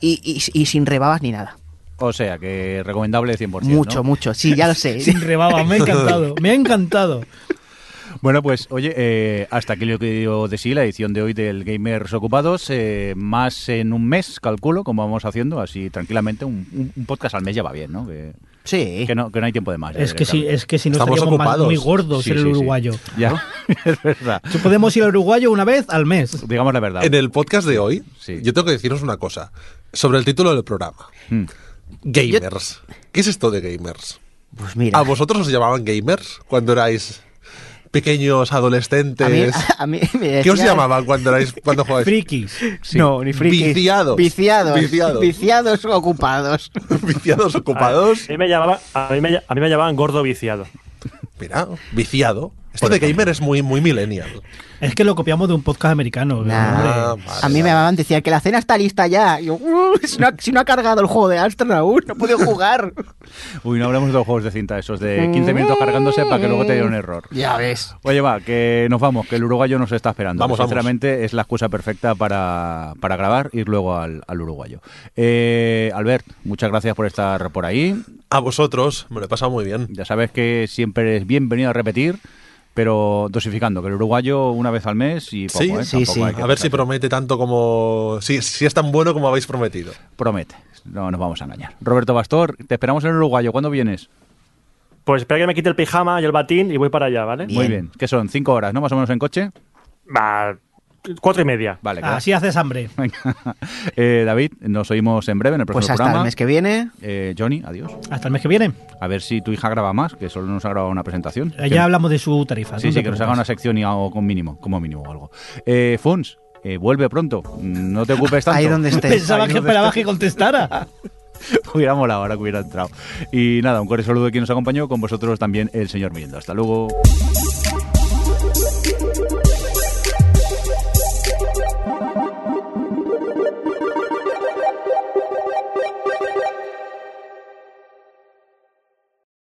y, y- y sin rebabas ni nada. O sea, que recomendable 100%. mucho, ¿no? mucho. Sí, ya lo sé. [LAUGHS] Sin rebaba, me ha encantado. [LAUGHS] Me ha encantado. Bueno, pues oye, eh, hasta aquí lo que digo de sí, la edición de hoy del Gamers Ocupados. eh, más en un mes, calculo, como vamos haciendo, así tranquilamente. Un, un- un podcast al mes ya va bien, ¿no? Que, Sí. que no, que no hay tiempo de más. Es que si, directamente. es que si no Estamos estaríamos ocupados. muy gordos Sí, en el sí, sí. uruguayo. Ya, [LAUGHS] es verdad. Si podemos ir al uruguayo una vez al mes. Digamos la verdad. En el podcast de hoy, Sí. yo tengo que deciros una cosa sobre el título del programa. Mm. Gamers. ¿Qué es esto de gamers? Pues mira. ¿A vosotros os llamaban gamers cuando erais pequeños adolescentes? a mí, [LAUGHS] a mí me ¿Qué os llamaban cuando erais [LAUGHS] cuando jugabais? Frikis. No, ni frikis. Viciados. Viciados. Viciados. Viciados ocupados. [LAUGHS] Viciados ocupados. A mí me llamaban, a mí me, a mí me llamaban gordo viciado. Mira, viciado. Esto de gamer es muy, muy millennial. Es que lo copiamos de un podcast americano. Nah. vale, a mí me vale. llamaban, decían que la cena está lista ya. Y yo, "Uh, si, no ha, si no ha cargado el juego de Astra aún, no puedo jugar. [LAUGHS] Uy, no hablamos de los juegos de cinta, esos de 15 minutos cargándose para que luego te dé un error. Ya ves. Oye, va, que nos vamos, que el uruguayo nos está esperando. Vamos, vamos. Sinceramente, es la excusa perfecta para, para grabar, ir luego al, al uruguayo. Eh, Albert, muchas gracias por estar por ahí. A vosotros, me lo he pasado muy bien. Ya sabes que siempre es bienvenido a repetir, pero dosificando, que el uruguayo una vez al mes y poco, Sí, ¿eh? sí, sí. que A ver si promete tanto como. Si, si es tan bueno como habéis prometido. Promete, no nos vamos a engañar. Roberto Bastor, te esperamos en el uruguayo. ¿Cuándo vienes? Pues espera que me quite el pijama y el batín y voy para allá, ¿vale? Muy bien. ¿Qué son? ¿Cinco horas, no? Más o menos en coche. Va, cuatro y media. Vale, gracias. Así haces hambre. [LAUGHS] Eh, David, nos oímos en breve en el próximo Pues hasta programa. el mes que viene. Eh, Johnny, adiós. Hasta el mes que viene. A ver si tu hija graba más, que solo nos ha grabado una presentación. Eh, Que- Ya hablamos de su tarifa. Sí, no sí, que nos haga una sección y algo con mínimo, como mínimo o algo. Eh, eh, vuelve pronto. No te ocupes [LAUGHS] tanto. Ahí donde estés. Pensaba Ahí que esperabas que contestara. [LAUGHS] hubiera molado ahora que hubiera entrado. Y nada, un cordial saludo de quien nos acompañó, con vosotros también el señor Mirindo. Hasta luego.